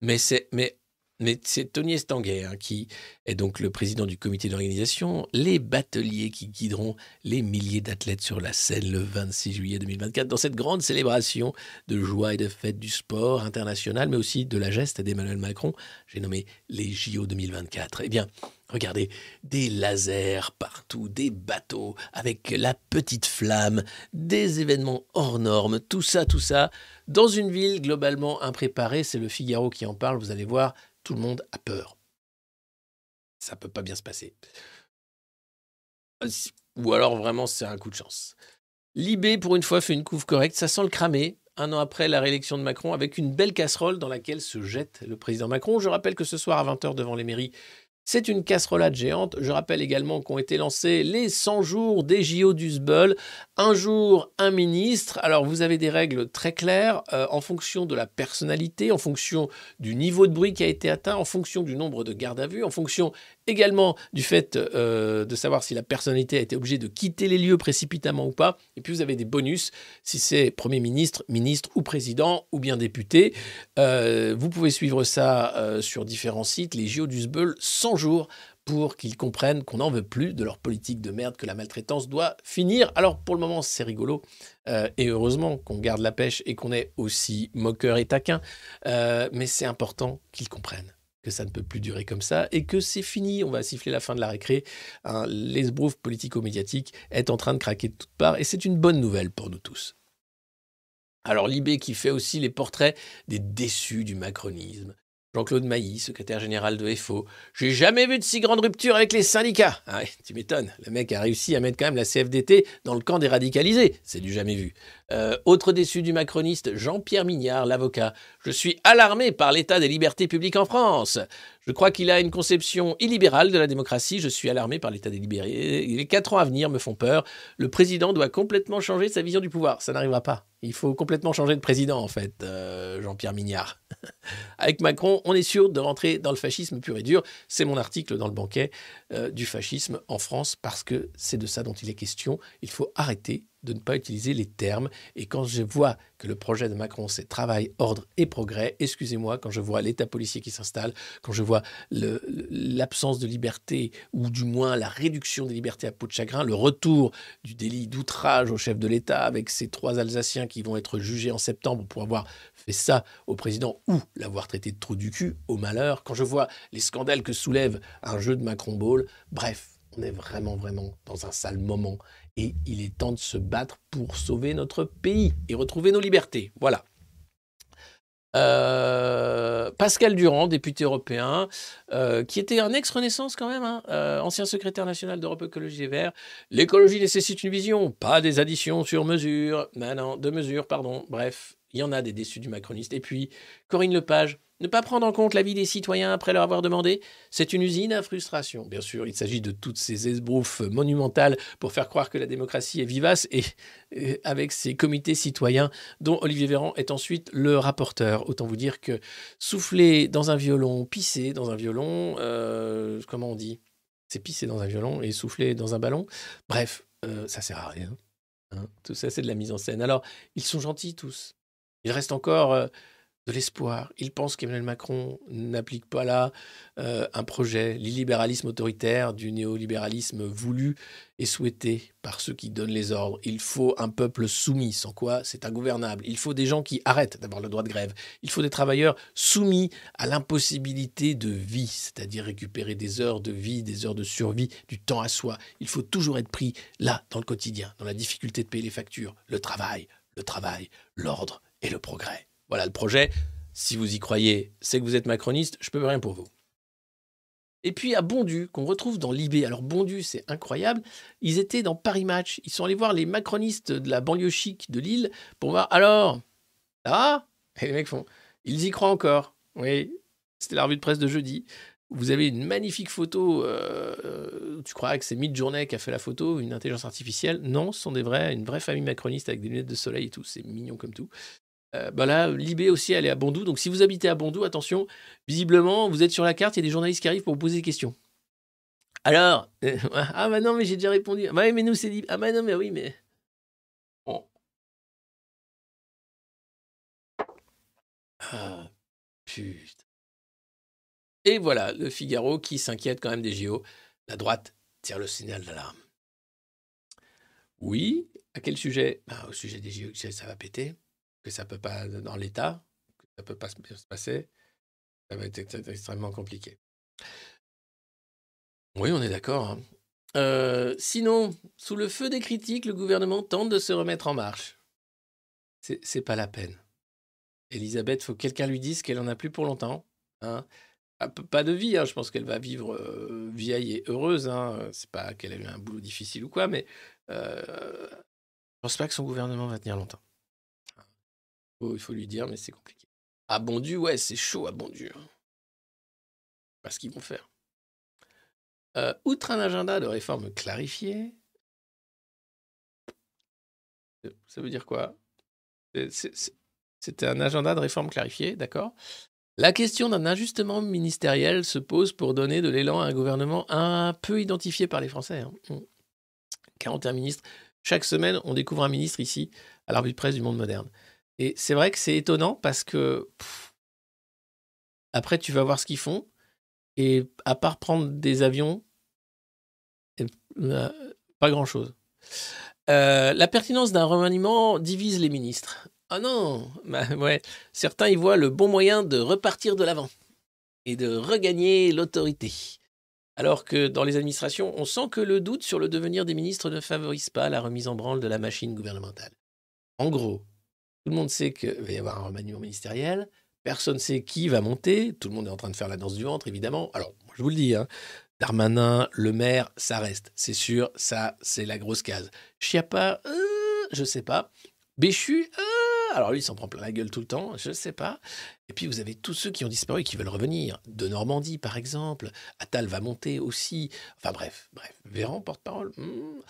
mais c'est, mais mais c'est Tony Estanguet hein, qui est donc le président du comité d'organisation, les bateliers qui guideront les milliers d'athlètes sur la scène le 26 juillet 2024 dans cette grande célébration de joie et de fête du sport international, mais aussi de la geste d'Emmanuel Macron. J'ai nommé les JO 2024. Eh bien, Regardez, des lasers partout, des bateaux avec la petite flamme, des événements hors normes, tout ça, tout ça, dans une ville globalement impréparée. C'est le Figaro qui en parle, vous allez voir, tout le monde a peur. Ça peut pas bien se passer. Ou alors vraiment c'est un coup de chance. Libé pour une fois fait une couve correcte, ça sent le cramer. Un an après la réélection de Macron, avec une belle casserole dans laquelle se jette le président Macron. Je rappelle que ce soir à 20h devant les mairies, c'est une casserolade géante. Je rappelle également qu'ont été lancés les 100 jours des JO d'Usbel. Un jour, un ministre. Alors, vous avez des règles très claires euh, en fonction de la personnalité, en fonction du niveau de bruit qui a été atteint, en fonction du nombre de gardes à vue, en fonction également du fait euh, de savoir si la personnalité a été obligée de quitter les lieux précipitamment ou pas. Et puis vous avez des bonus si c'est Premier ministre, ministre ou président ou bien député. Euh, vous pouvez suivre ça euh, sur différents sites, les JO 100 jours pour qu'ils comprennent qu'on n'en veut plus de leur politique de merde, que la maltraitance doit finir. Alors pour le moment c'est rigolo, et heureusement qu'on garde la pêche et qu'on est aussi moqueur et taquin, mais c'est important qu'ils comprennent que ça ne peut plus durer comme ça et que c'est fini, on va siffler la fin de la récré. Hein, L'esbrouf politico-médiatique est en train de craquer de toutes parts et c'est une bonne nouvelle pour nous tous. Alors Libé qui fait aussi les portraits des déçus du macronisme, Jean-Claude Mailly, secrétaire général de FO. J'ai jamais vu de si grande rupture avec les syndicats. Ah tu m'étonnes. Le mec a réussi à mettre quand même la CFDT dans le camp des radicalisés. C'est du jamais vu. Euh, autre déçu du macroniste, Jean-Pierre Mignard, l'avocat. Je suis alarmé par l'état des libertés publiques en France. Je crois qu'il a une conception illibérale de la démocratie. Je suis alarmé par l'état des libertés. Les quatre ans à venir me font peur. Le président doit complètement changer sa vision du pouvoir. Ça n'arrivera pas. Il faut complètement changer de président, en fait, euh, Jean-Pierre Mignard. Avec Macron, on est sûr de rentrer dans le fascisme pur et dur. C'est mon article dans le banquet euh, du fascisme en France, parce que c'est de ça dont il est question. Il faut arrêter de ne pas utiliser les termes. Et quand je vois que le projet de Macron, c'est travail, ordre et progrès, excusez-moi, quand je vois l'État policier qui s'installe, quand je vois l'absence de liberté, ou du moins la réduction des libertés à peau de chagrin, le retour du délit d'outrage au chef de l'État avec ces trois Alsaciens qui vont être jugés en septembre pour avoir fait ça au président ou l'avoir traité de trou du cul, au malheur, quand je vois les scandales que soulève un jeu de Macron Ball, bref, on est vraiment, vraiment dans un sale moment et il est temps de se battre pour sauver notre pays et retrouver nos libertés. Voilà. Euh, Pascal Durand, député européen, euh, qui était un ex-Renaissance quand même, hein, euh, ancien secrétaire national d'Europe Écologie et Verts. L'écologie nécessite une vision, pas des additions sur mesure. Non, non, de mesure, pardon. Bref, il y en a des déçus du macroniste. Et puis, Corinne Lepage, ne pas prendre en compte l'avis des citoyens après leur avoir demandé, c'est une usine à frustration. Bien sûr, il s'agit de toutes ces esbrouffes monumentales pour faire croire que la démocratie est vivace et, avec ces comités citoyens dont Olivier Véran est ensuite le rapporteur. Autant vous dire que souffler dans un violon, pisser dans un violon, euh, comment on dit? C'est pisser dans un violon et souffler dans un ballon? Bref, euh, ça sert à rien. hein. Tout ça, c'est de la mise en scène. Alors, ils sont gentils tous. Il reste encore euh, de l'espoir. Ils pensent qu'Emmanuel Macron n'applique pas là euh, un projet, l'illibéralisme autoritaire du néolibéralisme voulu et souhaité par ceux qui donnent les ordres. Il faut un peuple soumis, sans quoi c'est ingouvernable. Il faut des gens qui arrêtent d'avoir le droit de grève. Il faut des travailleurs soumis à l'impossibilité de vie, c'est-à-dire récupérer des heures de vie, des heures de survie, du temps à soi. Il faut toujours être pris là, dans le quotidien, dans la difficulté de payer les factures, le travail, le travail, l'ordre et le progrès. Voilà le projet. Si vous y croyez, c'est que vous êtes macroniste, je peux rien pour vous. Et puis à Bondu, qu'on retrouve dans l'IB. Alors Bondu, c'est incroyable. Ils étaient dans Paris Match. Ils sont allés voir les macronistes de la banlieue chic de Lille pour voir. Alors, ah les mecs font. Ils y croient encore. Oui, c'était la revue de presse de jeudi. Vous avez une magnifique photo. euh, tu crois que c'est Midjourney qui a fait la photo, une intelligence artificielle Non, ce sont des vrais, une vraie famille macroniste avec des lunettes de soleil et tout. C'est mignon comme tout. Euh, bah là, Libé aussi, elle est à Bondou. Donc si vous habitez à Bondou, attention, visiblement, vous êtes sur la carte, il y a des journalistes qui arrivent pour vous poser des questions. Alors, euh, ah bah non, mais j'ai déjà répondu. Ah bah mais nous, c'est. Ah bah non, mais oui, mais. Bon. Ah, putain. Et voilà, le Figaro qui s'inquiète quand même des JO. La droite tire le signal d'alarme. Oui, à quel sujet? Bah, Au sujet des JO, ça va péter, que ça peut pas dans l'État, que ça peut pas se se passer. Ça va être ex- extrêmement compliqué. Oui, on est d'accord. hein. Euh, sinon, sous le feu des critiques, le gouvernement tente de se remettre en marche. C'est pas la peine. Elisabeth, faut que quelqu'un lui dise qu'elle en a plus pour longtemps. hein. Ah, Pas de vie, hein, je pense qu'elle va vivre euh, vieille et heureuse. C'est pas qu'elle a eu un boulot difficile ou quoi, mais euh, je pense pas que son gouvernement va tenir longtemps. Faut- il faut lui dire, mais c'est compliqué. À Bondu, ouais, c'est chaud à Bondu. hein. Pas ce qu'ils vont faire. Euh, outre un agenda de réforme clarifié, ça veut dire quoi? C'était un agenda de réforme clarifié, d'accord? La question d'un ajustement ministériel se pose pour donner de l'élan à un gouvernement un peu identifié par les Français. hein. Mm. 41 ministres. Chaque semaine, on découvre un ministre ici, à la revue de presse du monde moderne. Et c'est vrai que c'est étonnant parce que après, tu vas voir ce qu'ils font. Et à part prendre des avions, eh, euh, pas grand-chose. Euh, la pertinence d'un remaniement divise les ministres. Ah non, bah. Certains y voient le bon moyen de repartir de l'avant et de regagner l'autorité. Alors que dans les administrations, on sent que le doute sur le devenir des ministres ne favorise pas la remise en branle de la machine gouvernementale. En gros, tout le monde sait qu'il va y avoir un remaniement ministériel. Personne ne sait qui va monter. Tout le monde est en train de faire la danse du ventre, évidemment. Alors, je vous le dis, hein, Darmanin, le maire, ça reste. C'est sûr, ça, c'est la grosse case. Chiappa, euh, je sais pas. Béchu, euh, alors lui, il s'en prend plein la gueule tout le temps, je sais pas. Et puis, vous avez tous ceux qui ont disparu et qui veulent revenir. De Normandie, par exemple. Attal va monter aussi. Enfin, bref, bref. Véran, porte-parole. hmm.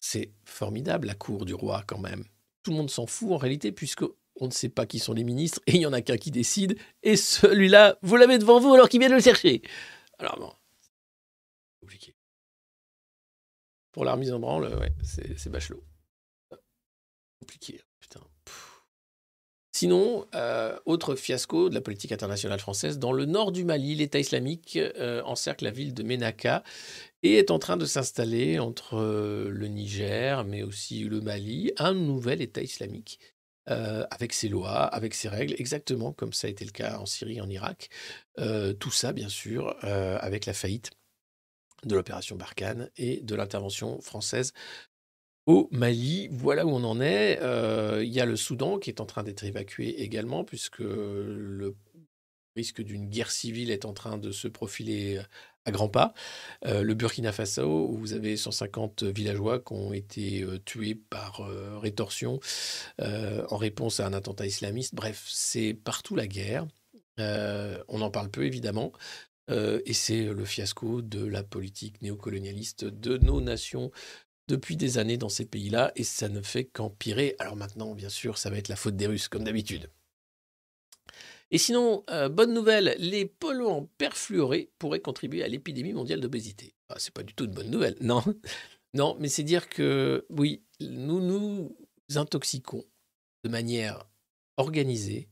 C'est formidable, la cour du roi, quand même. Tout le monde s'en fout, en réalité, puisque on ne sait pas qui sont les ministres, et il y en a qu'un qui décide, et celui-là, vous l'avez devant vous alors qu'il vient de le chercher. Alors bon, compliqué. Pour la remise en branle, ouais, c'est Bachelot. Compliqué, putain. Pff. Sinon, euh, autre fiasco de la politique internationale française, dans le nord du Mali, l'État islamique euh, encercle la ville de Ménaka et est en train de s'installer entre euh, le Niger, mais aussi le Mali, un nouvel État islamique, euh, avec ses lois, avec ses règles, exactement comme ça a été le cas en Syrie, en Irak. Euh, tout ça, bien sûr, avec la faillite de l'opération Barkhane et de l'intervention française au Mali. Voilà où on en est. Il y a le Soudan qui est en train d'être évacué également, puisque le risque d'une guerre civile est en train de se profiler à grands pas. Euh, le Burkina Faso, où vous avez 150 villageois qui ont été euh, tués par euh, rétorsion en réponse à un attentat islamiste. Bref, c'est partout la guerre. On en parle peu, évidemment. Et c'est le fiasco de la politique néocolonialiste de nos nations depuis des années dans ces pays-là, et ça ne fait qu'empirer. Alors maintenant, bien sûr, ça va être la faute des Russes, comme d'habitude. Et sinon, euh, bonne nouvelle, les polluants perfluorés pourraient contribuer à l'épidémie mondiale d'obésité. Ah, c'est pas du tout une bonne nouvelle, non. Non, mais c'est dire que, oui, nous nous intoxiquons de manière organisée,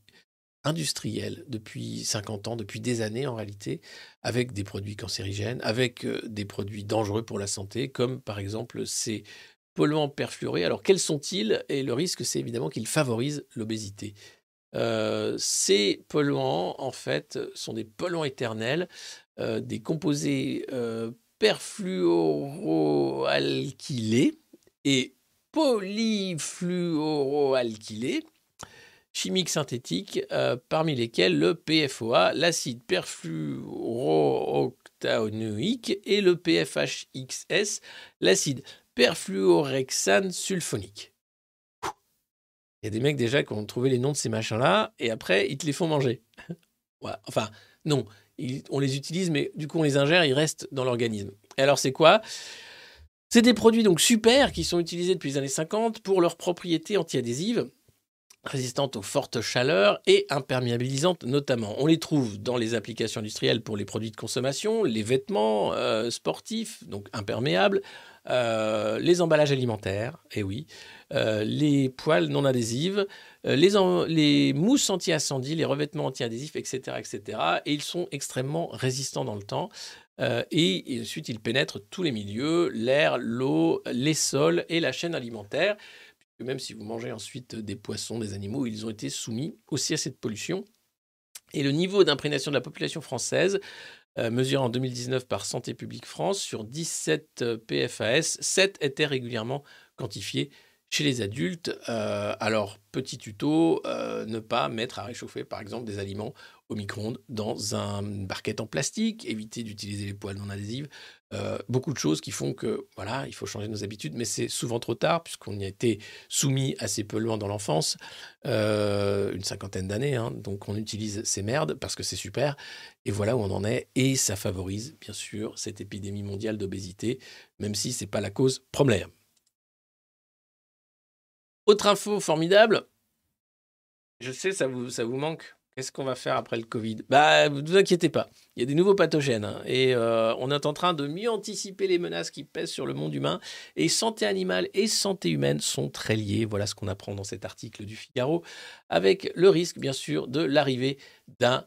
industrielle, depuis 50 ans, depuis des années en réalité, avec des produits cancérigènes, avec euh, des produits dangereux pour la santé, comme par exemple ces polluants perfluorés. Alors, quels sont-ils? Et le risque, c'est évidemment qu'ils favorisent l'obésité. Euh, ces polluants, en fait, sont des polluants éternels, euh, des composés euh, perfluoroalkylés et polyfluoroalkylés, chimiques synthétiques, parmi lesquels le PFOA, l'acide perfluorooctanoïque et le PFHXS, l'acide perfluorhexane sulfonique. Il y a des mecs déjà qui ont trouvé les noms de ces machins-là, et après, ils te les font manger. Enfin, non, on les utilise, mais du coup, on les ingère, ils restent dans l'organisme. Et alors, c'est quoi? C'est des produits donc super qui sont utilisés depuis les années 50 pour leurs propriétés antiadhésives, résistantes aux fortes chaleurs et imperméabilisantes notamment. On les trouve dans les applications industrielles pour les produits de consommation, les vêtements euh, sportifs, donc imperméables, euh, les emballages alimentaires, et oui, euh, les poils non adhésives, les, mousses anti-incendie, les revêtements anti-adhésifs, etc., etc. Et ils sont extrêmement résistants dans le temps. Et ensuite, ils pénètrent tous les milieux, l'air, l'eau, les sols et la chaîne alimentaire. Puisque même si vous mangez ensuite des poissons, des animaux, ils ont été soumis aussi à cette pollution. Et le niveau d'imprégnation de la population française, euh, mesuré en 2019 par Santé publique France, sur 17 euh, PFAS, 7 étaient régulièrement quantifiés chez les adultes. Euh, alors, petit tuto, euh, ne pas mettre à réchauffer, par exemple, des aliments au micro-ondes dans un barquette en plastique, éviter d'utiliser les poêles non adhésives. Euh, beaucoup de choses qui font que, voilà, il faut changer nos habitudes, mais c'est souvent trop tard, puisqu'on y a été soumis à ces polluants dans l'enfance, euh, une cinquantaine d'années. hein. donc, on utilise ces merdes parce que c'est super. Et voilà où on en est. Et ça favorise, bien sûr, cette épidémie mondiale d'obésité, même si ce n'est pas la cause première. Autre info formidable. Je sais, ça vous, ça vous manque? Qu'est-ce qu'on va faire après le Covid? Bah, ne vous inquiétez pas. Il y a des nouveaux pathogènes. hein, et euh, on est en train de mieux anticiper les menaces qui pèsent sur le monde humain. Et santé animale et santé humaine sont très liées. Voilà ce qu'on apprend dans cet article du Figaro. Avec le risque, bien sûr, de l'arrivée d'un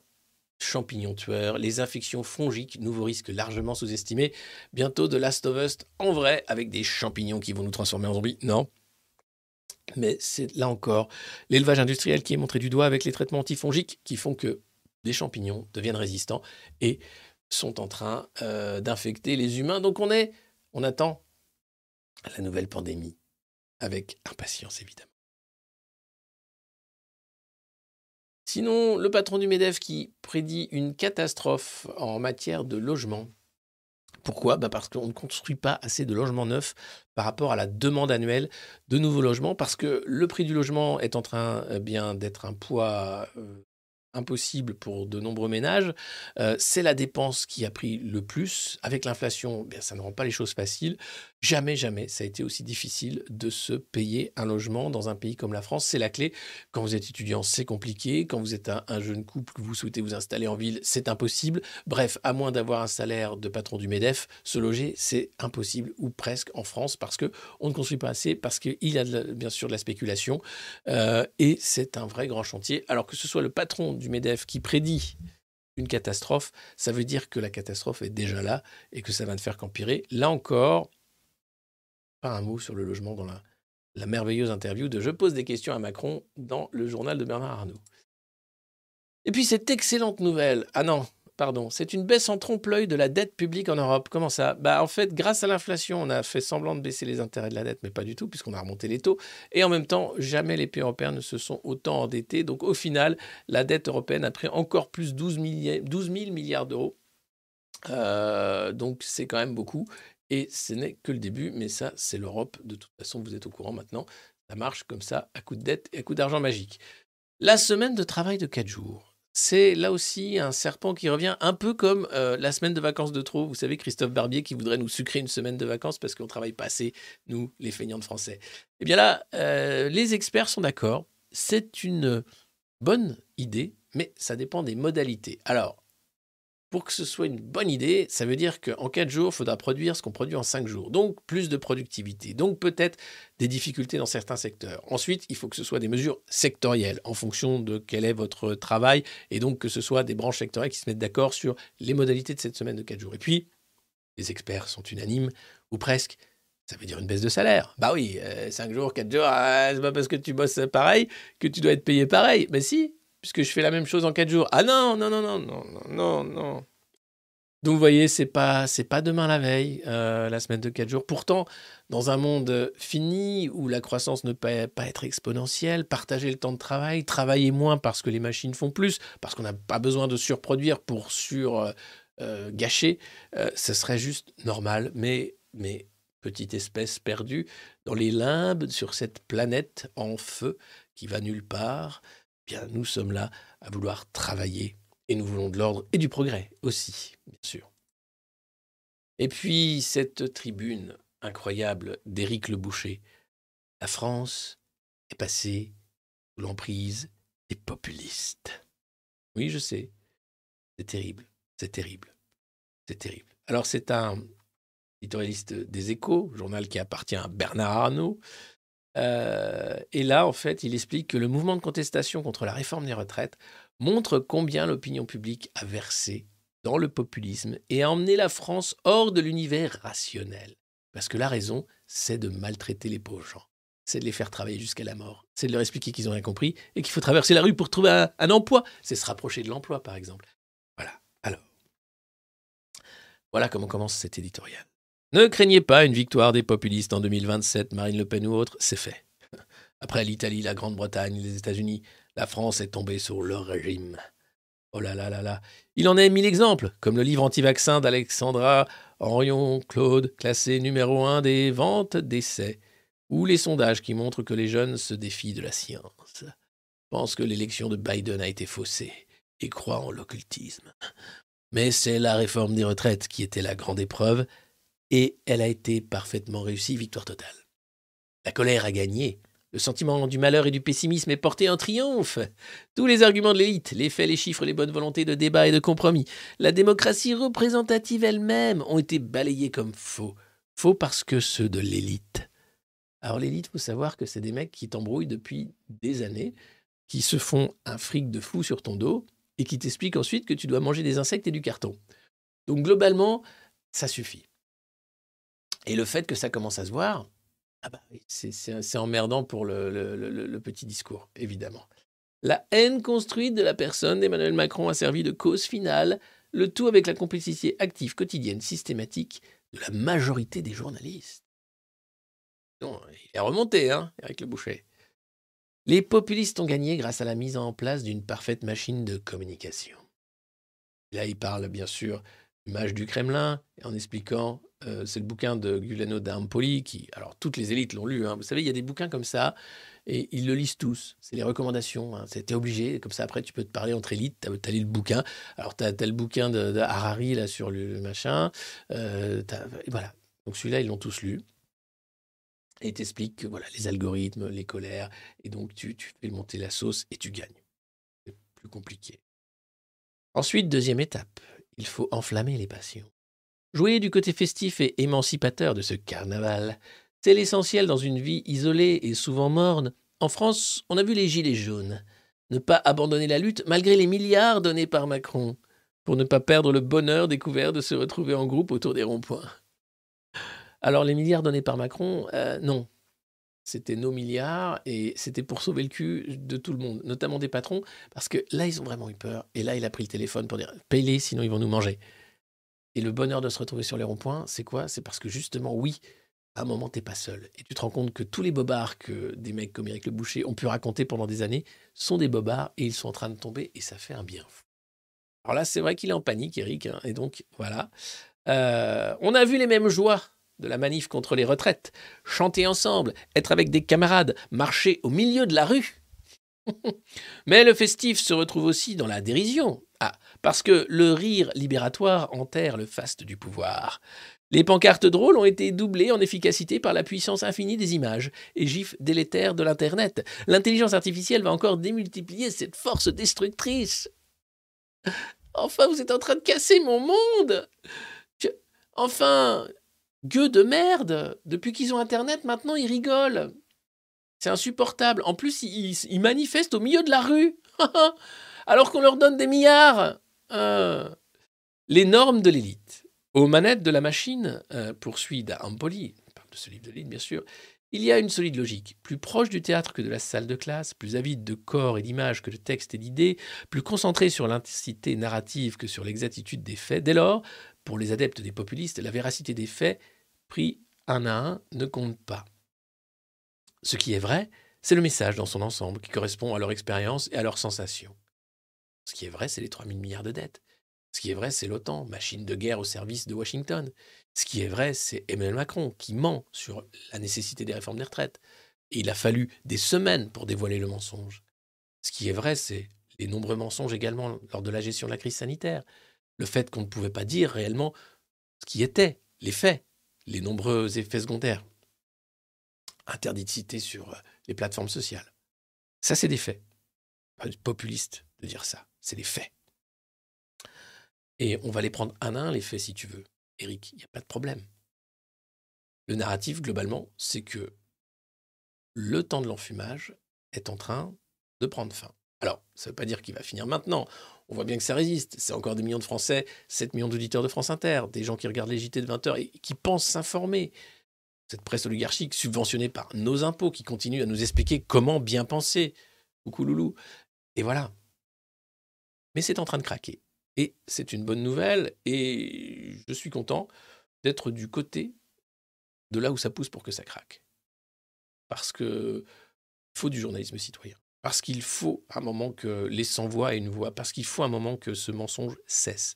champignon tueur, les infections fongiques, nouveau risque largement sous-estimé. Bientôt de Last of Us en vrai, avec des champignons qui vont nous transformer en zombies. Non. Mais c'est là encore l'élevage industriel qui est montré du doigt avec les traitements antifongiques qui font que des champignons deviennent résistants et sont en train euh, d'infecter les humains. Donc on est, on attend la nouvelle pandémie avec impatience évidemment. Sinon, le patron du MEDEF qui prédit une catastrophe en matière de logement. Pourquoi? Bah Parce qu'on ne construit pas assez de logements neufs par rapport à la demande annuelle de nouveaux logements, parce que le prix du logement est en train eh d'être un poids euh, impossible pour de nombreux ménages. Euh, c'est la dépense qui a pris le plus. Avec l'inflation, bien, ça ne rend pas les choses faciles. Jamais, jamais, ça a été aussi difficile de se payer un logement dans un pays comme la France. C'est la clé. Quand vous êtes étudiant, c'est compliqué. Quand vous êtes un, un jeune couple, que vous souhaitez vous installer en ville, c'est impossible. Bref, à moins d'avoir un salaire de patron du MEDEF, se loger, c'est impossible ou presque en France parce que on ne construit pas assez, parce qu'il y a de la- bien sûr de la spéculation. Euh, et c'est un vrai grand chantier. Alors que ce soit le patron du MEDEF qui prédit une catastrophe, ça veut dire que la catastrophe est déjà là et que ça va ne faire qu'empirer. Là encore, pas un mot sur le logement dans la, merveilleuse interview de Je pose des questions à Macron dans le journal de Bernard Arnault. Et puis cette excellente nouvelle, ah non, pardon, c'est une baisse en trompe-l'œil de la dette publique en Europe. Comment ça? Bah en fait, grâce à l'inflation, on a fait semblant de baisser les intérêts de la dette, mais pas du tout, puisqu'on a remonté les taux. Et en même temps, jamais les pays européens ne se sont autant endettés. Donc au final, la dette européenne a pris encore plus 12, milli- 12 000 milliards d'euros. Euh, donc c'est quand même beaucoup. Et ce n'est que le début, mais ça, c'est l'Europe. De toute façon, vous êtes au courant maintenant. Ça marche comme ça, à coup de dette et à coup d'argent magique. La semaine de travail de 4 jours. C'est là aussi un serpent qui revient un peu comme euh, la semaine de vacances de trop. Vous savez, Christophe Barbier qui voudrait nous sucrer une semaine de vacances parce qu'on travaille pas assez, nous, les feignants de français. Eh bien là, euh, les experts sont d'accord. C'est une bonne idée, mais ça dépend des modalités. Alors, pour que ce soit une bonne idée, ça veut dire qu'en 4 jours, il faudra produire ce qu'on produit en 5 jours. Donc, plus de productivité. Donc, peut-être des difficultés dans certains secteurs. Ensuite, il faut que ce soit des mesures sectorielles en fonction de quel est votre travail et donc que ce soit des branches sectorielles qui se mettent d'accord sur les modalités de cette semaine de 4 jours. Et puis, les experts sont unanimes, ou presque. Ça veut dire une baisse de salaire. Bah oui, 5 jours, 4 jours, ah, c'est pas parce que tu bosses pareil que tu dois être payé pareil. Mais si, puisque je fais la même chose en 4 jours. Ah non, non, non, non, non, non, non. Donc vous voyez, c'est pas c'est pas demain la veille, euh, la semaine de 4 jours. Pourtant, dans un monde fini où la croissance ne peut pas être exponentielle, partager le temps de travail, travailler moins parce que les machines font plus, parce qu'on n'a pas besoin de surproduire pour sur euh, euh, gâcher, ce serait juste normal. Mais mais petite espèce perdue dans les limbes sur cette planète en feu qui va nulle part, bien nous sommes là à vouloir travailler et nous voulons de l'ordre et du progrès aussi, bien sûr. Et puis cette tribune incroyable d'Éric Le Boucher. La France est passée sous l'emprise des populistes. Oui, je sais. C'est terrible. C'est terrible. C'est terrible. Alors c'est un éditorialiste des Échos, journal qui appartient à Bernard Arnault. Euh, et là, en fait, il explique que le mouvement de contestation contre la réforme des retraites montre combien l'opinion publique a versé dans le populisme et a emmené la France hors de l'univers rationnel. Parce que la raison, c'est de maltraiter les pauvres gens. C'est de les faire travailler jusqu'à la mort. C'est de leur expliquer qu'ils n'ont rien compris et qu'il faut traverser la rue pour trouver un, un emploi. C'est se rapprocher de l'emploi, par exemple. Voilà. Alors, voilà comment commence cet éditorial. Ne craignez pas une victoire des populistes en 2027, Marine Le Pen ou autre, c'est fait. Après l'Italie, la Grande-Bretagne, les États-Unis, la France est tombée sur leur régime. Oh là là là là. Il en est mille exemples, comme le livre anti-vaccin d'Alexandra Orion-Claude, classé numéro un des ventes d'essais, ou les sondages qui montrent que les jeunes se défient de la science, pensent que l'élection de Biden a été faussée et croient en l'occultisme. Mais c'est la réforme des retraites qui était la grande épreuve, et elle a été parfaitement réussie, victoire totale. La colère a gagné, le sentiment du malheur et du pessimisme est porté en triomphe. Tous les arguments de l'élite, les faits, les chiffres, les bonnes volontés de débat et de compromis, la démocratie représentative elle-même ont été balayés comme faux. Faux parce que ceux de l'élite. Alors l'élite, faut savoir que c'est des mecs qui t'embrouillent depuis des années, qui se font un fric de fou sur ton dos et qui t'expliquent ensuite que tu dois manger des insectes et du carton. Donc globalement, ça suffit. Et le fait que ça commence à se voir, ah bah c'est- emmerdant pour le petit discours, évidemment. La haine construite de la personne d'Emmanuel Macron a servi de cause finale, le tout avec la complicité active, quotidienne, systématique de la majorité des journalistes. Non, il est remonté, hein, Eric Le Boucher. Les populistes ont gagné grâce à la mise en place d'une parfaite machine de communication. Là, il parle bien sûr image du Kremlin, et en expliquant, euh, c'est le bouquin de Giuliano d'Ampoli, qui, alors toutes les élites l'ont lu, hein. vous savez, il y a des bouquins comme ça, et ils le lisent tous, c'est les recommandations, hein. c'était obligé, comme ça après tu peux te parler entre élites, tu as, lu le bouquin, alors tu as, le bouquin de, Harari là sur le, machin, euh, voilà, donc celui-là ils l'ont tous lu, et t'explique voilà, les algorithmes, les colères, et donc tu, tu fais monter la sauce et tu gagnes. C'est plus compliqué. Ensuite, deuxième étape, il faut enflammer les passions. Jouer du côté festif et émancipateur de ce carnaval, c'est l'essentiel dans une vie isolée et souvent morne. En France, on a vu les gilets jaunes. Ne pas abandonner la lutte malgré les milliards donnés par Macron, pour ne pas perdre le bonheur découvert de se retrouver en groupe autour des ronds-points. Alors les milliards donnés par Macron, euh, non. C'était nos milliards et c'était pour sauver le cul de tout le monde, notamment des patrons, parce que là, ils ont vraiment eu peur. Et là, il a pris le téléphone pour dire paye-les, sinon ils vont nous manger. Et le bonheur de se retrouver sur les ronds-points, c'est quoi? C'est parce que justement, oui, à un moment, t'es pas seul. Et tu te rends compte que tous les bobards que des mecs comme Eric Le Boucher ont pu raconter pendant des années sont des bobards et ils sont en train de tomber et ça fait un bien fou. Alors là, c'est vrai qu'il est en panique, Eric, hein, et donc voilà. Euh, on a vu les mêmes joies de la manif contre les retraites, chanter ensemble, être avec des camarades, marcher au milieu de la rue. Mais le festif se retrouve aussi dans la dérision. Ah, parce que le rire libératoire enterre le faste du pouvoir. Les pancartes drôles ont été doublées en efficacité par la puissance infinie des images et gifs délétères de l'Internet. L'intelligence artificielle va encore démultiplier cette force destructrice. Enfin, vous êtes en train de casser mon monde. Enfin, Gueux de merde Depuis qu'ils ont Internet, maintenant, ils rigolent. C'est insupportable. En plus, ils, manifestent au milieu de la rue. Alors qu'on leur donne des milliards. Euh. Les normes de l'élite. Aux manettes de la machine, euh, poursuit D'Ampoli, parle de ce livre de l'élite, bien sûr, il y a une solide logique, plus proche du théâtre que de la salle de classe, plus avide de corps et d'images que de textes et d'idées, plus concentré sur l'intensité narrative que sur l'exactitude des faits. Dès lors, pour les adeptes des populistes, la véracité des faits, pris un à un, ne compte pas. Ce qui est vrai, c'est le message dans son ensemble qui correspond à leur expérience et à leurs sensations. Ce qui est vrai, c'est les 3000 milliards de dettes. Ce qui est vrai, c'est l'OTAN, machine de guerre au service de Washington. Ce qui est vrai, c'est Emmanuel Macron qui ment sur la nécessité des réformes des retraites. Et il a fallu des semaines pour dévoiler le mensonge. Ce qui est vrai, c'est les nombreux mensonges également lors de la gestion de la crise sanitaire le fait qu'on ne pouvait pas dire réellement ce qui était, les faits, les nombreux effets secondaires. Interdit de citer sur euh, les plateformes sociales. Ça, c'est des faits. Pas populiste de dire ça, c'est des faits. Et on va les prendre un à un, les faits, si tu veux. Eric, il n'y a pas de problème. Le narratif, globalement, c'est que le temps de l'enfumage est en train de prendre fin. Alors, ça ne veut pas dire qu'il va finir maintenant. On voit bien que ça résiste. C'est encore des millions de Français, 7 millions d'auditeurs de France Inter, des gens qui regardent les JT de 20 h et qui pensent s'informer. Cette presse oligarchique subventionnée par nos impôts qui continue à nous expliquer comment bien penser. Coucou loulou. Et voilà. Mais c'est en train de craquer. Et c'est une bonne nouvelle. Et je suis content d'être du côté de là où ça pousse pour que ça craque. Parce que faut du journalisme citoyen. Parce qu'il faut un moment que les sans-voix aient une voix, parce qu'il faut un moment que ce mensonge cesse,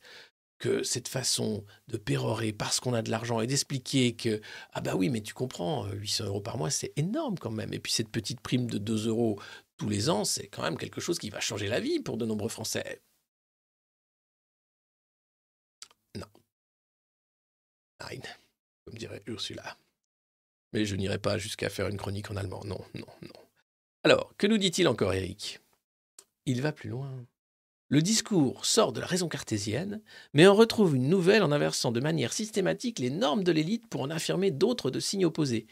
que cette façon de pérorer parce qu'on a de l'argent et d'expliquer que ah bah oui mais tu comprends 800 euros par mois c'est énorme quand même et puis cette petite prime de 2 euros tous les ans c'est quand même quelque chose qui va changer la vie pour de nombreux Français. Non. Nein, comme dirait Ursula. Mais je n'irai pas jusqu'à faire une chronique en allemand. Non, non, non. Alors, que nous dit-il encore, Eric Il va plus loin. Le discours sort de la raison cartésienne, mais on retrouve une nouvelle en inversant de manière systématique les normes de l'élite pour en affirmer d'autres de signes opposés.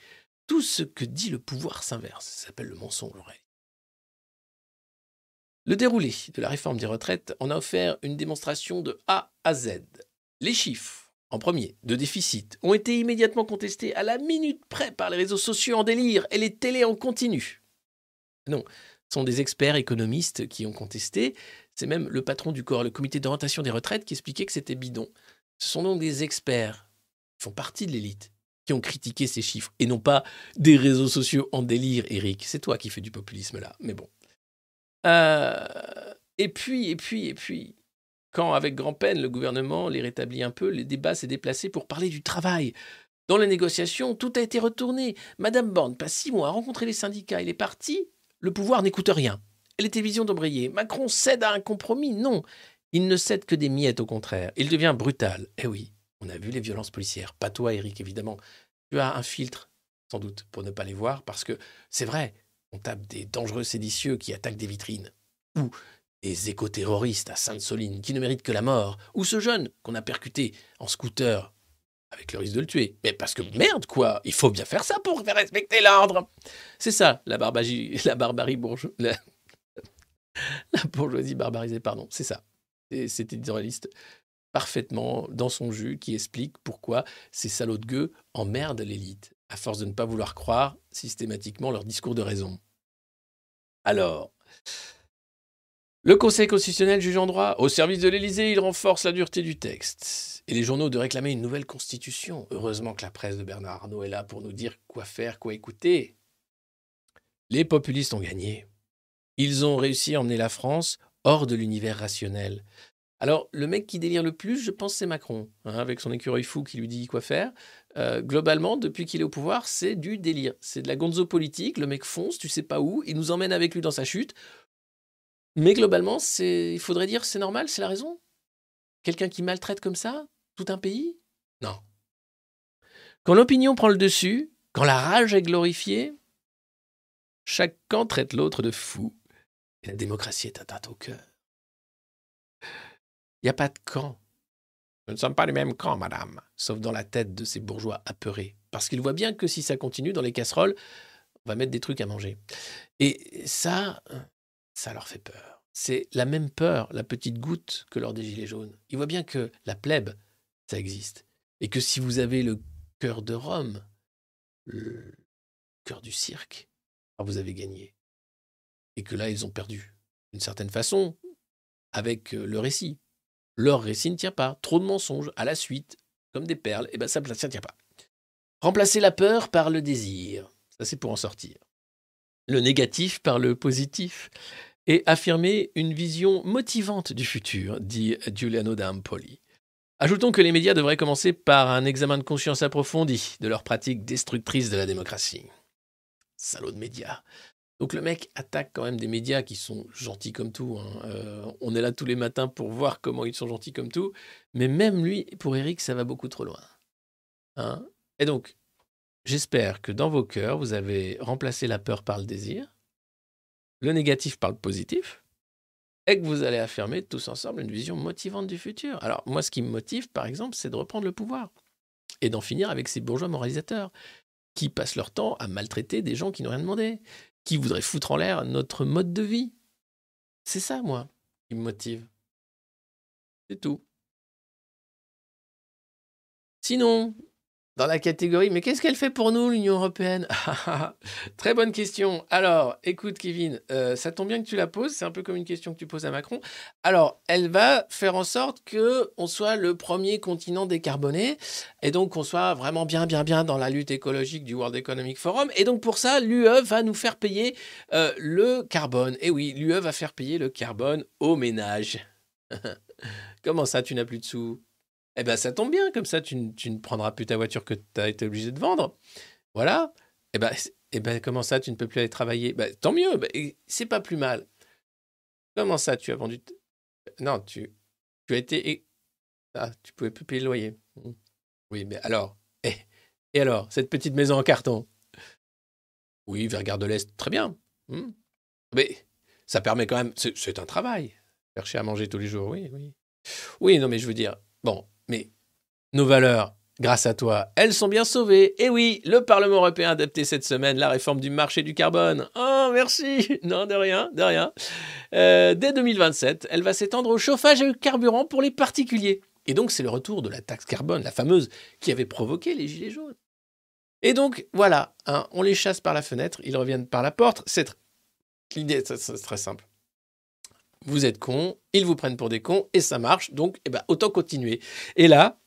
Tout ce que dit le pouvoir s'inverse. Ça s'appelle le mensonge en Le déroulé de la réforme des retraites en a offert une démonstration de A à Z. Les chiffres, en premier, de déficit, ont été immédiatement contestés à la minute près par les réseaux sociaux en délire et les télés en continu. Non, ce sont des experts économistes qui ont contesté. C'est même le patron du corps, le comité d'orientation des retraites, qui expliquait que c'était bidon. Ce sont donc des experts qui font partie de l'élite qui ont critiqué ces chiffres et non pas des réseaux sociaux en délire, Eric. C'est toi qui fais du populisme là, mais bon. Euh, et puis, et puis, et puis, quand, avec grand-peine, le gouvernement les rétablit un peu, les débats s'est déplacé pour parler du travail. Dans les négociations, tout a été retourné. Madame Borne passe six mois à rencontrer les syndicats et les partis. Le pouvoir n'écoute rien. Elle était vision d'embrayer. Macron cède à un compromis Non. Il ne cède que des miettes, au contraire. Il devient brutal. Eh oui, on a vu les violences policières. Pas toi, Eric, évidemment. Tu as un filtre, sans doute, pour ne pas les voir, parce que c'est vrai, on tape des dangereux séditieux qui attaquent des vitrines. Ou des éco-terroristes à Sainte-Soline qui ne méritent que la mort. Ou ce jeune qu'on a percuté en scooter avec le risque de le tuer. Mais parce que merde, quoi, il faut bien faire ça pour faire respecter l'ordre. C'est ça, la, barbagie, la barbarie bourgeoise. La, bourgeoisie barbarisée, pardon, c'est ça. Et Cet éditorialiste parfaitement dans son jus qui explique pourquoi ces salauds de gueux emmerdent l'élite, à force de ne pas vouloir croire systématiquement leur discours de raison. Alors, le Conseil constitutionnel juge en droit. Au service de l'Élysée, il renforce la dureté du texte. Et les journaux de réclamer une nouvelle constitution. Heureusement que la presse de Bernard Arnault est là pour nous dire quoi faire, quoi écouter. Les populistes ont gagné. Ils ont réussi à emmener la France hors de l'univers rationnel. Alors, le mec qui délire le plus, je pense, c'est Macron, hein, avec son écureuil fou qui lui dit quoi faire. Euh, globalement, depuis qu'il est au pouvoir, c'est du délire. C'est de la gonzo politique. Le mec fonce, tu sais pas où, il nous emmène avec lui dans sa chute. Mais globalement, il faudrait dire, c'est normal, c'est la raison. Quelqu'un qui maltraite comme ça tout un pays? Non. Quand l'opinion prend le dessus, quand la rage est glorifiée, chaque camp traite l'autre de fou. Et la démocratie est atteinte au cœur. Il n'y a pas de camp. Nous ne sommes pas du même camp, madame, sauf dans la tête de ces bourgeois apeurés. Parce qu'ils voient bien que si ça continue dans les casseroles, on va mettre des trucs à manger. Et ça, ça leur fait peur. C'est la même peur, la petite goutte, que lors des Gilets jaunes. Ils voient bien que la plèbe, ça existe. Et que si vous avez le cœur de Rome, le cœur du cirque, alors vous avez gagné. Et que là, ils ont perdu. D'une certaine façon, avec euh, le récit. Leur récit ne tient pas. Trop de mensonges à la suite, comme des perles, et ben ça ne tient pas. Remplacer la peur par le désir. Ça, c'est pour en sortir. Le négatif par le positif. Et affirmer une vision motivante du futur, dit Giuliano d'Ampoli. Ajoutons que les médias devraient commencer par un examen de conscience approfondi de leurs pratiques destructrices de la démocratie. Salaud de médias. Donc le mec attaque quand même des médias qui sont gentils comme tout. hein. Euh, on est là tous les matins pour voir comment ils sont gentils comme tout. Mais même lui, pour Eric, ça va beaucoup trop loin. Hein. Et donc, j'espère que dans vos cœurs, vous avez remplacé la peur par le désir, le négatif par le positif, et que vous allez affirmer tous ensemble une vision motivante du futur. Alors moi, ce qui me motive, par exemple, c'est de reprendre le pouvoir et d'en finir avec ces bourgeois moralisateurs qui passent leur temps à maltraiter des gens qui n'ont rien demandé, qui voudraient foutre en l'air notre mode de vie. C'est ça, moi, qui me motive. C'est tout. Sinon, dans la catégorie, mais qu'est-ce qu'elle fait pour nous, l'Union européenne Très bonne question. Alors, écoute, Kevin, euh, ça tombe bien que tu la poses. C'est un peu comme une question que tu poses à Macron. Alors, elle va faire en sorte que on soit le premier continent décarboné et donc qu'on soit vraiment bien, bien, bien dans la lutte écologique du World Economic Forum. Et donc, pour ça, l'UE va nous faire payer euh, le carbone. Et oui, l'UE va faire payer le carbone aux ménages. Comment ça, tu n'as plus de sous? Eh ben, ça tombe bien, comme ça, tu, ne- tu ne prendras plus ta voiture que tu as été obligé de vendre. Voilà. Eh ben, eh ben, comment ça, tu ne peux plus aller travailler? Ben, Tant mieux, ben, c'est pas plus mal. Comment ça, tu as vendu... Non, tu, tu as été... Ah, tu pouvais plus payer le loyer. Hmm. Oui, mais alors eh, Et alors, cette petite maison en carton? Oui, vers Gare de l'Est, très bien. Hmm. Mais ça permet quand même... C'est un travail. Chercher à manger tous les jours, oui, oui. Oui, non, mais je veux dire... Bon, mais nos valeurs, grâce à toi, elles sont bien sauvées. Et oui, le Parlement européen a adapté cette semaine la réforme du marché du carbone. Oh, merci. Non, de rien, de rien. Euh, dès 2027, elle va s'étendre au chauffage et au carburant pour les particuliers. Et donc, c'est le retour de la taxe carbone, la fameuse, qui avait provoqué les gilets jaunes. Et donc, voilà, hein, on les chasse par la fenêtre, ils reviennent par la porte. L'idée, c'est très simple. Vous êtes cons, ils vous prennent pour des cons, et ça marche, donc eh ben, autant continuer. Et là,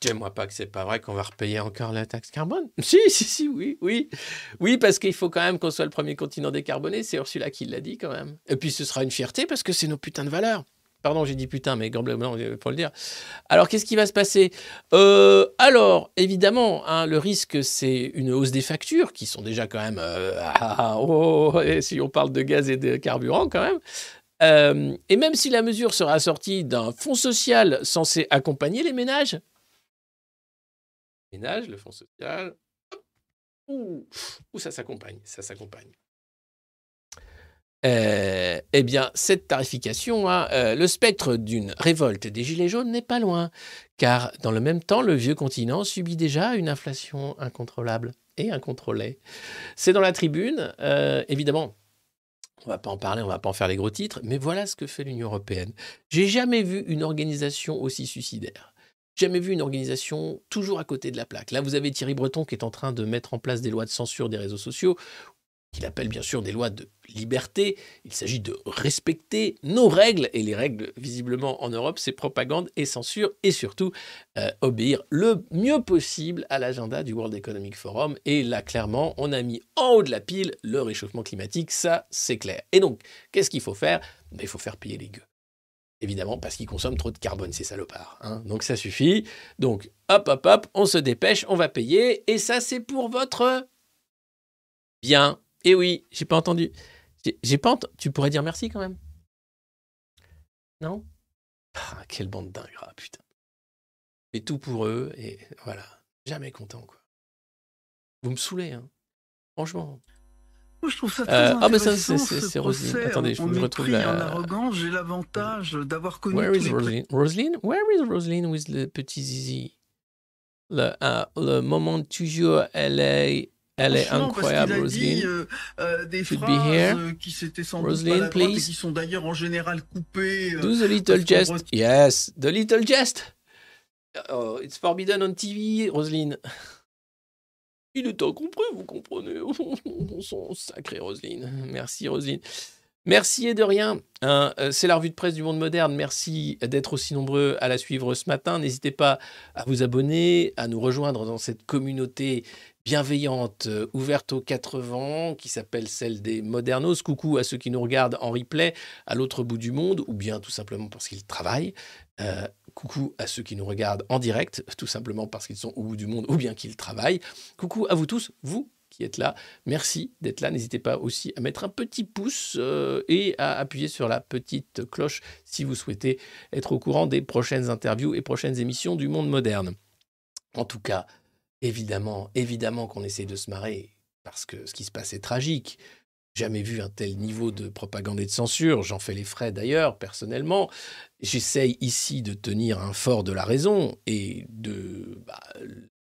dis-moi pas que c'est pas vrai qu'on va repayer encore la taxe carbone. Si, si, si, oui, oui. Oui, parce qu'il faut quand même qu'on soit le premier continent décarboné, c'est Ursula qui l'a dit quand même. Et puis ce sera une fierté parce que c'est nos putains de valeurs. Pardon, j'ai dit putain, mais globalement, il faut le dire. Alors, qu'est-ce qui va se passer? Euh, Alors, évidemment, hein, le risque, c'est une hausse des factures, qui sont déjà quand même... euh, ah, oh, et si on parle de gaz et de carburant, quand même. Euh, et même si la mesure sera assortie d'un fonds social censé accompagner les ménages, ménages, le fonds social, ouh, ça s'accompagne, ça s'accompagne. Euh, eh bien, cette tarification, euh, le spectre d'une révolte des Gilets jaunes n'est pas loin, car dans le même temps, le vieux continent subit déjà une inflation incontrôlable et incontrôlée. C'est dans la tribune, évidemment. On va pas en parler, on va pas en faire les gros titres, mais voilà ce que fait l'Union européenne. J'ai jamais vu une organisation aussi suicidaire. Jamais vu une organisation toujours à côté de la plaque. Là, vous avez Thierry Breton qui est en train de mettre en place des lois de censure des réseaux sociaux, qu'il appelle bien sûr des lois de liberté. Il s'agit de respecter nos règles, et les règles, visiblement, en Europe, c'est propagande et censure, et surtout euh, obéir le mieux possible à l'agenda du World Economic Forum. Et là, clairement, on a mis en haut de la pile le réchauffement climatique, ça, c'est clair. Et donc, qu'est-ce qu'il faut faire? Ben, Il faut faire payer les gueux. Évidemment, parce qu'ils consomment trop de carbone, ces salopards. hein. Donc ça suffit. Donc, hop, hop, hop, on se dépêche, on va payer. Et ça, c'est pour votre bien. Et oui, j'ai pas entendu. J'ai- pas entendu. Tu pourrais dire merci quand même Non? Ah, Quelle bande d'ingrats, putain. Et tout pour eux, et voilà. Jamais content, quoi. Vous me saoulez, hein. Franchement. Moi, je trouve ça très Euh, ah, mais ça, c'est- ce Roselyne. Attendez, en- je- en je retrouve la- en arrogance. J'ai l'avantage d'avoir connu Where is Roselyne? Roselyne? Where is Roselyne with le petit zizi? Le, ah, le moment toujours, elle est, elle est incroyable, parce qu'il a Roselyne. dit euh, euh, des Should phrases euh, qui s'étaient sans doute Roselyne, pas la et please. qui sont d'ailleurs en général coupées. euh, Do the little qu'on re- Yes, the little jest. Oh, it's forbidden on TV, Roselyne. Il est incompris, vous comprenez. Son sacré Roselyne. Merci, Roselyne. Merci et de rien. Hein, euh, c'est la revue de presse du monde moderne. Merci d'être aussi nombreux à la suivre ce matin. N'hésitez pas à vous abonner, à nous rejoindre dans cette communauté bienveillante, euh, ouverte aux quatre vents, qui s'appelle celle des modernos. Coucou à ceux qui nous regardent en replay à l'autre bout du monde, ou bien tout simplement parce qu'ils travaillent. Euh, coucou à ceux qui nous regardent en direct, tout simplement parce qu'ils sont au bout du monde, ou bien qu'ils travaillent. Coucou à vous tous, vous qui êtes là. Merci d'être là. N'hésitez pas aussi à mettre un petit pouce euh, et à appuyer sur la petite cloche si vous souhaitez être au courant des prochaines interviews et prochaines émissions du monde moderne. En tout cas, évidemment, évidemment qu'on essaie de se marrer parce que ce qui se passe est tragique. Jamais vu un tel niveau de propagande et de censure. J'en fais les frais d'ailleurs, personnellement. J'essaye ici de tenir un fort de la raison et de bah,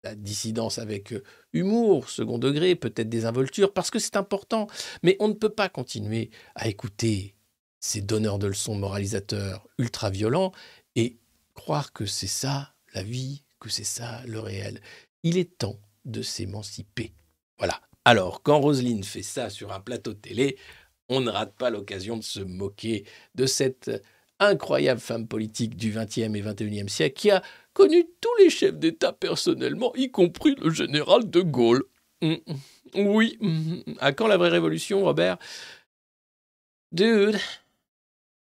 la dissidence avec euh, humour, second degré, peut-être des involtures, parce que c'est important. Mais on ne peut pas continuer à écouter ces donneurs de leçons moralisateurs ultra-violents et croire que c'est ça la vie, que c'est ça le réel. Il est temps de s'émanciper. Voilà. Alors, quand Roselyne fait ça sur un plateau de télé, on ne rate pas l'occasion de se moquer de cette incroyable femme politique du 20e et 21e siècle qui a connu tous les chefs d'État personnellement, y compris le général de Gaulle. Mm, mm. Oui. mm, À quand la vraie révolution, Robert? Dude,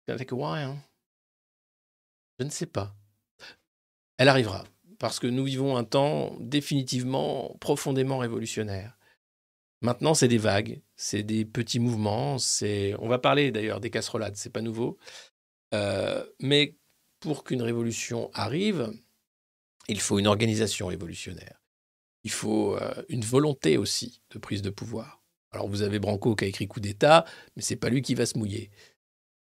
ça fait a while. Je ne sais pas. Elle arrivera, parce que nous vivons un temps définitivement profondément révolutionnaire. Maintenant, c'est des vagues, c'est des petits mouvements, c'est. On va parler d'ailleurs des casserolades, c'est pas nouveau. Euh, mais pour qu'une révolution arrive, il faut une organisation révolutionnaire. Il faut euh, une volonté aussi de prise de pouvoir. Alors vous avez Branco qui a écrit coup d'État, mais c'est pas lui qui va se mouiller.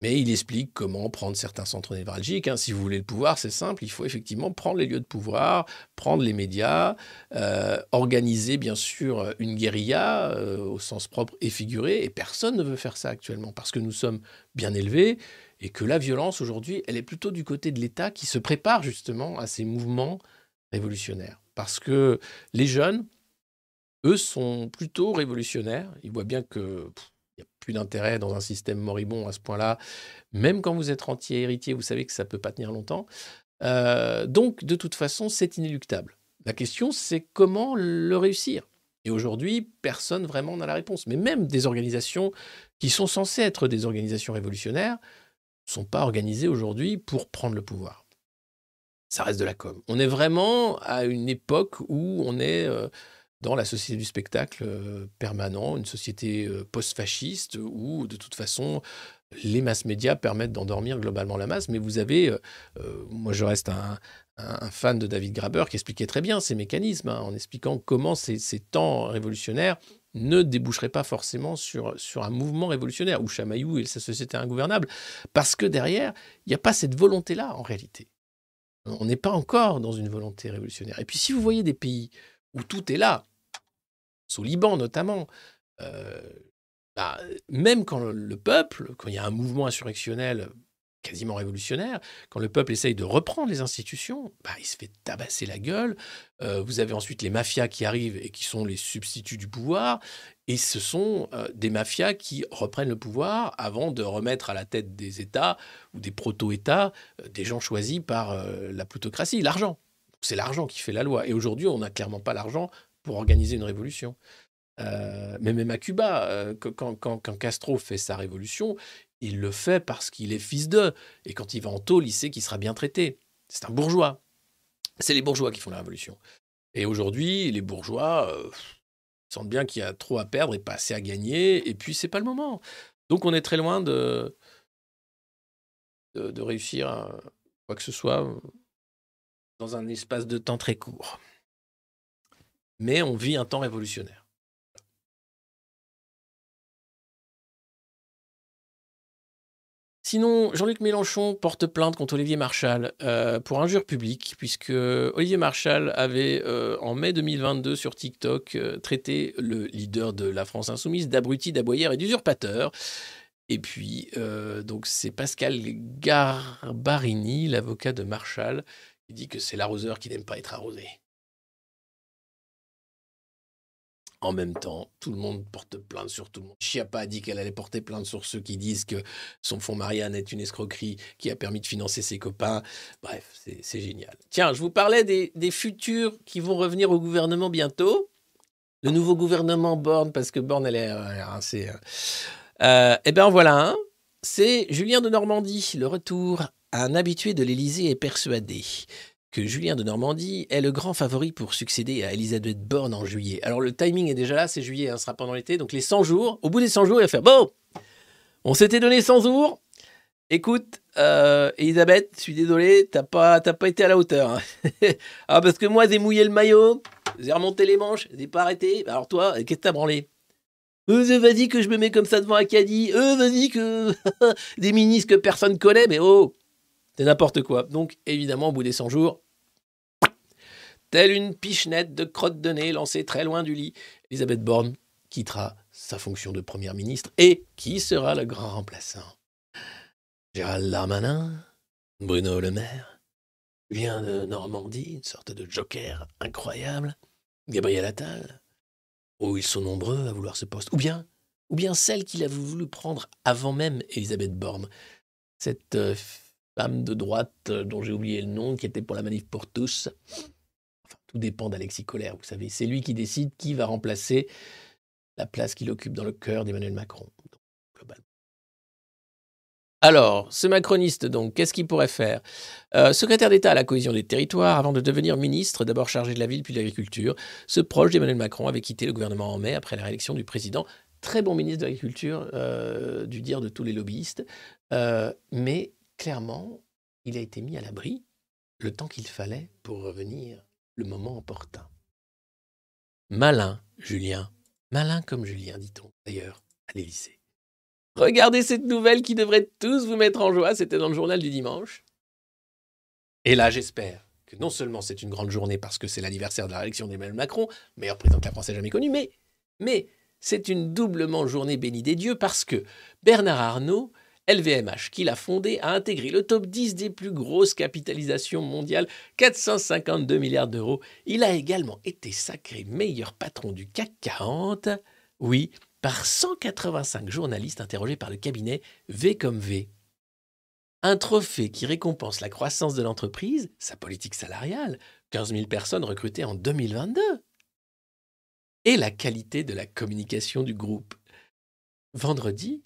Mais il explique comment prendre certains centres névralgiques. hein. Si vous voulez le pouvoir, c'est simple. Il faut effectivement prendre les lieux de pouvoir, prendre les médias, euh, organiser bien sûr une guérilla euh, au sens propre et figuré. Et personne ne veut faire ça actuellement parce que nous sommes bien élevés et que la violence aujourd'hui, elle est plutôt du côté de l'État qui se prépare justement à ces mouvements révolutionnaires. Parce que les jeunes, eux, sont plutôt révolutionnaires. Ils voient bien que il n'y a plus d'intérêt dans un système moribond à ce point-là. Même quand vous êtes rentier héritier, vous savez que ça ne peut pas tenir longtemps. Euh, donc, de toute façon, c'est inéluctable. La question, c'est comment le réussir. Et aujourd'hui, personne vraiment n'a la réponse. Mais même des organisations qui sont censées être des organisations révolutionnaires sont pas organisés aujourd'hui pour prendre le pouvoir. Ça reste de la com. On est vraiment à une époque où on est euh, dans la société du spectacle euh, permanent, une société euh, post-fasciste où de toute façon les masses médias permettent d'endormir globalement la masse. Mais vous avez, euh, moi je reste un, fan de David Graber qui expliquait très bien ces mécanismes hein, en expliquant comment ces, temps révolutionnaires ne déboucheraient pas forcément sur, sur un mouvement révolutionnaire où Chamaillou et sa société ingouvernable. Parce que derrière, il n'y a pas cette volonté-là en réalité. On n'est pas encore dans une volonté révolutionnaire. Et puis si vous voyez des pays où tout est là, au Liban notamment, euh, bah, même quand le, le peuple, quand il y a un mouvement insurrectionnel quasiment révolutionnaire, quand le peuple essaye de reprendre les institutions, bah, il se fait tabasser la gueule. Euh, vous avez ensuite les mafias qui arrivent et qui sont les substituts du pouvoir. Et ce sont euh, des mafias qui reprennent le pouvoir avant de remettre à la tête des États ou des proto-États des gens choisis par la plutocratie, l'argent. C'est l'argent qui fait la loi. Et aujourd'hui, on n'a clairement pas l'argent pour organiser une révolution. Euh, mais même à Cuba, euh, quand, Castro fait sa révolution, il le fait parce qu'il est fils d'eux. Et quand il va en tôle, il sait qu'il sera bien traité. C'est un bourgeois. C'est les bourgeois qui font la révolution. Et aujourd'hui, les bourgeois euh, sentent bien qu'il y a trop à perdre et pas assez à gagner. Et puis, c'est pas le moment. Donc, on est très loin de, réussir quoi que ce soit dans un espace de temps très court. Mais on vit un temps révolutionnaire. Sinon, Jean-Luc Mélenchon porte plainte contre Olivier Marchal euh, pour injure publique, puisque Olivier Marchal avait, euh, en mai 2022, sur TikTok, euh, traité le leader de la France insoumise d'abruti, d'aboyeur et d'usurpateur. Et puis, donc, c'est Pascal Garbarini, l'avocat de Marchal, qui dit que c'est l'arroseur qui n'aime pas être arrosé. En même temps, tout le monde porte plainte sur tout le monde. Chiappa a dit qu'elle allait porter plainte sur ceux qui disent que son fonds Marianne est une escroquerie qui a permis de financer ses copains. Bref, c'est génial. Tiens, je vous parlais des, futurs qui vont revenir au gouvernement bientôt. Le nouveau gouvernement Borne, parce que Borne, elle est euh, assez... euh, euh, eh bien, voilà. C'est Julien de Normandie, le retour. Un habitué de l'Élysée est persuadé que Julien de Normandie est le grand favori pour succéder à Elisabeth Borne en juillet. Alors le timing est déjà là, c'est juillet, hein, ce sera pendant l'été, donc les 100 jours, au bout des 100 jours, il va faire Bon, on s'était donné 100 jours. Écoute, euh, Elisabeth, je suis désolé, t'as pas, pas été à la hauteur. hein. ah, parce que moi, j'ai mouillé le maillot, j'ai remonté les manches, j'ai pas arrêté. Alors toi, qu'est-ce que t'as branlé? Euh, vas-y que je me mets comme ça devant Acadie. Euh, vas-y que des ministres que personne connaît, mais oh, c'est n'importe quoi. Donc, évidemment, au bout des 100 jours, telle une pichenette de crotte de nez lancée très loin du lit, Elisabeth Borne quittera sa fonction de première ministre. Et qui sera le grand remplaçant? Gérald Darmanin Bruno Le Maire Julien de Normandie, une sorte de joker incroyable Gabriel Attal Oh, ils sont nombreux à vouloir ce poste. Ou bien, ou bien celle qu'il a voulu prendre avant même Elisabeth Borne. Cette euh, femme de droite euh, dont j'ai oublié le nom, qui était pour la manif pour tous. Tout dépend d'Alexis Colère, vous savez. C'est lui qui décide qui va remplacer la place qu'il occupe dans le cœur d'Emmanuel Macron. Alors, ce macroniste, donc, qu'est-ce qu'il pourrait faire? Euh, Secrétaire d'État à la cohésion des territoires, avant de devenir ministre, d'abord chargé de la ville puis de l'agriculture, ce proche d'Emmanuel Macron avait quitté le gouvernement en mai après la réélection du président. Très bon ministre de l'Agriculture, euh, du dire de tous les lobbyistes. Euh, mais clairement, il a été mis à l'abri le temps qu'il fallait pour revenir le moment opportun. Malin, Julien. Malin comme Julien, dit-on d'ailleurs, à l'Élysée. Regardez cette nouvelle qui devrait tous vous mettre en joie. C'était dans le journal du dimanche. Et là, j'espère que non seulement c'est une grande journée parce que c'est l'anniversaire de la réélection d'Emmanuel Macron, meilleur président que la France jamais connu, mais c'est une doublement journée bénie des dieux parce que Bernard Arnault, LVMH, qu'il a fondé, a intégré le top 10 des plus grosses capitalisations mondiales, 452 milliards d'euros. Il a également été sacré meilleur patron du CAC 40, oui, par 185 journalistes interrogés par le cabinet V comme V. Un trophée qui récompense la croissance de l'entreprise, sa politique salariale, 15 000 personnes recrutées en 2022, et la qualité de la communication du groupe. Vendredi,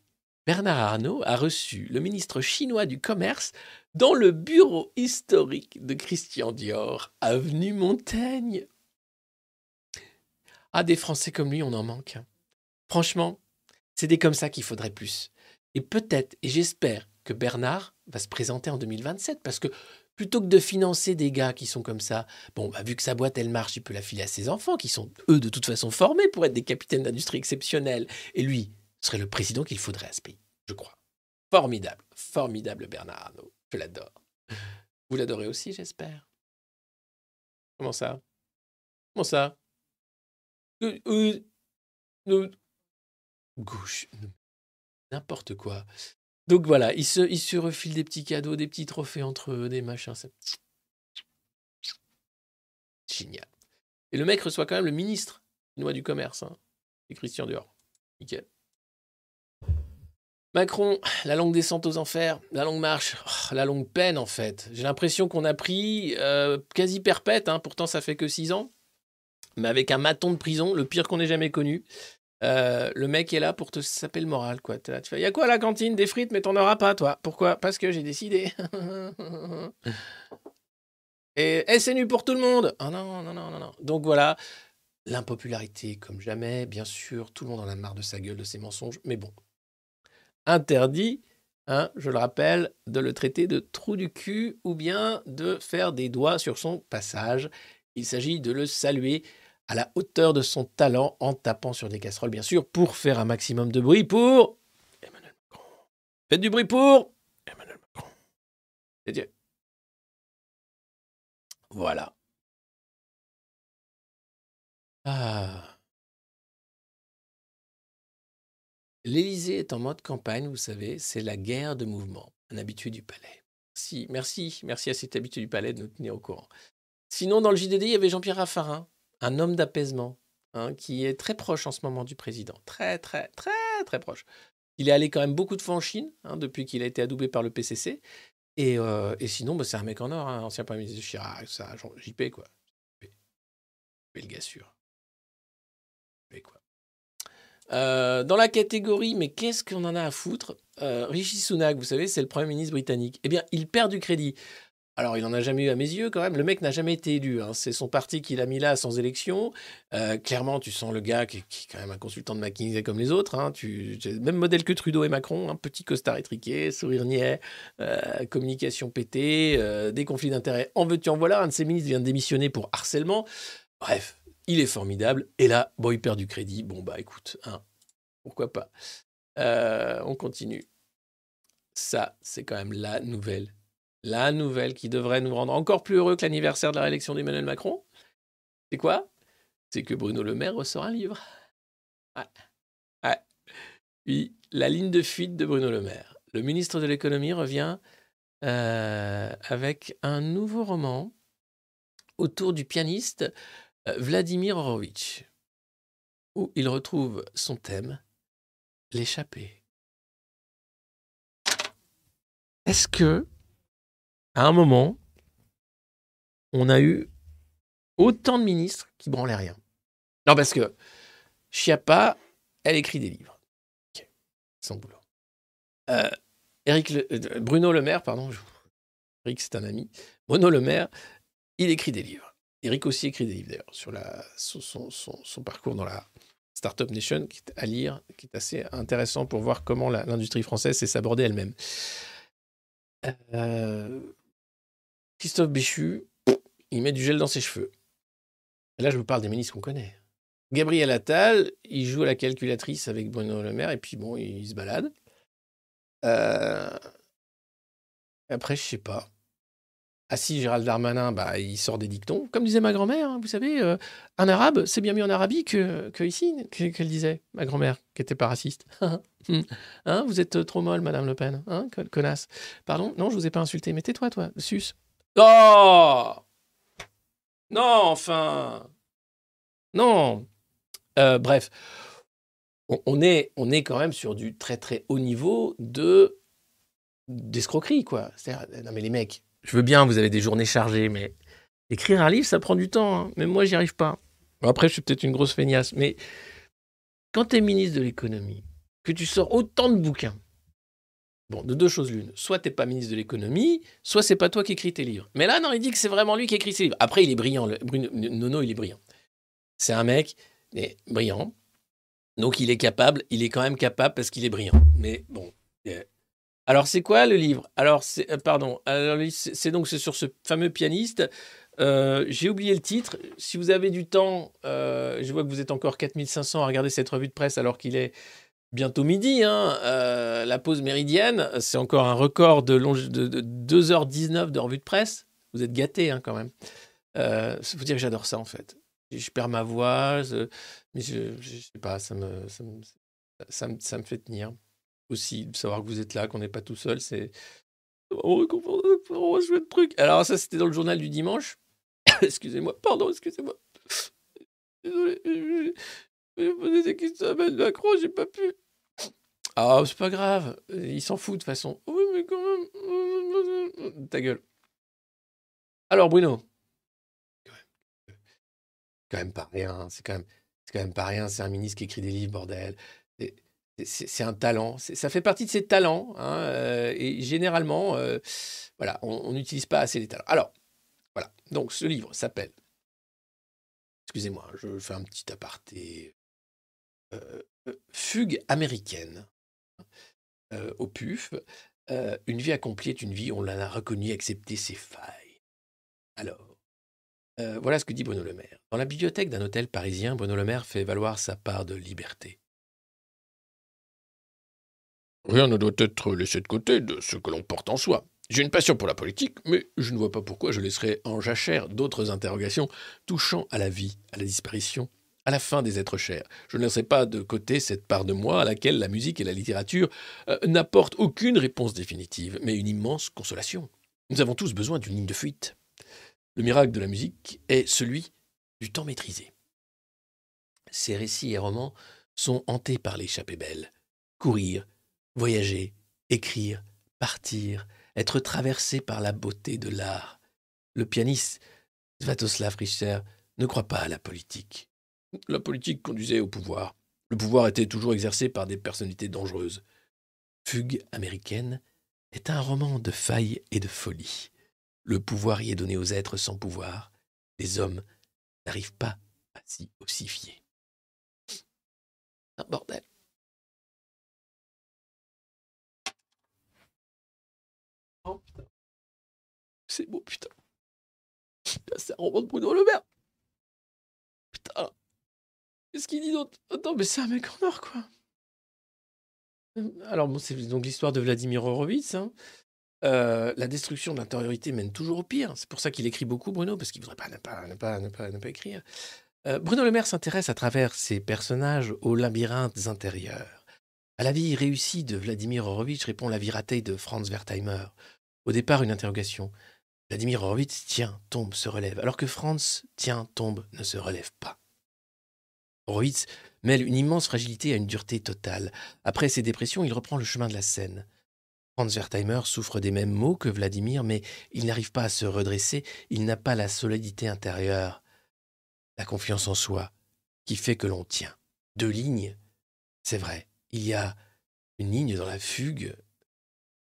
Bernard Arnault a reçu le ministre chinois du Commerce dans le bureau historique de Christian Dior, avenue Montaigne. Ah, des Français comme lui, on en manque. hein. Franchement, c'est des comme ça qu'il faudrait plus. Et peut-être, et j'espère, que Bernard va se présenter en 2027, parce que plutôt que de financer des gars qui sont comme ça, bon, bah, vu que sa boîte, elle marche, il peut la filer à ses enfants, qui sont, eux, de toute façon, formés pour être des capitaines d'industrie exceptionnels. Et lui serait le président qu'il faudrait à ce pays, je crois. Formidable, formidable Bernard Arnault. Je l'adore. Vous l'adorez aussi, j'espère. Comment ça? Comment ça? Euh, euh, euh, Gauche. N'importe quoi. Donc voilà, ils se, ils se refilent des petits cadeaux, des petits trophées entre eux, des machins. c'est Génial. Et le mec reçoit quand même le ministre chinois du commerce, hein, et Christian Dior. Nickel. Macron, la longue descente aux enfers, la longue marche, oh, la longue peine en fait. J'ai l'impression qu'on a pris euh, quasi perpète, hein, pourtant ça fait que 6 ans, mais avec un maton de prison, le pire qu'on ait jamais connu. Euh, le mec est là pour te saper le moral, quoi. Tu fais, y a quoi à la cantine Des frites, mais t'en auras pas, toi. Pourquoi? Parce que j'ai décidé. Et, et c'est nu pour tout le monde. Ah non, non, non, non, non. Donc voilà, l'impopularité comme jamais. Bien sûr, tout le monde en a marre de sa gueule, de ses mensonges. Mais bon, interdit, hein, je le rappelle, de le traiter de trou du cul ou bien de faire des doigts sur son passage. Il s'agit de le saluer à la hauteur de son talent en tapant sur des casseroles, bien sûr, pour faire un maximum de bruit pour Emmanuel Macron. Faites du bruit pour Emmanuel Macron. C'est Dieu. Voilà. Ah. L'Élysée est en mode campagne, vous savez, c'est la guerre de mouvement, un habitué du palais. Merci, merci, merci à cet habitué du palais de nous tenir au courant. Sinon, dans le JDD, il y avait Jean-Pierre Raffarin, un homme d'apaisement, hein, qui est très proche en ce moment du président. Très, très, très, très proche. Il est allé quand même beaucoup de fois en Chine, hein, depuis qu'il a été adoubé par le PCC. Et, euh, et sinon, bah, c'est un mec en or, hein, ancien Premier ministre de Chirac, ça, JP, quoi. JP, le gars sûr. JP, quoi. Euh, dans la catégorie, mais qu'est-ce qu'on en a à foutre Euh, Rishi Sunak, vous savez, c'est le Premier ministre britannique. Eh bien, il perd du crédit. Alors, il n'en a jamais eu à mes yeux quand même. Le mec n'a jamais été élu. hein. C'est son parti qui l'a mis là sans élection. Euh, clairement, tu sens le gars qui, est quand même un consultant de McKinsey comme les autres. hein. Tu, même modèle que Trudeau et Macron. Un petit costard étriqué, sourire niais, communication pétée, des conflits d'intérêts. En veux-tu, en voilà. Un de ses ministres vient de démissionner pour harcèlement. Bref, il est formidable. Et là, bon, il perd du crédit. Bon, bah écoute, hein, pourquoi pas. Euh, on continue. Ça, c'est quand même la nouvelle. La nouvelle qui devrait nous rendre encore plus heureux que l'anniversaire de la réélection d'Emmanuel Macron. C'est quoi? C'est que Bruno Le Maire ressort un livre. Puis, la ligne de fuite de Bruno Le Maire. Le ministre de l'économie revient euh, avec un nouveau roman autour du pianiste Vladimir Horowitz, où il retrouve son thème, l'échappée. Est-ce que, à un moment, on a eu autant de ministres qui branlaient rien? Non, parce que Chiappa, elle écrit des livres. Son boulot. Euh, euh, Bruno Le Maire, pardon. Eric, c'est un ami. Bruno Le Maire, il écrit des livres. Eric aussi écrit des livres, d'ailleurs, sur son, parcours dans la Startup Nation, qui est à lire, qui est assez intéressant pour voir comment l'industrie française sait s'aborder elle-même. Euh, Christophe Béchu, il met du gel dans ses cheveux. Là, je vous parle des ministres qu'on connaît. Gabriel Attal, il joue à la calculatrice avec Bruno Le Maire, et puis bon, il, se balade. Euh, Après, je sais pas. Ah si, Gérald Darmanin, bah, il sort des dictons. Comme disait ma grand-mère, hein, vous savez, euh, un arabe, c'est bien mieux en Arabie que, que ici, que- qu'elle disait, ma grand-mère, qui était pas raciste. hein, vous êtes trop molle, Madame Le Pen, hein, con- connasse. Pardon Non, je vous ai pas insulté, mais tais-toi, toi, sus. Oh Non, enfin Non Euh, Bref, on, on est, on est quand même sur du très très haut niveau de d'escroquerie, quoi. C'est-à-dire, non mais les mecs, je veux bien, vous avez des journées chargées, mais écrire un livre, ça prend du temps. hein. Même moi, j'y arrive pas. Après, je suis peut-être une grosse feignasse, mais quand tu es ministre de l'économie, que tu sors autant de bouquins, Bon, de deux choses l'une. Soit t'es pas ministre de l'économie, soit c'est pas toi qui écris tes livres. Mais là, non, il dit que c'est vraiment lui qui écrit ses livres. Après, il est brillant. le- Bruno- Nono, il est brillant. C'est un mec, mais brillant. Donc, il est capable. Il est quand même capable parce qu'il est brillant. Mais bon. Alors, c'est quoi le livre? Alors, c'est, euh, pardon. C'est donc sur ce fameux pianiste. Euh, J'ai oublié le titre. Si vous avez du temps, euh, je vois que vous êtes encore 4500 à regarder cette revue de presse alors qu'il est bientôt midi. hein. La pause méridienne, c'est encore un record de, longe- de, de 2h19 de revue de presse. Vous êtes gâtés hein, quand même. Euh, faut dire que j'adore ça en fait. Je, perds ma voix, je- mais je, je sais pas, ça me, ça, me, ça, me, ça me fait tenir. Aussi, de savoir que vous êtes là, qu'on n'est pas tout seul, c'est réconfortant, c'est vraiment chouette truc. Alors ça, c'était dans le journal du dimanche. excusez-moi, pardon, excusez-moi. Désolé, je- je poser des questions à Emmanuel Macron, j'ai pas pu. Ah, c'est pas grave, il s'en fout de toute façon. Oui, mais quand même. Ta gueule. Alors, Bruno. Même, quand même pas rien, c'est quand même, c'est quand même pas rien, c'est un ministre qui écrit des livres, bordel. C'est- un talent, ça fait partie de ses talents, hein, euh, et généralement, euh, on n'utilise pas assez les talents. Alors, voilà, donc ce livre s'appelle, excusez-moi, je fais un petit aparté, euh, Fugue américaine, au PUF. Une vie accomplie est une vie, on l'a reconnu, accepté ses failles. Alors, voilà ce que dit Bruno Le Maire. Dans la bibliothèque d'un hôtel parisien, Bruno Le Maire fait valoir sa part de liberté. Rien ne doit être laissé de côté de ce que l'on porte en soi. J'ai une passion pour la politique, mais je ne vois pas pourquoi je laisserais en jachère d'autres interrogations touchant à la vie, à la disparition, à la fin des êtres chers. Je ne laisserai pas de côté cette part de moi à laquelle la musique et la littérature euh, n'apportent aucune réponse définitive, mais une immense consolation. Nous avons tous besoin d'une ligne de fuite. Le miracle de la musique est celui du temps maîtrisé. Ces récits et romans sont hantés par l'échappée belle. Courir, voyager, écrire, partir, être traversé par la beauté de l'art. Le pianiste Svatoslav Richter ne croit pas à la politique. La politique conduisait au pouvoir. Le pouvoir était toujours exercé par des personnalités dangereuses. Fugue américaine est un roman de failles et de folie. Le pouvoir y est donné aux êtres sans pouvoir. Les hommes n'arrivent pas à s'y ossifier. Un bordel. Oh putain. C'est beau, putain. C'est un roman de Bruno Le Maire. Putain. Qu'est-ce qu'il dit d'autre Attends, mais c'est un mec en or, quoi. Alors, bon, c'est donc l'histoire de Vladimir Horowitz. hein. Euh, la destruction de l'intériorité mène toujours au pire. C'est pour ça qu'il écrit beaucoup, Bruno, parce qu'il ne voudrait pas ne pas, ne pas, ne pas, ne pas écrire. Euh, Bruno Le Maire s'intéresse à travers ses personnages aux labyrinthes intérieurs. À la vie réussie de Vladimir Horowitz répond la vie ratée de Franz Wertheimer. Au départ, une interrogation. Vladimir Horowitz tient, tombe, se relève, alors que Franz tient, tombe, ne se relève pas. Horowitz mêle une immense fragilité à une dureté totale. Après ses dépressions, il reprend le chemin de la scène. Franz Wertheimer souffre des mêmes maux que Vladimir, mais il n'arrive pas à se redresser, il n'a pas la solidité intérieure, la confiance en soi, qui fait que l'on tient. Deux lignes, c'est vrai, il y a une ligne dans la fugue,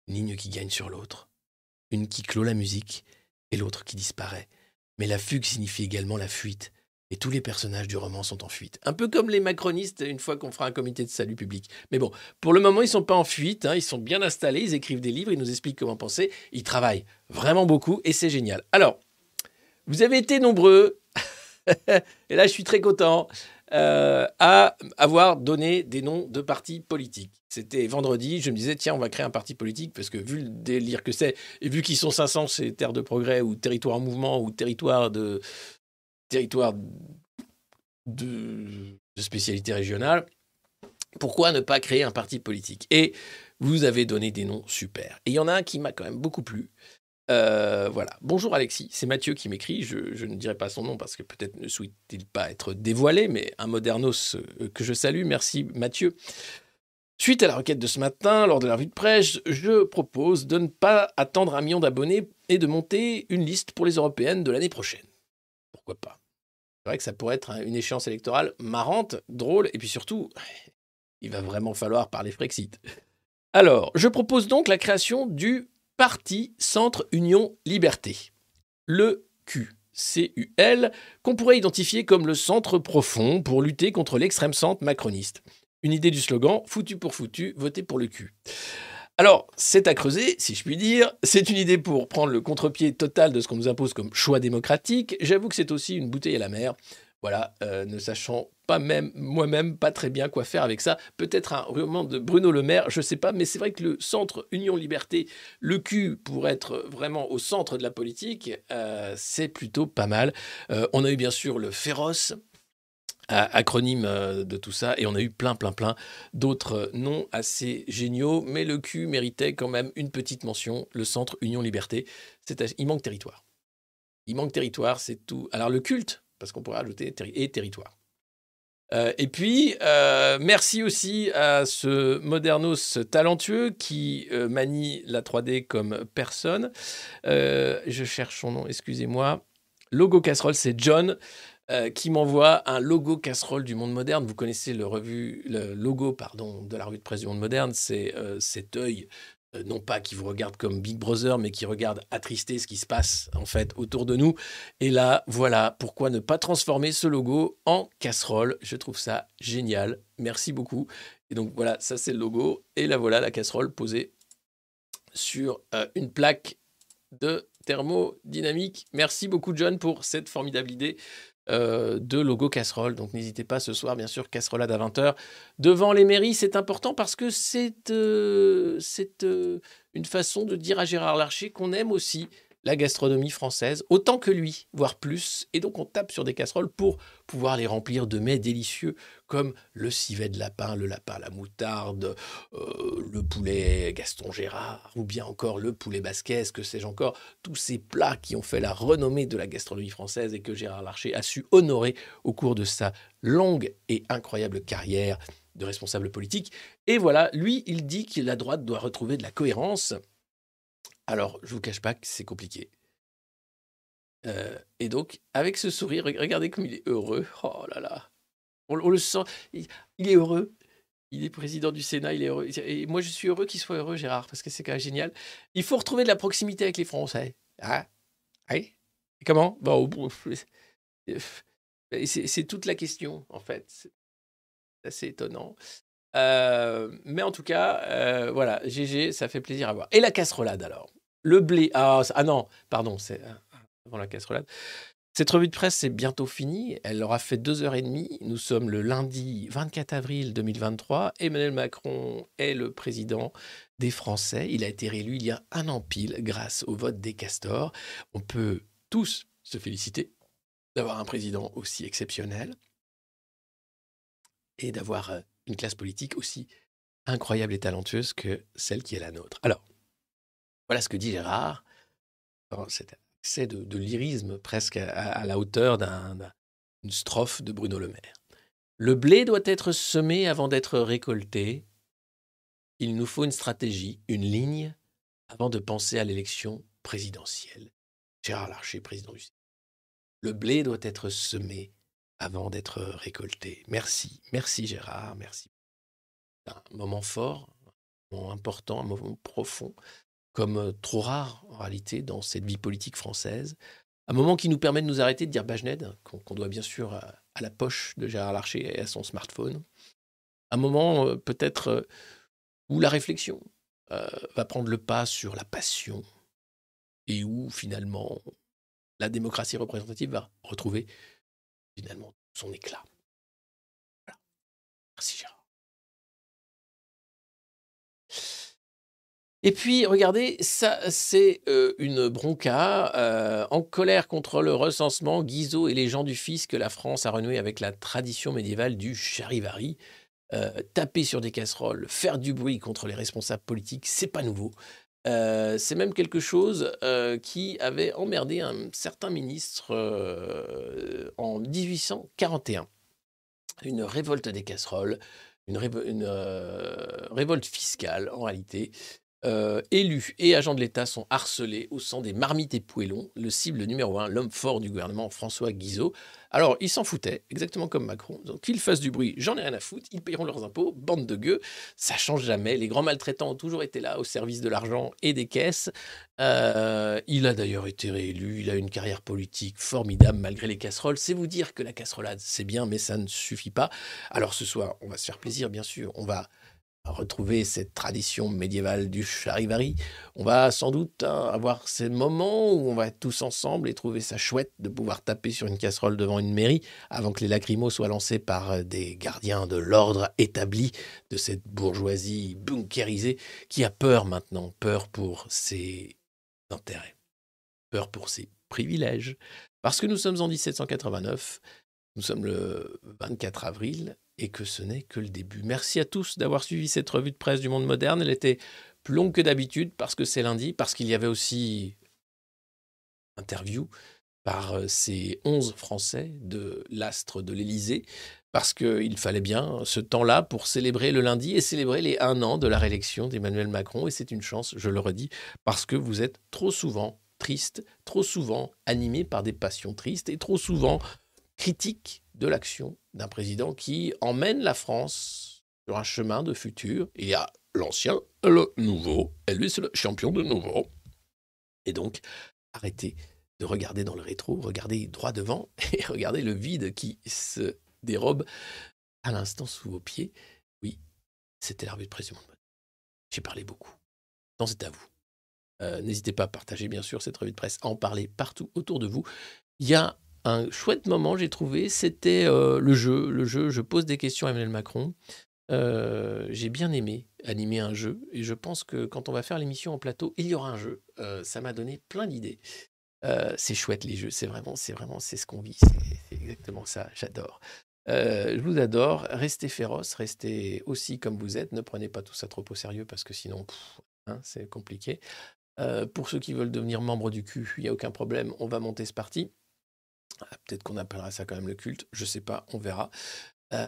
une ligne qui gagne sur l'autre, une qui clôt la musique et l'autre qui disparaît. Mais la fugue signifie également la fuite, et tous les personnages du roman sont en fuite. Un peu comme les macronistes une fois qu'on fera un comité de salut public. Mais bon, pour le moment, ils sont pas en fuite, hein, ils sont bien installés, ils écrivent des livres, ils nous expliquent comment penser, ils travaillent vraiment beaucoup et c'est génial. Alors, vous avez été nombreux, et là je suis très content, euh, à avoir donné des noms de partis politiques. C'était vendredi, je me disais, tiens, on va créer un parti politique, parce que vu le délire que c'est, et vu qu'ils sont 500 chez Terre de Progrès, ou Territoire en Mouvement, ou Territoire de, territoire de, de spécialité régionale, pourquoi ne pas créer un parti politique? Et vous avez donné des noms super. Et il y en a un qui m'a quand même beaucoup plu. Euh, voilà. Bonjour Alexis, c'est Mathieu qui m'écrit. Je, ne dirai pas son nom parce que peut-être ne souhaite-t-il pas être dévoilé, mais un modernos euh, que je salue. Merci Mathieu. Suite à la requête de ce matin, lors de la revue de presse, je propose de ne pas attendre un million d'abonnés et de monter une liste pour les européennes de l'année prochaine. Pourquoi pas? C'est vrai que ça pourrait être une échéance électorale marrante, drôle, et puis surtout, il va vraiment falloir parler Frexit. Alors, je propose donc la création du Parti Centre Union Liberté, le Q. CUL, qu'on pourrait identifier comme le centre profond pour lutter contre l'extrême centre macroniste. Une idée du slogan foutu pour foutu, votez pour le cul. Alors, c'est à creuser, si je puis dire. C'est une idée pour prendre le contre-pied total de ce qu'on nous impose comme choix démocratique. J'avoue que c'est aussi une bouteille à la mer. Voilà, euh, ne sachant pas même moi-même pas très bien quoi faire avec ça. Peut-être un roman de Bruno Le Maire, je sais pas, mais c'est vrai que le centre Union Liberté, le cul pour être vraiment au centre de la politique, euh, c'est plutôt pas mal. Euh, on a eu bien sûr le féroce. Acronyme de tout ça, et on a eu plein, plein, plein d'autres noms assez géniaux, mais le cul méritait quand même une petite mention, le centre Union Liberté. Il manque territoire. Il manque territoire, c'est tout. Alors le culte, parce qu'on pourrait ajouter et territoire. Euh, et puis, euh, merci aussi à ce modernos talentueux qui euh, manie la 3D comme personne. je cherche son nom, excusez-moi. Logo Casserole, c'est John. qui m'envoie un logo casserole du monde moderne. Vous connaissez le, revue, logo pardon, de la revue de presse du monde moderne, c'est cet œil non pas qui vous regarde comme Big Brother, mais qui regarde attristé ce qui se passe en fait autour de nous. Et là, voilà, pourquoi ne pas transformer ce logo en casserole Je trouve ça génial. Merci beaucoup. Et donc voilà, ça c'est le logo. Et là voilà la casserole posée sur euh, une plaque de thermodynamique. Merci beaucoup John pour cette formidable idée. Euh, de logo casserole. Donc n'hésitez pas ce soir, bien sûr, casserolade à 20h. Devant les mairies, c'est important parce que c'est euh, euh, une façon de dire à Gérard Larcher qu'on aime aussi la gastronomie française, autant que lui, voire plus. Et donc on tape sur des casseroles pour pouvoir les remplir de mets délicieux comme le civet de lapin, le lapin à la moutarde, euh, le poulet Gaston Gérard, ou bien encore le poulet basquez, que sais-je encore, tous ces plats qui ont fait la renommée de la gastronomie française et que Gérard Larcher a su honorer au cours de sa longue et incroyable carrière de responsable politique. Et voilà, lui, il dit que la droite doit retrouver de la cohérence alors, je vous cache pas que c'est compliqué. Euh, et donc, avec ce sourire, regardez comme il est heureux. Oh là là. On, le sent. Il, est heureux. Il est président du Sénat, il est heureux. Et moi, je suis heureux qu'il soit heureux, Gérard, parce que c'est quand même génial. Il faut retrouver de la proximité avec les Français. Hein? Oui? Comment? Bon, C'est toute la question, en fait. C'est assez étonnant. Euh, mais en tout cas, euh, voilà, GG, ça fait plaisir à voir. Et la casserolade alors? Le blé. Ah, ah non, pardon, c'est euh, avant la casserolade. Cette revue de presse, c'est bientôt fini. Elle aura fait deux heures et demie. Nous sommes le lundi 24 avril 2023. Emmanuel Macron est le président des Français. Il a été réélu il y a un an pile grâce au vote des castors. On peut tous se féliciter d'avoir un président aussi exceptionnel et d'avoir euh, une classe politique aussi incroyable et talentueuse que celle qui est la nôtre. Alors, voilà ce que dit Gérard. C'est de, de lyrisme presque à, la hauteur d'une strophe de Bruno Le Maire. Le blé doit être semé avant d'être récolté. Il nous faut une stratégie, une ligne, avant de penser à l'élection présidentielle. Gérard Larcher, président du Sénat. Le blé doit être semé avant d'être récolté. Merci, merci Gérard, merci. Un moment fort, un moment important, un moment profond comme trop rare en réalité dans cette vie politique française. Un moment qui nous permet de nous arrêter de dire Bajned, qu'on doit bien sûr à, la poche de Gérard Larcher et à son smartphone. Un moment peut-être où la réflexion va prendre le pas sur la passion et où finalement la démocratie représentative va retrouver finalement son éclat. Voilà. Merci Gérard. Et puis, regardez, ça, c'est euh, une bronca. Euh, en colère contre le recensement, Guizot et les gens du fisc, la France a renoué avec la tradition médiévale du charivari. Euh, taper sur des casseroles, faire du bruit contre les responsables politiques, c'est pas nouveau. c'est même quelque chose qui avait emmerdé un certain ministre en 1841. Une révolte des casseroles, une révolte fiscale en réalité, euh, élus et agents de l'État sont harcelés au sang des marmites et poêlons, le cible numéro un, l'homme fort du gouvernement, François Guizot. Alors, ils s'en foutaient, exactement comme Macron. Donc, qu'ils fassent du bruit, j'en ai rien à foutre, ils payeront leurs impôts, bande de gueux. Ça change jamais. Les grands maltraitants ont toujours été là au service de l'argent et des caisses. Euh, il a d'ailleurs été réélu, il a une carrière politique formidable malgré les casseroles. C'est vous dire que la casserolade, c'est bien, mais ça ne suffit pas. Alors, ce soir, on va se faire plaisir, bien sûr. On va retrouver cette tradition médiévale du charivari. On va sans doute hein, avoir ces moments où on va être tous ensemble et trouver ça chouette de pouvoir taper sur une casserole devant une mairie avant que les lacrymos soient lancés par euh, des gardiens de l'ordre établi de cette bourgeoisie bunkérisée qui a peur maintenant, peur pour ses intérêts, peur pour ses privilèges. Parce que nous sommes en 1789, nous sommes le 24 avril et que ce n'est que le début. Merci à tous d'avoir suivi cette revue de presse du monde moderne. Elle était plus longue que d'habitude parce que c'est lundi, parce qu'il y avait aussi interview par euh, ces 11 Français de l'astre de l'Élysée, parce qu'il fallait bien ce temps-là pour célébrer le lundi et célébrer les un an de la réélection d'Emmanuel Macron. Et c'est une chance, je le redis, parce que vous êtes trop souvent triste, trop souvent animé par des passions tristes et trop souvent critique de l'action d'un président qui emmène la France sur un chemin de futur. Il y a l'ancien, le nouveau, et lui c'est le champion de nouveau. Et donc, arrêtez de regarder dans le rétro, regardez droit devant et regardez le vide qui se dérobe à l'instant sous vos pieds. Oui, c'était la revue de presse du monde. J'ai parlé beaucoup. Tant c'est à vous. Euh, n'hésitez pas à partager bien sûr cette revue de presse, à en parler partout autour de vous. Il y a un chouette moment, j'ai trouvé, c'était euh, le jeu. Le jeu, je pose des questions à Emmanuel Macron. Euh, j'ai bien aimé animer un jeu et je pense que quand on va faire l'émission en plateau, il y aura un jeu. Euh, ça m'a donné plein d'idées. c'est chouette les jeux, c'est vraiment, c'est vraiment, c'est ce qu'on vit, c'est exactement ça. J'adore. je vous adore. Restez féroces, restez aussi comme vous êtes. Ne prenez pas tout ça trop au sérieux parce que sinon, hein, c'est compliqué. pour ceux qui veulent devenir membre du Q, il n'y a aucun problème. On va monter ce parti. Ah, peut-être qu'on appellera ça quand même le culte, je sais pas, on verra. Euh,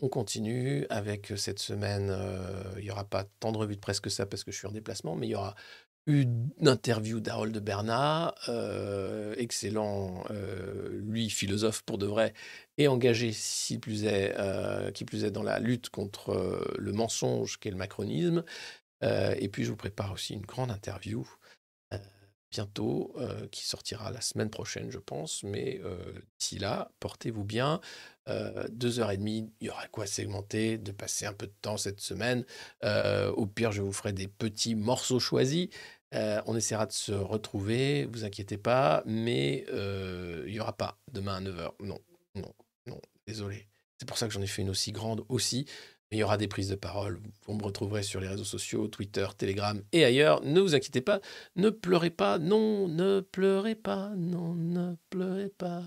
on continue avec cette semaine. Euh, il n'y aura pas tant de revues de presse que ça parce que je suis en déplacement, mais il y aura une interview d'Harold Bernat, euh, excellent, lui philosophe pour de vrai et engagé, si qui plus est dans la lutte contre le mensonge qu'est le macronisme. et puis je vous prépare aussi une grande interview bientôt, euh, qui sortira la semaine prochaine, je pense. Mais euh, d'ici là, portez-vous bien. Euh, deux heures et demie, il y aura quoi segmenter, de passer un peu de temps cette semaine. au pire, je vous ferai des petits morceaux choisis. on essaiera de se retrouver, vous inquiétez pas, mais il n'y aura pas demain à 9h. Non, non, non, désolé. C'est pour ça que j'en ai fait une aussi grande aussi il y aura des prises de parole. Vous me retrouverez sur les réseaux sociaux, Twitter, Telegram et ailleurs. Ne vous inquiétez pas, ne pleurez pas, non, ne pleurez pas, non, ne pleurez pas.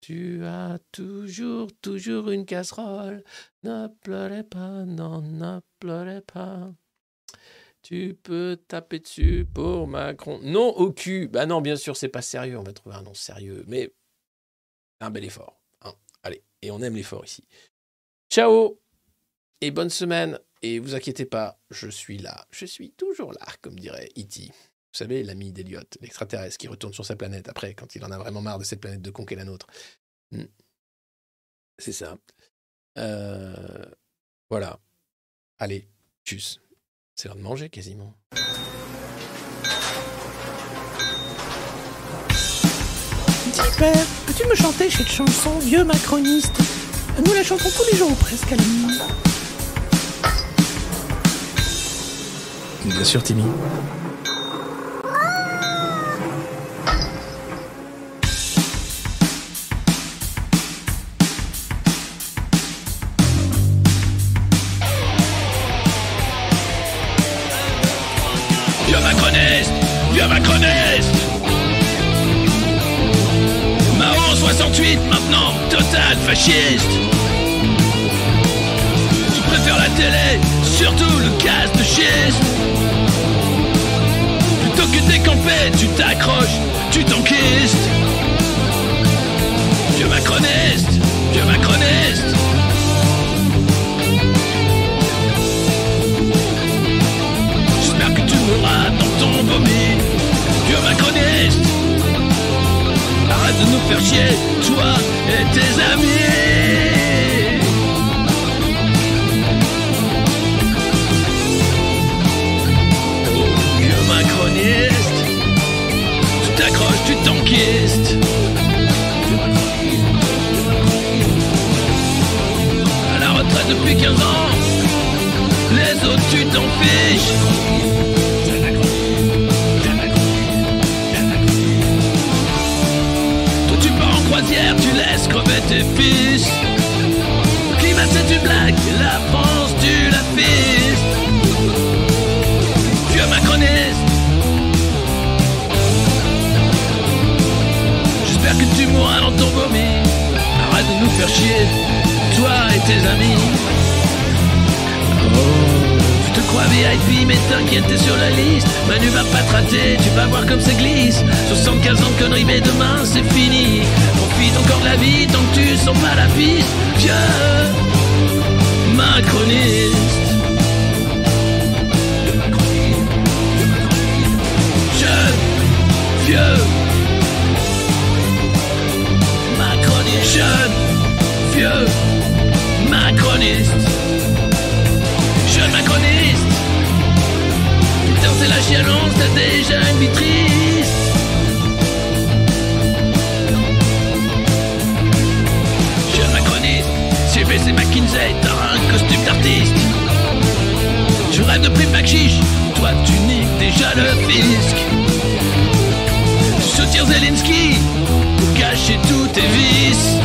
Tu as toujours, toujours une casserole. Ne pleurez pas, non, ne pleurez pas. Tu peux taper dessus pour Macron. Non au cul. Bah non, bien sûr, c'est pas sérieux. On va trouver un nom sérieux. Mais un bel effort. Hein. Allez, et on aime l'effort ici. Ciao et bonne semaine. Et vous inquiétez pas, je suis là. Je suis toujours là, comme dirait E.T. Vous savez, l'ami d'Eliot, l'extraterrestre qui retourne sur sa planète après, quand il en a vraiment marre de cette planète de con la nôtre. Hmm. C'est ça. Euh, voilà. Allez, tchuss. C'est l'heure de manger quasiment. Peux-tu me chanter cette chanson, vieux macroniste? Nous la chantons tous les jours presque à la. Bien sûr, Timmy. Macroniste Vieux macroniste Mao 68 maintenant, total fasciste tu t'accroches, tu t'enquistes. Vieux macroniste, vieux macroniste. J'espère que tu mourras dans ton vomi, vieux macroniste. Arrête de nous faire chier, toi et tes amis. Depuis 15 ans. Les autres, tu t'en fiches. Toi, tu pars en croisière, tu laisses crever tes fils. Le climat, c'est une blague, la France, tu la fistes. Vieux macroniste. J'espère que tu mourras dans ton vomi. Arrête de nous faire chier, toi et tes amis. Oh, tu te crois VIP, mais t'inquiète, t'es sur la liste. Manu va pas te rater, tu vas voir comme ça glisse. 75 ans de conneries, mais demain c'est fini. Profite encore de la vie tant que tu sens pas la piste. Vieux macroniste. Jeune, vieux. Macroniste, jeune, vieux, jeune macroniste. Putain, c'est la chialance, t'as déjà une vie triste. Jeune macroniste, j'ai baissé McKinsey, t'as un costume d'artiste. Je rêve de prime chiche, toi tu niques déjà le fisc. Soutire Zelensky pour cacher tous tes vices.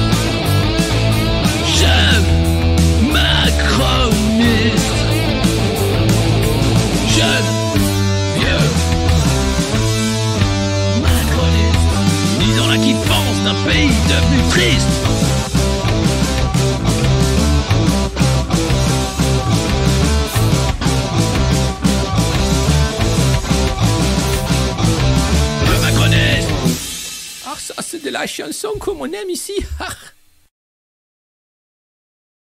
La chanson comme on aime ici. Ah.